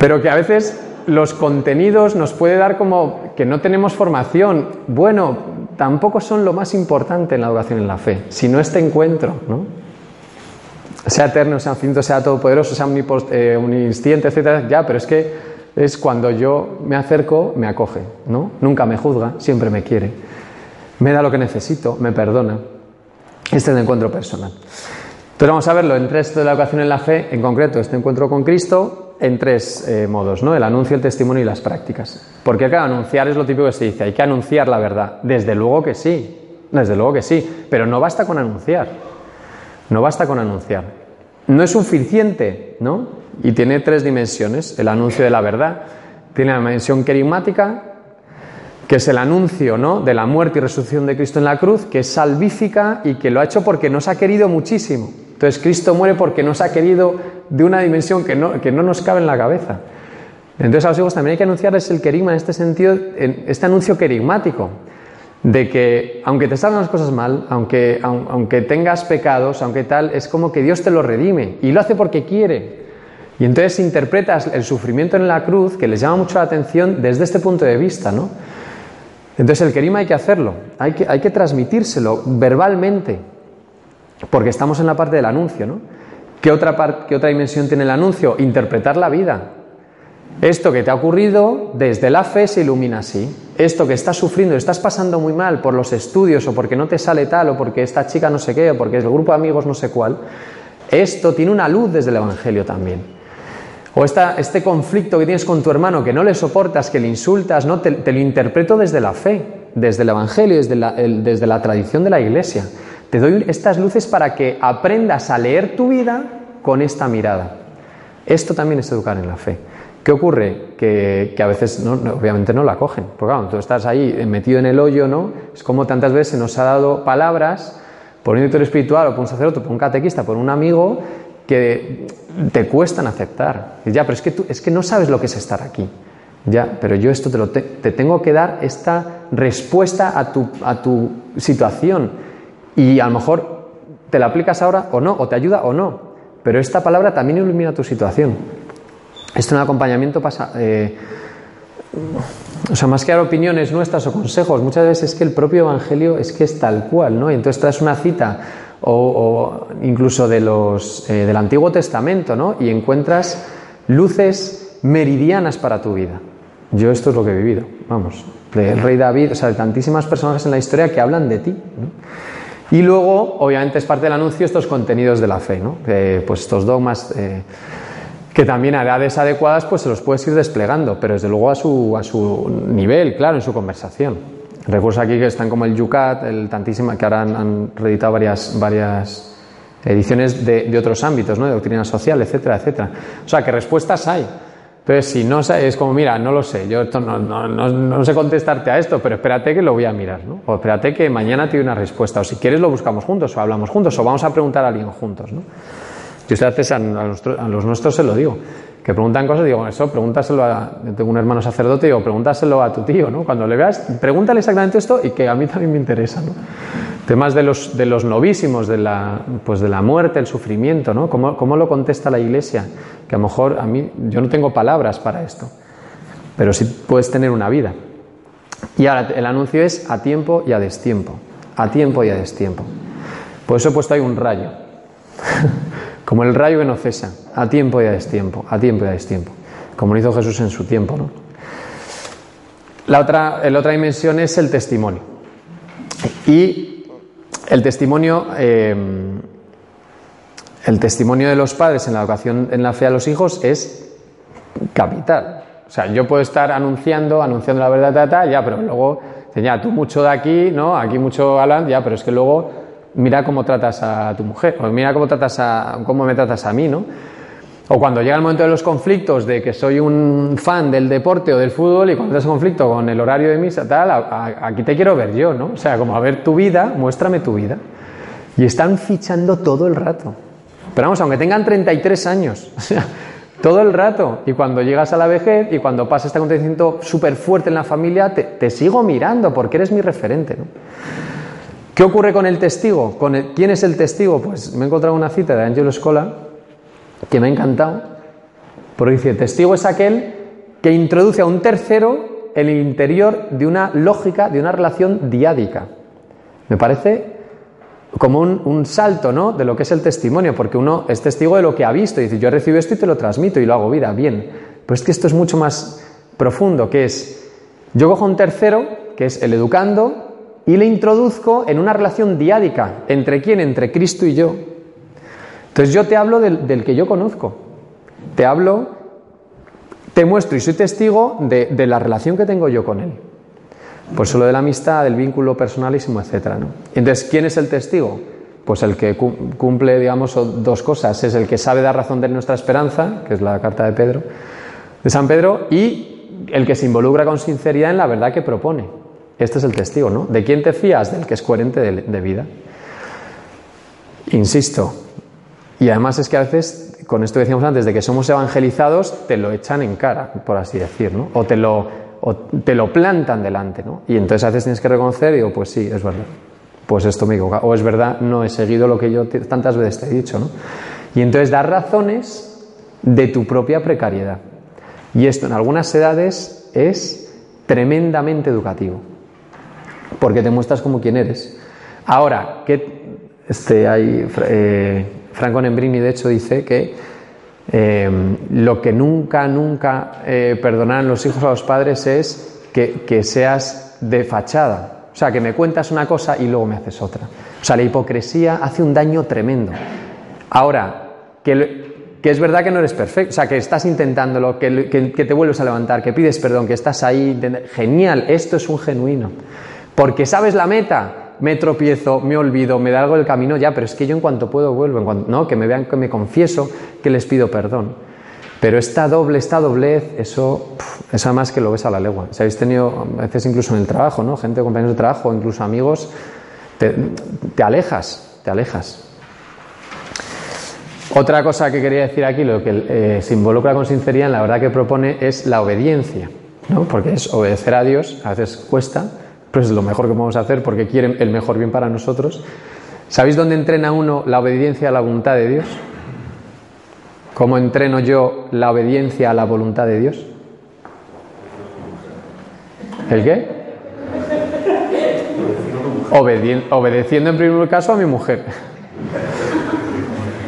Pero que a veces los contenidos nos puede dar como que no tenemos formación. Bueno, tampoco son lo más importante en la educación en la fe, sino este encuentro, ¿no? Sea eterno, sea infinito, sea todopoderoso, sea eh, omnisciente, etcétera, ya, pero es que es cuando yo me acerco, me acoge, ¿no? Nunca me juzga, siempre me quiere. Me da lo que necesito, me perdona. Este es el encuentro personal. Entonces vamos a verlo en tres de la educación en la fe, en concreto este encuentro con Cristo, en tres eh, modos, ¿no? El anuncio, el testimonio y las prácticas. Porque claro, anunciar es lo típico que se dice, hay que anunciar la verdad. Desde luego que sí, desde luego que sí, pero no basta con anunciar. No basta con anunciar. No es suficiente, ¿no? Y tiene tres dimensiones. El anuncio de la verdad tiene la dimensión querigmática, que es el anuncio ¿no? de la muerte y resurrección de Cristo en la cruz, que es salvífica y que lo ha hecho porque nos ha querido muchísimo. Entonces Cristo muere porque nos ha querido de una dimensión que no, que no nos cabe en la cabeza. Entonces a los hijos también hay que anunciarles el querigma en este sentido, en este anuncio querigmático, de que aunque te salgan las cosas mal, aunque, aun- aunque tengas pecados, aunque tal, es como que Dios te lo redime y lo hace porque quiere. Y entonces interpretas el sufrimiento en la cruz, que les llama mucho la atención desde este punto de vista, ¿no? Entonces el querigma hay que hacerlo, hay que, hay que transmitírselo verbalmente, porque estamos en la parte del anuncio, ¿no? ¿Qué otra, par- qué otra dimensión tiene el anuncio? Interpretar la vida. Esto que te ha ocurrido, desde la fe se ilumina así. Esto que estás sufriendo, estás pasando muy mal por los estudios o porque no te sale tal o porque esta chica no sé qué o porque el grupo de amigos no sé cuál, esto tiene una luz desde el Evangelio también. O esta- este conflicto que tienes con tu hermano que no le soportas, que le insultas, no, te, lo interpreto desde la fe, desde el Evangelio, desde desde la tradición de la Iglesia. Te doy estas luces para que aprendas a leer tu vida con esta mirada. Esto también es educar en la fe. ¿Qué ocurre? Que, a veces no- obviamente no la cogen. Porque claro, tú estás ahí eh, metido en el hoyo, ¿no? Es como tantas veces nos ha dado palabras por un director espiritual o por un sacerdote, por un catequista, por un amigo, que te cuestan aceptar. Y ya, pero es que, tú, es que no sabes lo que es estar aquí. Ya, pero yo esto te, lo te tengo que dar esta respuesta a tu, a tu situación. Y a lo mejor te la aplicas ahora o no, o te ayuda o no. Pero esta palabra también ilumina tu situación. Esto en acompañamiento pasa. eh, o sea, más que dar opiniones nuestras o consejos, muchas veces es que el propio Evangelio es que es tal cual, ¿no? Y entonces traes una cita o, incluso de los, eh, del Antiguo Testamento, ¿no? Y encuentras luces meridianas para tu vida. Yo esto es lo que he vivido, vamos, del rey David, o sea, de tantísimas personas en la historia que hablan de ti. ¿no? Y luego, obviamente, es parte del anuncio estos contenidos de la fe, ¿no? Pues estos dogmas eh, que también a edades adecuadas pues se los puedes ir desplegando, pero desde luego a su, a su nivel, claro, en su conversación. Recursos aquí que están como el Yucat, el tantísima, que ahora han, han reeditado varias, varias ediciones de, de otros ámbitos, ¿no? de doctrina social, etcétera, etcétera. O sea, que respuestas hay. Entonces, si no es como, mira, no lo sé, yo esto no, no, no, no sé contestarte a esto, pero espérate que lo voy a mirar, ¿no? O espérate que mañana te doy una respuesta, o si quieres lo buscamos juntos, o hablamos juntos, o vamos a preguntar a alguien juntos, ¿no? Yo a a, a los nuestros se lo digo, que preguntan cosas, digo, eso, pregúntaselo a, tengo un hermano sacerdote, digo, pregúntaselo a tu tío, ¿no? Cuando le veas, pregúntale exactamente esto y que a mí también me interesa, ¿no? Temas de los, de los novísimos, de la, pues de la muerte, el sufrimiento, ¿no? ¿Cómo, ¿Cómo lo contesta la iglesia? Que a lo mejor a mí, yo no tengo palabras para esto, pero sí puedes tener una vida. Y ahora el anuncio es a tiempo y a destiempo, a tiempo y a destiempo. Por eso he puesto ahí un rayo, [laughs] como el rayo que no cesa, a tiempo y a destiempo, a tiempo y a destiempo, como lo hizo Jesús en su tiempo, ¿no? La otra, la otra dimensión es el testimonio. Y el testimonio, eh, el testimonio de los padres en la educación en la fe a los hijos es capital. O sea, yo puedo estar anunciando, anunciando la verdad, ya, pero luego, ya, tú mucho de aquí, ¿no? Aquí mucho Alan, ya, pero es que luego mira cómo tratas a tu mujer, o mira cómo, tratas a, cómo me tratas a mí, ¿no? O cuando llega el momento de los conflictos, de que soy un fan del deporte o del fútbol y cuando ese conflicto con el horario de misa, tal, aquí te quiero ver yo, ¿no? O sea, como a ver tu vida, muéstrame tu vida. Y están fichando todo el rato. Pero vamos, aunque tengan 33 años, [laughs] o sea, todo el rato. Y cuando llegas a la vejez y cuando pasa este acontecimiento súper fuerte en la familia, te, te, sigo mirando porque eres mi referente, ¿no? ¿Qué ocurre con el testigo? ¿Con ¿Quién es el testigo? Pues me he encontrado una cita de Angelo Scola que me ha encantado, porque dice, testigo es aquel que introduce a un tercero en el interior de una lógica, de una relación diádica. Me parece como un, salto ¿no? de lo que es el testimonio, porque uno es testigo de lo que ha visto y dice, yo recibo esto y te lo transmito y lo hago vida, bien. Pero es que esto es mucho más profundo, que es, yo cojo un tercero, que es el educando, y le introduzco en una relación diádica. ¿Entre quién? Entre Cristo y yo. Entonces yo te hablo del, que yo conozco. Te hablo, te muestro y soy testigo de, la relación que tengo yo con él. Pues solo de la amistad, del vínculo personalísimo, etc. ¿no? Entonces, ¿quién es el testigo? Pues el que cumple, digamos, dos cosas. Es el que sabe dar razón de nuestra esperanza, que es la carta de Pedro, de San Pedro, y el que se involucra con sinceridad en la verdad que propone. Este es el testigo, ¿no? ¿De quién te fías? Del que es coherente de vida. Insisto, y además es que a veces, con esto que decíamos antes, de que somos evangelizados, te lo echan en cara, por así decir, ¿no? O te lo, te lo plantan delante, ¿no? Y entonces a veces tienes que reconocer y digo, pues sí, es verdad. Pues esto me equivoca. O es verdad, no he seguido lo que yo tantas veces te he dicho, ¿no? Y entonces dar razones de tu propia precariedad. Y esto en algunas edades es tremendamente educativo. Porque te muestras como quien eres. Ahora, ¿qué este, hay, eh, Franco Nembrini, de hecho, dice que eh, lo que nunca, nunca eh, perdonarán los hijos a los padres es que, seas de fachada. O sea, que me cuentas una cosa y luego me haces otra. O sea, la hipocresía hace un daño tremendo. Ahora, que, que es verdad que no eres perfecto, o sea, que estás intentándolo, que, que, te vuelves a levantar, que pides perdón, que estás ahí. Genial, esto es un genuino. Porque sabes la meta, me tropiezo, me olvido, me da algo el camino, ya, pero es que yo en cuanto puedo vuelvo, en cuanto, ¿no? que me vean que me confieso, que les pido perdón. Pero esta doble, esta doblez, eso, es más que lo ves a la legua. Si habéis tenido, a veces incluso en el trabajo, ¿no? Gente, compañeros de trabajo, incluso amigos, te, alejas, te alejas. Otra cosa que quería decir aquí, lo que eh, se involucra con sinceridad, la verdad que propone es la obediencia, ¿no? Porque es obedecer a Dios, a veces cuesta, pero es lo mejor que podemos hacer porque quieren el mejor bien para nosotros. ¿Sabéis dónde entrena uno la obediencia a la voluntad de Dios? ¿Cómo entreno yo la obediencia a la voluntad de Dios? ¿El qué? obedeciendo en primer caso a mi mujer.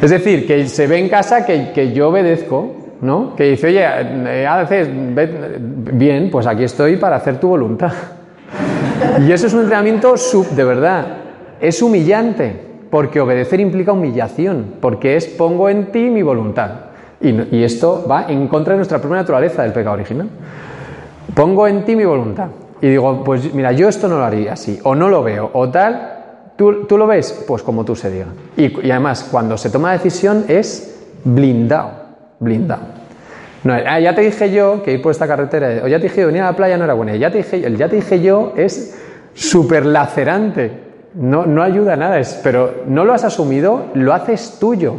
Es decir, que se ve en casa que, que yo obedezco, ¿no? Que dice, oye, eh, haces bien, pues aquí estoy para hacer tu voluntad. Y eso es un entrenamiento sub, de verdad, es humillante, porque obedecer implica humillación, porque es pongo en ti mi voluntad. Y, esto va en contra de nuestra propia naturaleza del pecado original. Pongo en ti mi voluntad. Y digo, pues mira, yo esto no lo haría así, o no lo veo, o tal. ¿Tú, tú lo ves? Pues como tú se diga. Y, y además, cuando se toma decisión es blindado, blindado. No, ah, ya te dije yo que ir por esta carretera, o ya te dije yo venir a la playa no era buena, ya te dije, el ya te dije yo es súper lacerante, no, no ayuda a nada, es, pero no lo has asumido, lo haces tuyo.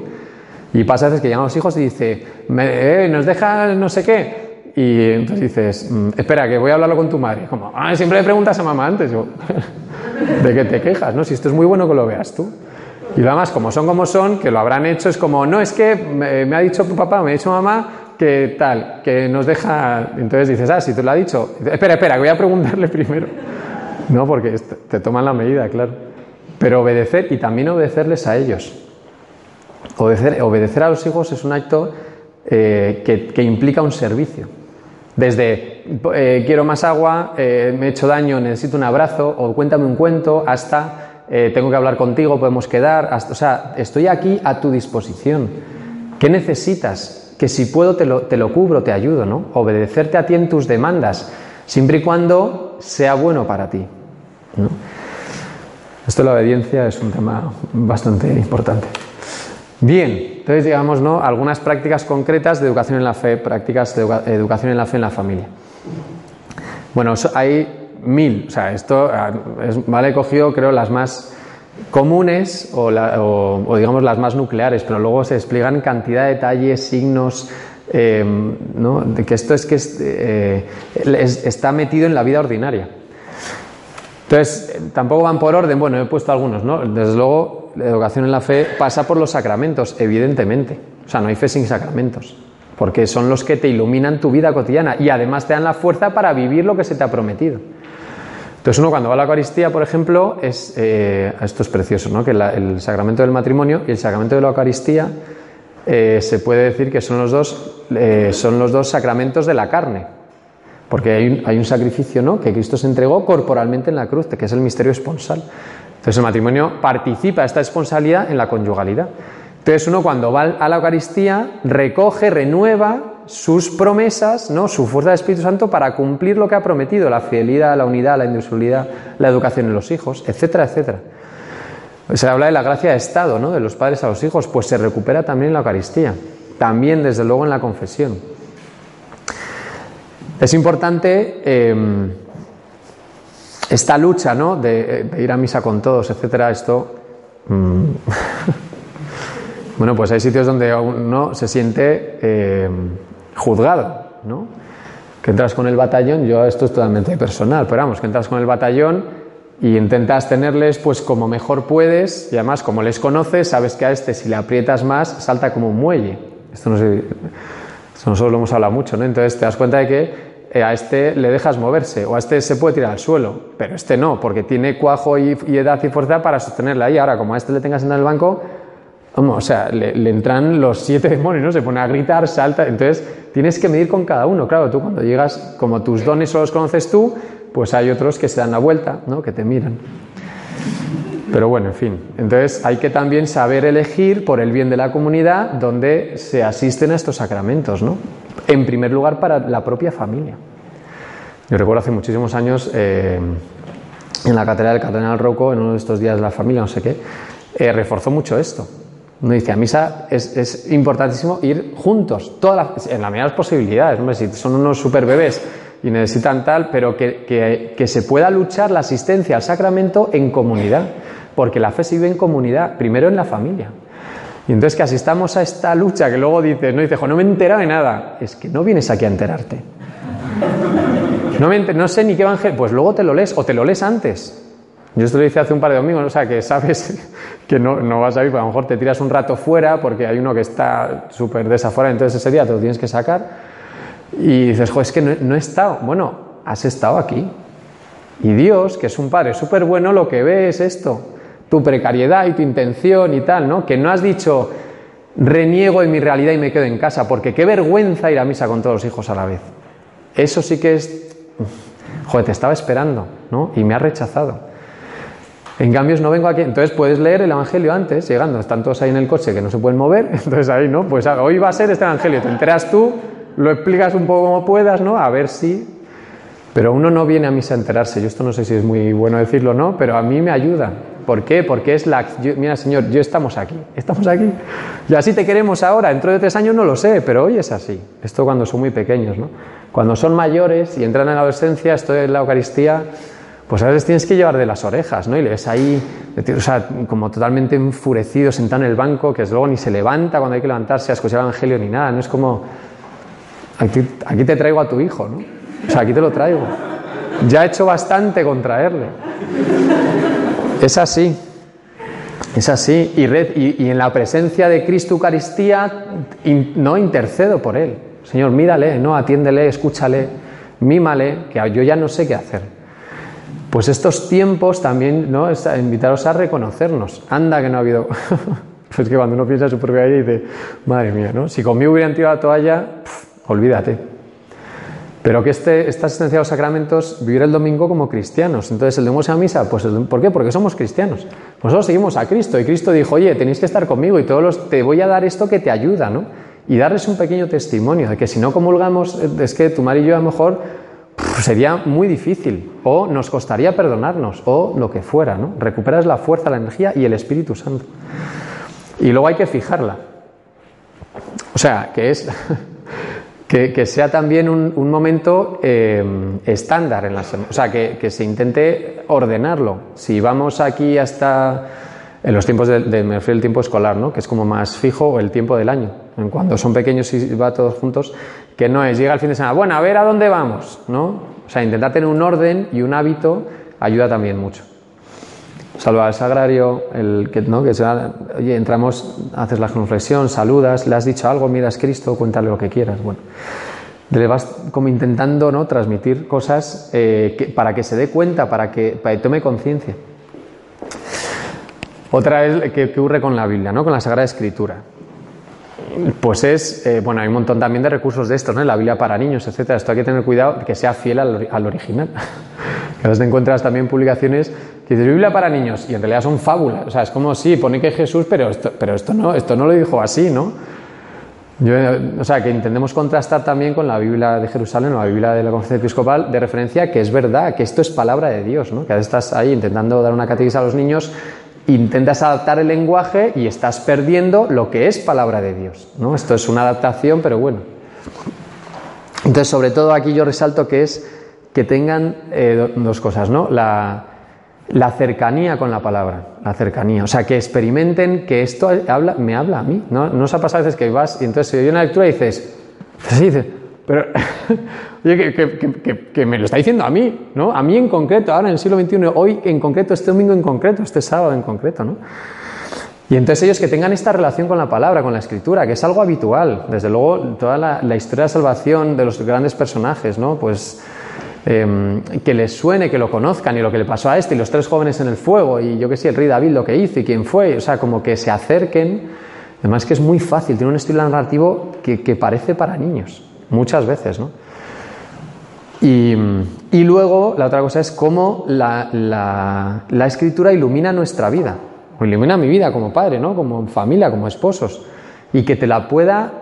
Y pasa a veces que llegan los hijos y dice, eh, nos deja no sé qué. Y entonces dices, mm, espera, que voy a hablarlo con tu madre. Como, ah, siempre le preguntas a mamá antes. [laughs] ¿De qué te quejas? ¿no? Si esto es muy bueno que lo veas tú. Y además, como son como son, que lo habrán hecho, es como, no, es que me, me ha dicho papá, me ha dicho mamá, que tal, que nos deja. Entonces dices, ah, si te lo ha dicho. Espera, espera, voy a preguntarle [laughs] primero. No, porque te toman la medida, claro. Pero obedecer y también obedecerles a ellos. Obedecer, obedecer a los hijos es un acto eh, que, implica un servicio. Desde eh, quiero más agua, eh, me he hecho daño, necesito un abrazo, o cuéntame un cuento, hasta tengo que hablar contigo, podemos quedar, hasta, o sea, estoy aquí a tu disposición. ¿Qué necesitas? Que si puedo te lo, te lo cubro, te ayudo, ¿no? Obedecerte a ti en tus demandas, siempre y cuando sea bueno para ti. ¿no? Esto de la obediencia es un tema bastante importante. Bien, entonces digamos, ¿no? Algunas prácticas concretas de educación en la fe, prácticas de educa- educación en la fe en la familia. Bueno, hay mil, o sea, esto ah, es, vale, he cogido creo las más comunes o, digamos las más nucleares, pero luego se explican cantidad de detalles, signos, eh, ¿no? de que esto es que eh, es- está metido en la vida ordinaria. Entonces, tampoco van por orden, bueno, he puesto algunos, ¿no? Desde luego, la educación en la fe pasa por los sacramentos, evidentemente. O sea, no hay fe sin sacramentos, porque son los que te iluminan tu vida cotidiana y además te dan la fuerza para vivir lo que se te ha prometido. Entonces, uno cuando va a la Eucaristía, por ejemplo, es, eh, esto es precioso, ¿no? Que el sacramento del matrimonio y el sacramento de la Eucaristía eh, se puede decir que son los dos, eh, son los dos sacramentos de la carne. Porque hay un, sacrificio ¿no? que Cristo se entregó corporalmente en la cruz, que es el misterio esponsal. Entonces el matrimonio participa esta esponsalidad en la conyugalidad. Entonces uno cuando va a la Eucaristía recoge, renueva sus promesas, ¿no? su fuerza del Espíritu Santo para cumplir lo que ha prometido, la fidelidad, la unidad, la indisolubilidad, la educación en los hijos, etcétera, etcétera. Se habla de la gracia de Estado, ¿no? de los padres a los hijos, pues se recupera también en la Eucaristía, también desde luego en la confesión. Es importante eh, esta lucha ¿no? de, ir a misa con todos, etcétera. Esto. mm, [laughs] bueno, pues hay sitios donde uno se siente eh, juzgado, ¿no? Que entras con el batallón, yo esto es totalmente personal, pero vamos, que entras con el batallón y intentas tenerles pues como mejor puedes y además como les conoces, sabes que a este si le aprietas más salta como un muelle. Esto no sé, esto nosotros lo hemos hablado mucho, ¿no? Entonces te das cuenta de que eh, a este le dejas moverse o a este se puede tirar al suelo, pero este no, porque tiene cuajo y, y edad y fuerza para sostenerle ahí. Ahora, como a este le tengas en el banco, o sea, le, le entran los siete [laughs] demonios, ¿no? Se pone a gritar, salta. Entonces tienes que medir con cada uno. Claro, tú cuando llegas, como tus dones solo los conoces tú, pues hay otros que se dan la vuelta, ¿no? Que te miran. Pero bueno, en fin. Entonces hay que también saber elegir por el bien de la comunidad donde se asisten a estos sacramentos, ¿no? En primer lugar para la propia familia. Yo recuerdo hace muchísimos años eh, en la catedral del Cardenal Rocco, en uno de estos días de la familia, no sé qué, eh, reforzó mucho esto. Uno dice, a misa es, es importantísimo ir juntos, toda la- en la medida de las posibilidades. Hombre, si son unos super bebés y necesitan tal, pero que, que- que se pueda luchar la asistencia al sacramento en comunidad, porque la fe se vive en comunidad, primero en la familia. Y entonces que asistamos a esta lucha que luego dices, no dices, "Jo, no me he enterado de nada, es que no vienes aquí a enterarte. No, me enter- no sé ni qué evangelio, pues luego te lo lees o te lo lees antes. Yo esto lo hice hace un par de domingos, o sea, que sabes [laughs] que no, no vas a ir, a lo mejor te tiras un rato fuera porque hay uno que está súper desafuera, entonces ese día te lo tienes que sacar y dices, jo, es que no, no he estado. Bueno, has estado aquí. Y Dios, que es un Padre súper bueno, lo que ve es esto, tu precariedad y tu intención y tal, ¿no? Que no has dicho, reniego en mi realidad y me quedo en casa, porque qué vergüenza ir a misa con todos los hijos a la vez. Eso sí que es, joder, te estaba esperando, ¿no? Y me has rechazado. En cambio, no vengo aquí. Entonces puedes leer el Evangelio antes, llegando. Están todos ahí en el coche que no se pueden mover. [laughs] Entonces ahí, ¿no? Pues hoy va a ser este Evangelio. Te enteras tú, lo explicas un poco como puedas, ¿no? A ver si. Pero uno no viene a misa a enterarse. Yo esto no sé si es muy bueno decirlo o no, pero a mí me ayuda. ¿Por qué? Porque es la. yo- mira, Señor, yo estamos aquí. Estamos aquí. Y así te queremos ahora. Dentro de tres años no lo sé, pero hoy es así. Esto cuando son muy pequeños, ¿no? Cuando son mayores y entran en la adolescencia, esto de la Eucaristía pues a veces tienes que llevar de las orejas, ¿no? Y le ves ahí, o sea, como totalmente enfurecido, sentado en el banco, que desde luego ni se levanta cuando hay que levantarse a escuchar el Evangelio ni nada, no es como, aquí, te traigo a tu hijo, ¿no? O sea, aquí te lo traigo. Ya he hecho bastante con traerle. Es así. Es así. Y, red- y- en la presencia de Cristo Eucaristía, no intercedo por él. Señor, mírale, no, atiéndele, escúchale, mímale, que yo ya no sé qué hacer. Pues estos tiempos también, ¿no? Es a invitaros a reconocernos. Anda que no ha habido. [laughs] pues que cuando uno piensa en su propia vida dice, madre mía, ¿no? Si conmigo hubieran tirado la toalla, olvídate. Pero que este, esta asistencia a los sacramentos, vivir el domingo como cristianos. Entonces, el domingo a misa, pues ¿por qué? Porque somos cristianos. Nosotros seguimos a Cristo y Cristo dijo, oye, tenéis que estar conmigo y todos los, te voy a dar esto que te ayuda, ¿no? Y darles un pequeño testimonio de que si no comulgamos, es que tu marido y yo a lo mejor sería muy difícil o nos costaría perdonarnos o lo que fuera, ¿no? Recuperas la fuerza, la energía y el Espíritu Santo. Y luego hay que fijarla. O sea, que es [laughs] que, sea también un, momento eh, estándar en la semana. O sea, que, se intente ordenarlo. Si vamos aquí hasta en los tiempos de, me refiero al tiempo escolar, ¿no? que es como más fijo, el tiempo del año. En cuando son pequeños y va todos juntos, que no es llega el fin de semana, bueno, a ver a dónde vamos, ¿no? O sea, intentar tener un orden y un hábito ayuda también mucho. Salva al sagrario, el que, ¿no? que sea, oye, entramos, haces la reflexión, saludas, le has dicho algo, miras Cristo, cuéntale lo que quieras. Bueno, le vas como intentando ¿no? transmitir cosas eh, para que se dé cuenta, para que, para que tome conciencia. Otra es que, ocurre con la Biblia, ¿no? con la Sagrada Escritura. Pues es, eh, bueno, hay un montón también de recursos de estos, ¿no? La Biblia para niños, etcétera. Esto hay que tener cuidado que sea fiel al, al original. [laughs] a veces te encuentras también publicaciones que dices Biblia para niños y en realidad son fábulas. O sea, es como, sí, pone que Jesús, pero esto, pero esto, no, esto no lo dijo así, ¿no? o sea, que intentemos contrastar también con la Biblia de Jerusalén o la Biblia de la Conferencia Episcopal de referencia que es verdad, que esto es palabra de Dios, ¿no? Que estás ahí intentando dar una catequesis a los niños, intentas adaptar el lenguaje y estás perdiendo lo que es palabra de Dios, ¿no? Esto es una adaptación, pero bueno. Entonces, sobre todo aquí yo resalto que es que tengan eh, dos cosas, ¿no? La, cercanía con la palabra, la cercanía. O sea, que experimenten que esto habla, me habla a mí. ¿No, no os ha pasado a veces que vas y entonces se oye una lectura y dices, [laughs] dices pero, [laughs] oye, que, me lo está diciendo a mí, ¿no? A mí en concreto, ahora en el siglo XXI, hoy en concreto, este domingo en concreto, este sábado en concreto, ¿no? Y entonces ellos que tengan esta relación con la palabra, con la escritura, que es algo habitual. Desde luego, toda la, la historia de salvación de los grandes personajes, ¿no? Pues Em, que les suene, que lo conozcan y lo que le pasó a este y los tres jóvenes en el fuego y yo que sé, el rey David lo que hizo y quién fue, o sea, como que se acerquen. Además que es muy fácil, tiene un estilo narrativo que, parece para niños, muchas veces, ¿no? Y, luego la otra cosa es cómo la, la, escritura ilumina nuestra vida, ilumina mi vida como padre, ¿no? Como familia, como esposos, y que te la pueda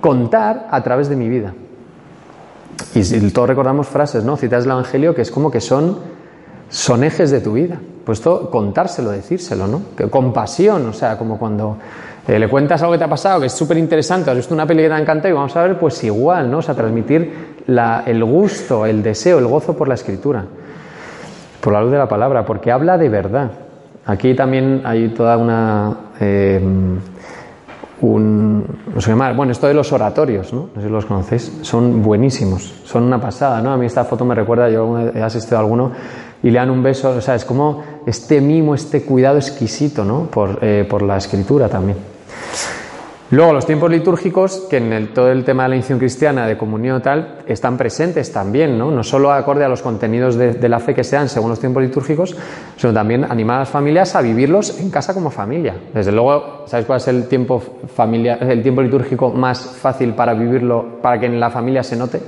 contar a través de mi vida. Y todos recordamos frases, ¿no? Citas del Evangelio que es como que son, son ejes de tu vida. Pues contárselo, decírselo, ¿no? Que, compasión, o sea, como cuando eh, le cuentas algo que te ha pasado, que es súper interesante, has visto una peli que te ha encantado y vamos a ver, pues igual, ¿no? O sea, transmitir el gusto, el deseo, el gozo por la escritura, por la luz de la palabra, porque habla de verdad. Aquí también hay toda una... Eh, no sé qué bueno, esto de los oratorios, ¿no? no sé si los conocéis, son buenísimos, son una pasada, ¿no? A mí esta foto me recuerda, yo he asistido a alguno y le dan un beso, o sea, es como este mimo, este cuidado exquisito, ¿no? Por, eh, por la escritura también. Luego, los tiempos litúrgicos, que en el, todo el tema de la iniciación cristiana, de comunión tal, están presentes también, ¿no? No solo acorde a los contenidos de, la fe que se dan según los tiempos litúrgicos, sino también animar a las familias a vivirlos en casa como familia. Desde luego, ¿sabéis cuál es el tiempo, familia, el tiempo litúrgico más fácil para vivirlo, para que en la familia se note?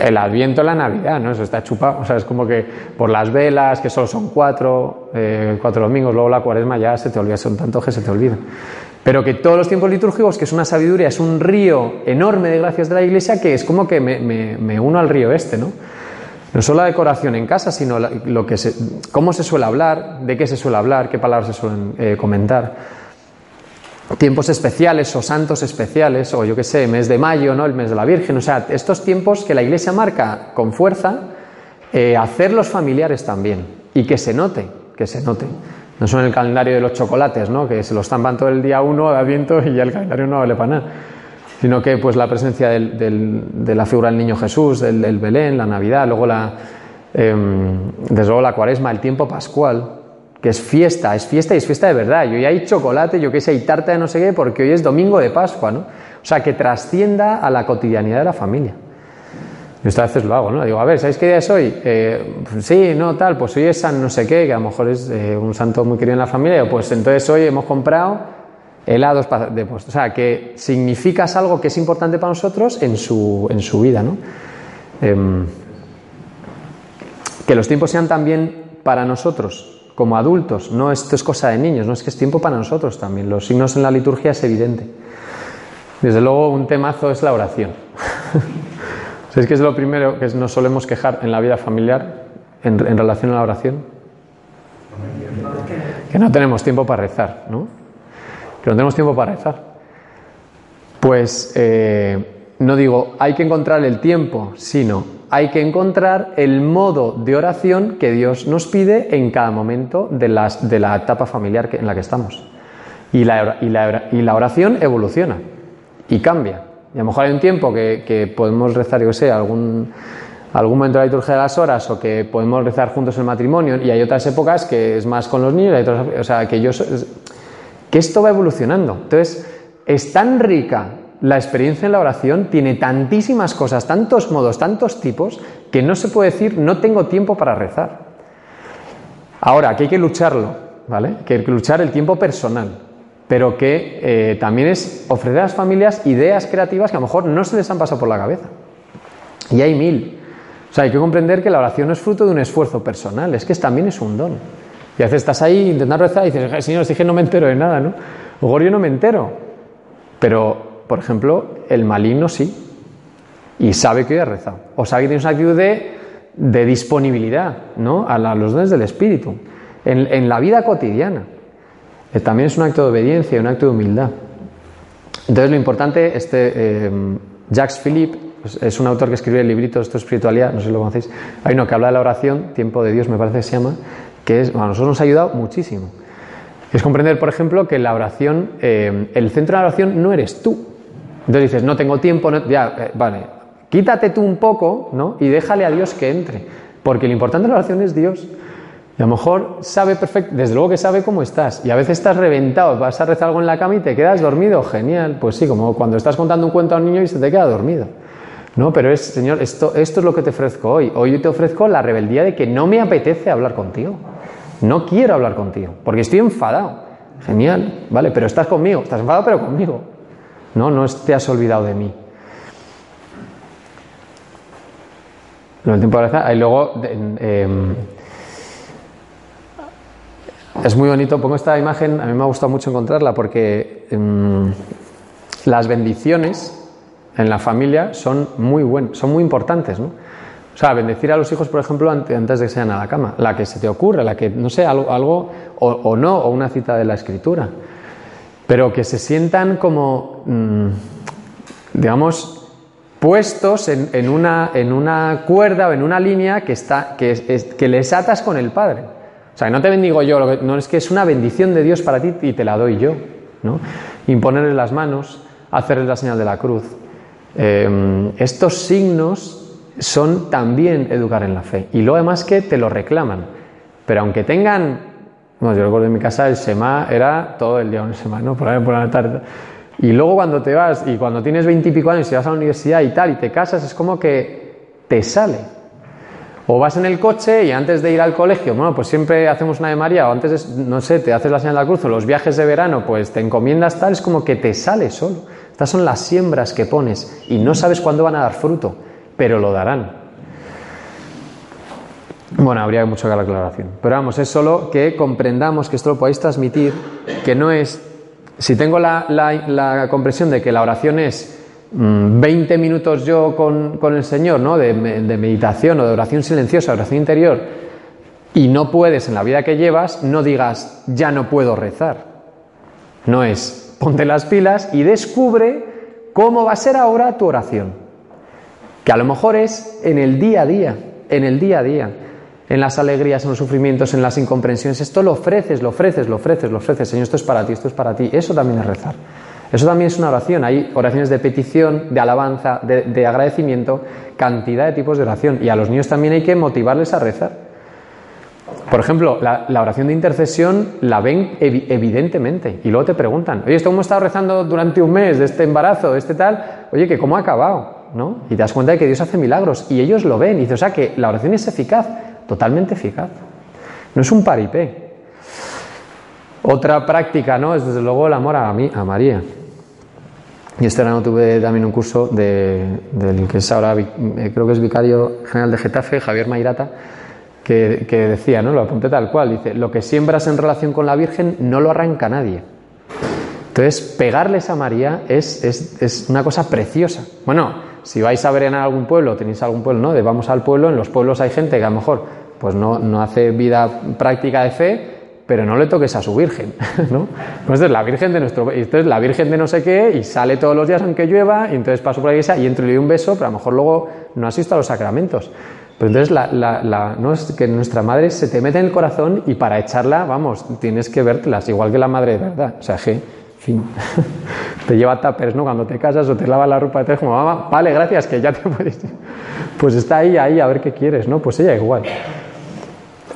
El Adviento, la Navidad, ¿no? Eso está chupado. O sea, es como que por las velas, que solo son cuatro, eh, cuatro domingos, luego la cuaresma ya se te olvida, son tantos que se te olvidan. Pero que todos los tiempos litúrgicos, que es una sabiduría, es un río enorme de gracias de la Iglesia, que es como que me, uno al río este, ¿no? No solo la decoración en casa, sino lo que se, cómo se suele hablar, de qué se suele hablar, qué palabras se suelen eh, comentar. Tiempos especiales o santos especiales, o yo qué sé, mes de mayo, ¿no? El mes de la Virgen. O sea, estos tiempos que la Iglesia marca con fuerza, eh, hacerlos familiares también. Y que se note, que se note. No son el calendario de los chocolates, ¿no? que se lo estampan todo el día uno de Adviento y ya el calendario no vale para nada. Sino que pues la presencia de la figura del niño Jesús, del, Belén, la Navidad, luego la, em, desde luego la cuaresma, el tiempo pascual, que es fiesta, es fiesta y es fiesta de verdad. Y hoy hay chocolate, yo qué sé, y tarta de no sé qué, porque hoy es domingo de Pascua, ¿no? O sea, que trascienda a la cotidianidad de la familia. Yo esta veces lo hago, ¿no? Digo, a ver, ¿sabéis qué día es hoy? Eh, sí, no, tal, pues hoy es San no sé qué, que a lo mejor es eh, un santo muy querido en la familia, pues entonces hoy hemos comprado helados de pues, O sea, que significas algo que es importante para nosotros en su, en su vida, ¿no? Em, que los tiempos sean también para nosotros, como adultos. No esto es cosa de niños, no es que es tiempo para nosotros también. Los signos en la liturgia es evidente. Desde luego, un temazo es la oración. [laughs] ¿Sabéis que es lo primero que nos solemos quejar en la vida familiar en, en relación a la oración? Que no tenemos tiempo para rezar, ¿no? Que no tenemos tiempo para rezar. Pues eh, no digo hay que encontrar el tiempo, sino hay que encontrar el modo de oración que Dios nos pide en cada momento de, las, de la etapa familiar en la que estamos. Y la, y la- y la oración evoluciona y cambia. Y a lo mejor hay un tiempo que, que podemos rezar, yo sé, algún, algún momento de la liturgia de las horas o que podemos rezar juntos el matrimonio y hay otras épocas que es más con los niños, o sea, que yo que esto va evolucionando. Entonces, es tan rica la experiencia en la oración, tiene tantísimas cosas, tantos modos, tantos tipos, que no se puede decir no tengo tiempo para rezar. Ahora, que hay que lucharlo, ¿vale? Que hay que luchar el tiempo personal, pero que eh, también es ofrecer a las familias ideas creativas que a lo mejor no se les han pasado por la cabeza. Y hay mil. O sea, hay que comprender que la oración no es fruto de un esfuerzo personal, es que también es un don. Y a veces estás ahí intentando rezar y dices, "Ay, Señor, que no me entero de nada, ¿no? Mejor yo no me entero. Pero, por ejemplo, el maligno sí. Y sabe que hoy ha rezado. O sabe que tienes una actitud de, de disponibilidad, ¿no? A, los dones del Espíritu. En, la vida cotidiana. Eh, también es un acto de obediencia un acto de humildad. Entonces lo importante, este eh, Jacques Philippe, pues, es un autor que escribió el librito Esto es espiritualidad, no sé si lo conocéis, hay uno que habla de la oración, Tiempo de Dios me parece que se llama, que es, a nosotros nos ha ayudado muchísimo. Es comprender, por ejemplo, que la oración, eh, el centro de la oración no eres tú. Entonces dices, no tengo tiempo, no- ya, eh, vale, quítate tú un poco, ¿no? Y déjale a Dios que entre, porque lo importante de la oración es Dios. Y a lo mejor sabe perfecto, desde luego que sabe cómo estás. Y a veces estás reventado, vas a rezar algo en la cama y te quedas dormido. Genial. Pues sí, como cuando estás contando un cuento a un niño y se te queda dormido. No, pero es, Señor, esto, esto es lo que te ofrezco hoy. Hoy te ofrezco la rebeldía de que no me apetece hablar contigo. No quiero hablar contigo, porque estoy enfadado. Genial, vale, pero estás conmigo. Estás enfadado, pero conmigo. No, no te has olvidado de mí. Lo del tiempo de rezar. Y luego, em, es muy bonito, pongo esta imagen, a mí me ha gustado mucho encontrarla porque em, las bendiciones en la familia son muy buenas, son muy importantes, ¿no? O sea, bendecir a los hijos, por ejemplo, ante- antes de que se vayan a la cama, la que se te ocurra, la que, no sé, algo, algo o, o no, o una cita de la escritura, pero que se sientan como, mm, digamos, puestos en, una, en una cuerda o en una línea que, está, que, es- que les atas con el Padre. O sea, no te bendigo yo, lo no es que es una bendición de Dios para ti y te la doy yo. ¿no? Imponerles las manos, hacerles la señal de la cruz. Eh, estos signos son también educar en la fe. Y luego además que te lo reclaman. Pero aunque tengan, yo recuerdo en mi casa el Shema era todo el día un Shema, ¿no? Por ahí por la tarde. Y luego cuando te vas y cuando tienes veintipico años y vas a la universidad y tal y te casas, es como que te sale. O vas en el coche y antes de ir al colegio, bueno, pues siempre hacemos una de María, o antes, de, no sé, te haces la señal de la cruz, o los viajes de verano, pues te encomiendas tal, es como que te sale solo. Estas son las siembras que pones y no sabes cuándo van a dar fruto, pero lo darán. Bueno, habría mucho que la aclaración. Pero vamos, es solo que comprendamos que esto lo podéis transmitir, que no es. Si tengo la, la- la comprensión de que la oración es mm, 20 minutos yo con, con el Señor, ¿no? De, de meditación o de oración silenciosa, oración interior, y no puedes en la vida que llevas, no digas, ya no puedo rezar. No es, ponte las pilas y descubre cómo va a ser ahora tu oración que a lo mejor es en el día a día, en el día a día, en las alegrías, en los sufrimientos, en las incomprensiones. Esto lo ofreces, lo ofreces, lo ofreces, lo ofreces. Señor, esto es para ti, esto es para ti. Eso también es rezar. Eso también es una oración. Hay oraciones de petición, de alabanza, de, de agradecimiento, cantidad de tipos de oración. Y a los niños también hay que motivarles a rezar. Por ejemplo, la, oración de intercesión la ven evi- evidentemente y luego te preguntan, oye, ¿esto cómo he estado rezando durante un mes de este embarazo, de este tal? Oye, que cómo ha acabado, ¿no? Y te das cuenta de que Dios hace milagros y ellos lo ven y dices, o sea, que la oración es eficaz, totalmente eficaz. No es un paripé. Otra práctica, ¿no? Es desde luego el amor a, mí, a María. Y este verano tuve también un curso de, del que es ahora, eh, creo que es vicario general de Getafe, Javier Mairata, que, decía, ¿no? lo apunté tal cual, dice, lo que siembras en relación con la Virgen no lo arranca nadie. Entonces, pegarles a María es, una cosa preciosa. Bueno, si vais a ver en algún pueblo, tenéis algún pueblo, ¿no? De vamos al pueblo, en los pueblos hay gente que a lo mejor pues no, no hace vida práctica de fe, pero no le toques a su virgen, [laughs] ¿no? Entonces la virgen de nuestro, entonces la virgen de no sé qué y sale todos los días aunque llueva y entonces paso por la iglesia y entro y le doy un beso, pero a lo mejor luego no asisto a los sacramentos. Pero entonces la, no es que nuestra madre se te mete en el corazón y para echarla, vamos, tienes que vértelas, igual que la madre de verdad. O sea, que, fin, [laughs] te lleva tapers, ¿no? Cuando te casas o te lava la ropa, te como, mamá, vale, gracias, que ya te [laughs] puedes. Pues está ahí, ahí, a ver qué quieres, ¿no? Pues ella igual.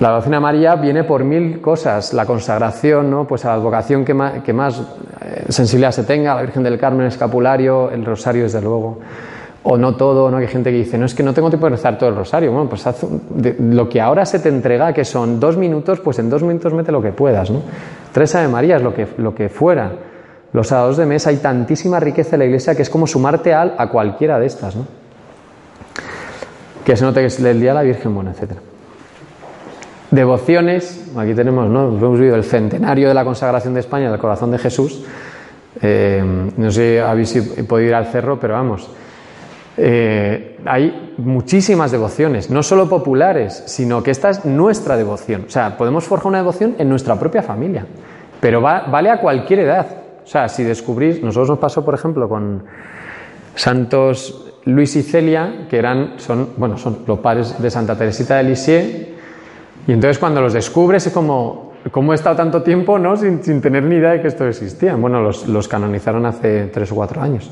La a María viene por mil cosas, la consagración, ¿no? pues a la advocación que más, más sensibilidad se tenga, la Virgen del Carmen, el escapulario, el rosario desde luego, o no todo, ¿no? hay gente que dice, no es que no tengo tiempo de rezar todo el rosario, bueno, pues haz lo que ahora se te entrega, que son dos minutos, pues en dos minutos mete lo que puedas, ¿no? Tres Ave María es lo que, lo que fuera. Los sábados de mes hay tantísima riqueza en la iglesia que es como sumarte al, a cualquiera de estas, ¿no? Que se note que es el día de la Virgen, bueno, etcétera. Devociones, aquí tenemos, ¿no? Hemos vivido el centenario de la consagración de España del corazón de Jesús. Eh, no sé si habéis podido ir al cerro, pero vamos. Eh, hay muchísimas devociones, no solo populares, sino que esta es nuestra devoción. O sea, podemos forjar una devoción en nuestra propia familia, pero va, vale a cualquier edad. O sea, si descubrís, nosotros nos pasó, por ejemplo, con santos Luis y Celia, que eran, son, bueno, son los padres de Santa Teresita de Lisieux, y entonces cuando los descubres es como, ¿cómo he estado tanto tiempo ¿no? sin, sin tener ni idea de que esto existía? Bueno, los, los, canonizaron hace tres o cuatro años.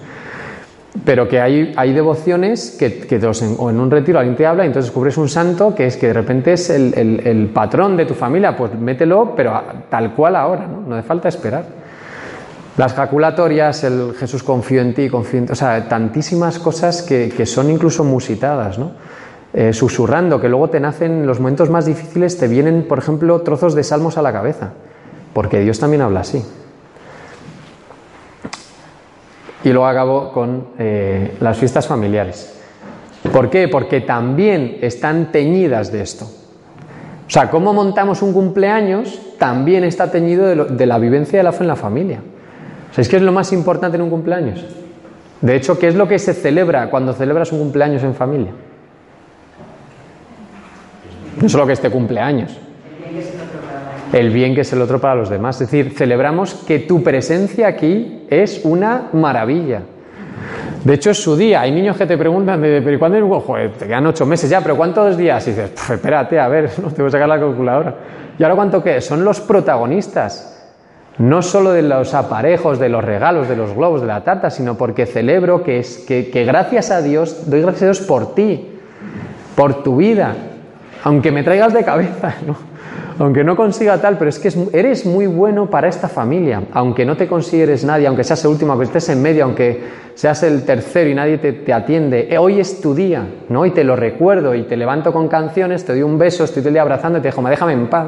Pero que hay, hay devociones que, que los, o en un retiro alguien te habla y entonces descubres un santo que es que de repente es el, el, patrón de tu familia, pues mételo, pero tal cual ahora, ¿no? No hace falta esperar. Las jaculatorias, el Jesús confío en ti, confío en o sea, tantísimas cosas que, que son incluso musitadas, ¿no? Eh, susurrando, que luego te nacen, en los momentos más difíciles te vienen, por ejemplo, trozos de salmos a la cabeza, porque Dios también habla así. Y luego acabo con eh, las fiestas familiares. ¿Por qué? Porque también están teñidas de esto. O sea, cómo montamos un cumpleaños también está teñido de, la vivencia de la fe en la familia. ¿Sabéis qué es lo más importante en un cumpleaños? De hecho, ¿qué es lo que se celebra cuando celebras un cumpleaños en familia? No solo que este cumpleaños. El bien que es el otro para los demás. Es decir, celebramos que tu presencia aquí es una maravilla. De hecho, es su día. Hay niños que te preguntan, ¿pero cuándo es Joder, te ocho meses ya, pero ¿cuántos días? Y dices, espérate, a ver, [laughs] no te voy a sacar la calculadora. ¿Y ahora cuánto qué? Son los protagonistas. No solo de los aparejos, de los regalos, de los globos, de la tarta, sino porque celebro que, es, que, que gracias a Dios, doy gracias a Dios por ti, por tu vida, aunque me traigas de cabeza, [laughs] ¿no? aunque no consiga tal, pero es que eres muy bueno para esta familia, aunque no te consideres nadie, aunque seas el último, aunque estés en medio, aunque seas el tercero y nadie te, atiende, eh, hoy es tu día, ¿no? Y te lo recuerdo y te levanto con canciones, te doy un beso, estoy todo el día abrazando y te digo, déjame en paz.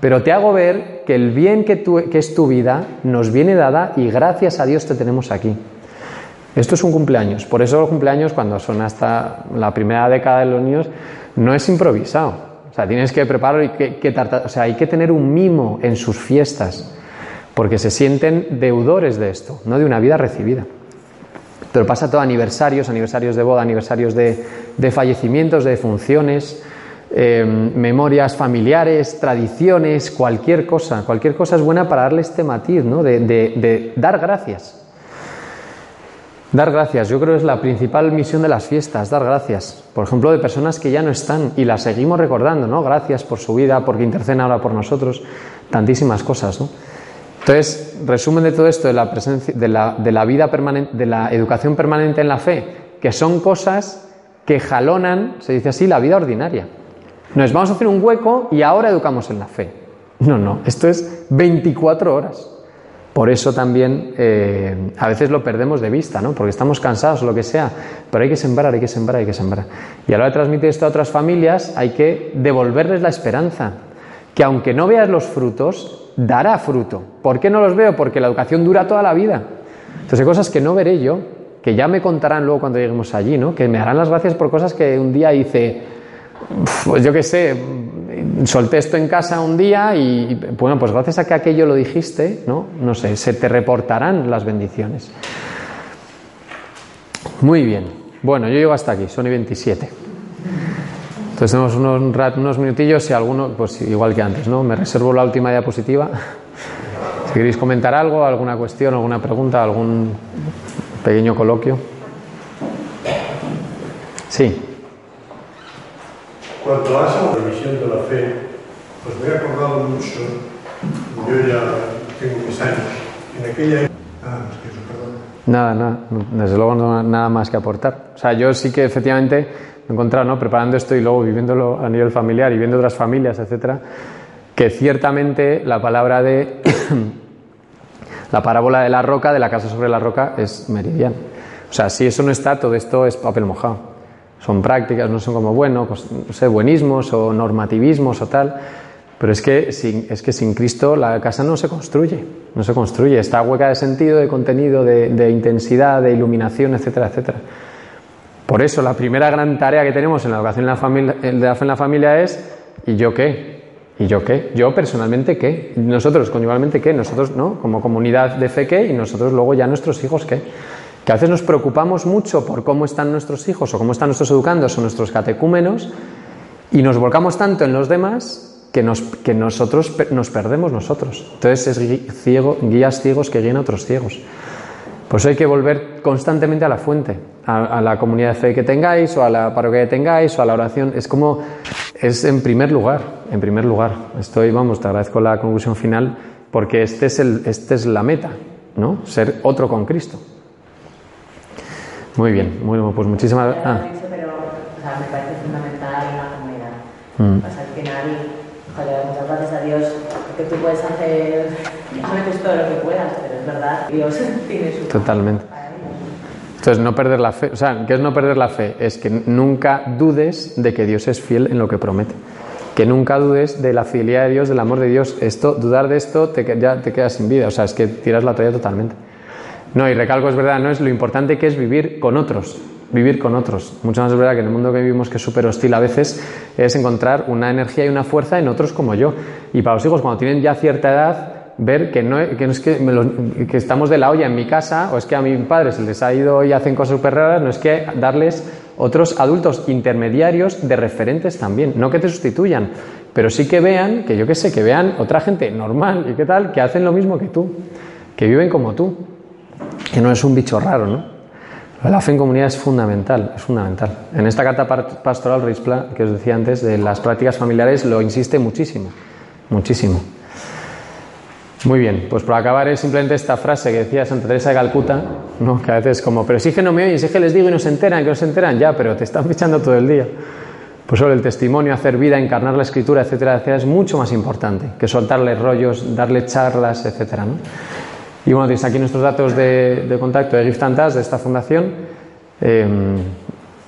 Pero te hago ver que el bien que, que es tu vida nos viene dada y gracias a Dios te tenemos aquí. Esto es un cumpleaños. Por eso los cumpleaños, cuando son hasta la primera década de los niños, no es improvisado. O sea, tienes que prepararlo y que, que o sea, hay que tener un mimo en sus fiestas, porque se sienten deudores de esto, no de una vida recibida. Pero pasa todo aniversarios, aniversarios de boda, aniversarios de, de fallecimientos, de defunciones, eh, memorias familiares, tradiciones, cualquier cosa. Cualquier cosa es buena para darle este matiz, ¿no? de dar gracias. Dar gracias, yo creo que es la principal misión de las fiestas, dar gracias. Por ejemplo, de personas que ya no están y las seguimos recordando, ¿no? Gracias por su vida, porque interceden ahora por nosotros, tantísimas cosas, ¿no? Entonces, resumen de todo esto, de la, presencia, de la, de la vida permanente, de la educación permanente en la fe, que son cosas que jalonan, se dice así, la vida ordinaria. Nos vamos a hacer un hueco y ahora educamos en la fe. No, no, esto es 24 horas. Por eso también eh, a veces lo perdemos de vista, ¿no? porque estamos cansados o lo que sea, pero hay que sembrar, hay que sembrar, hay que sembrar. Y a la hora de transmitir esto a otras familias hay que devolverles la esperanza, que aunque no veas los frutos, dará fruto. ¿Por qué no los veo? Porque la educación dura toda la vida. Entonces hay cosas que no veré yo, que ya me contarán luego cuando lleguemos allí, ¿no? Que me harán las gracias por cosas que un día hice, pues yo qué sé, solté esto en casa un día y bueno, pues gracias a que aquello lo dijiste, ¿no? No sé, se te reportarán las bendiciones. Muy bien. Bueno, yo llego hasta aquí, son y 27. Entonces tenemos unos, unos minutillos y alguno, pues igual que antes, ¿no? Me reservo la última diapositiva. [laughs] Si queréis comentar algo, alguna cuestión, alguna pregunta, algún pequeño coloquio. Sí. Cuando hace la revisión de la fe, pues me he acordado mucho, yo ya tengo mis años, en aquella Ah, es que eso, perdón. Nada, nada, desde luego no nada más que aportar. O sea, yo sí que efectivamente me he encontrado, ¿no? preparando esto y luego viviéndolo a nivel familiar y viendo otras familias, etcétera, que ciertamente la palabra de [coughs] la parábola de la roca, de la casa sobre la roca, es meridiana. O sea, si eso no está, todo esto es papel mojado. Son prácticas, no son como, bueno, pues, no sé, buenismos o normativismos o tal. Pero es que, sin, es que sin Cristo la casa no se construye, no se construye. Está hueca de sentido, de contenido, de, de intensidad, de iluminación, etcétera, etcétera. Por eso la primera gran tarea que tenemos en la educación en la familia, de la fe en la familia es ¿y yo qué? ¿Y yo qué? Yo personalmente qué? ¿Nosotros conyugalmente qué? Nosotros, ¿no? Como comunidad de fe qué? Y nosotros luego ya nuestros hijos qué? Que a veces nos preocupamos mucho por cómo están nuestros hijos o cómo están nuestros educandos o nuestros catecúmenos y nos volcamos tanto en los demás que, nos, nosotros nos perdemos nosotros. Entonces es ciego, guías ciegos que guían a otros ciegos. Por eso hay que volver constantemente a la fuente, a, a, la comunidad de fe que tengáis, o a la parroquia que tengáis, o a la oración. Es como, es en primer lugar, en primer lugar. Estoy, vamos, te agradezco la conclusión final, porque este es, el, este es la meta, ¿no? Ser otro con Cristo. Muy bien, muy bien, pues muchísimas gracias. Ah. Pero, o sea, me parece fundamental la comunidad. Mm. Pues al final, joder, muchas gracias a Dios, que tú puedes hacer, [laughs] no todo lo que puedas, pero es verdad, Dios [laughs] tiene su. Totalmente. Entonces, no perder la fe. O sea, ¿qué es no perder la fe? Es que nunca dudes de que Dios es fiel en lo que promete. Que nunca dudes de la fidelidad de Dios, del amor de Dios. Esto, dudar de esto, te, ya te quedas sin vida. O sea, es que tiras la toalla totalmente. No, y recalco, es verdad, no es lo importante que es vivir con otros. Vivir con otros. Mucho más es verdad que en el mundo que vivimos, que es súper hostil a veces, es encontrar una energía y una fuerza en otros como yo. Y para los hijos, cuando tienen ya cierta edad, ver que no, que es que, lo, que, estamos de la olla en mi casa o es que a mi padre se les ha ido y hacen cosas súper raras, no es que darles otros adultos intermediarios de referentes también, no que te sustituyan, pero sí que vean, que yo qué sé, que vean otra gente normal y qué tal, que hacen lo mismo que tú, que viven como tú, que no es un bicho raro, ¿no? La fe en comunidad es fundamental, es fundamental. En esta carta pastoral Reispla, que os decía antes, de las prácticas familiares, lo insiste muchísimo, muchísimo. Muy bien, pues por acabar es simplemente esta frase que decía Santa Teresa de Calcuta, ¿no? que a veces como, pero si que no me oyen, si que les digo y no se enteran, que no se enteran, ya, pero te están [laughs] fichando todo el día. Pues sobre el testimonio, hacer vida, encarnar la escritura, etcétera, etcétera, es mucho más importante que soltarle rollos, darle charlas, etcétera. ¿no? Y bueno, tienes aquí nuestros datos de, contacto de Giftantas, de esta fundación. Eh,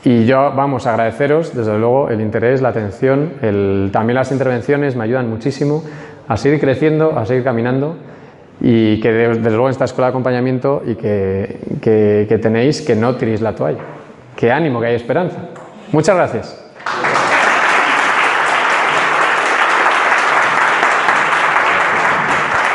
y yo, vamos, a agradeceros, desde luego, el interés, la atención, el, también las intervenciones me ayudan muchísimo a seguir creciendo, a seguir caminando y que desde luego en esta escuela de acompañamiento y que, que, que tenéis que no tiréis la toalla. Que ánimo, que hay esperanza. Muchas gracias.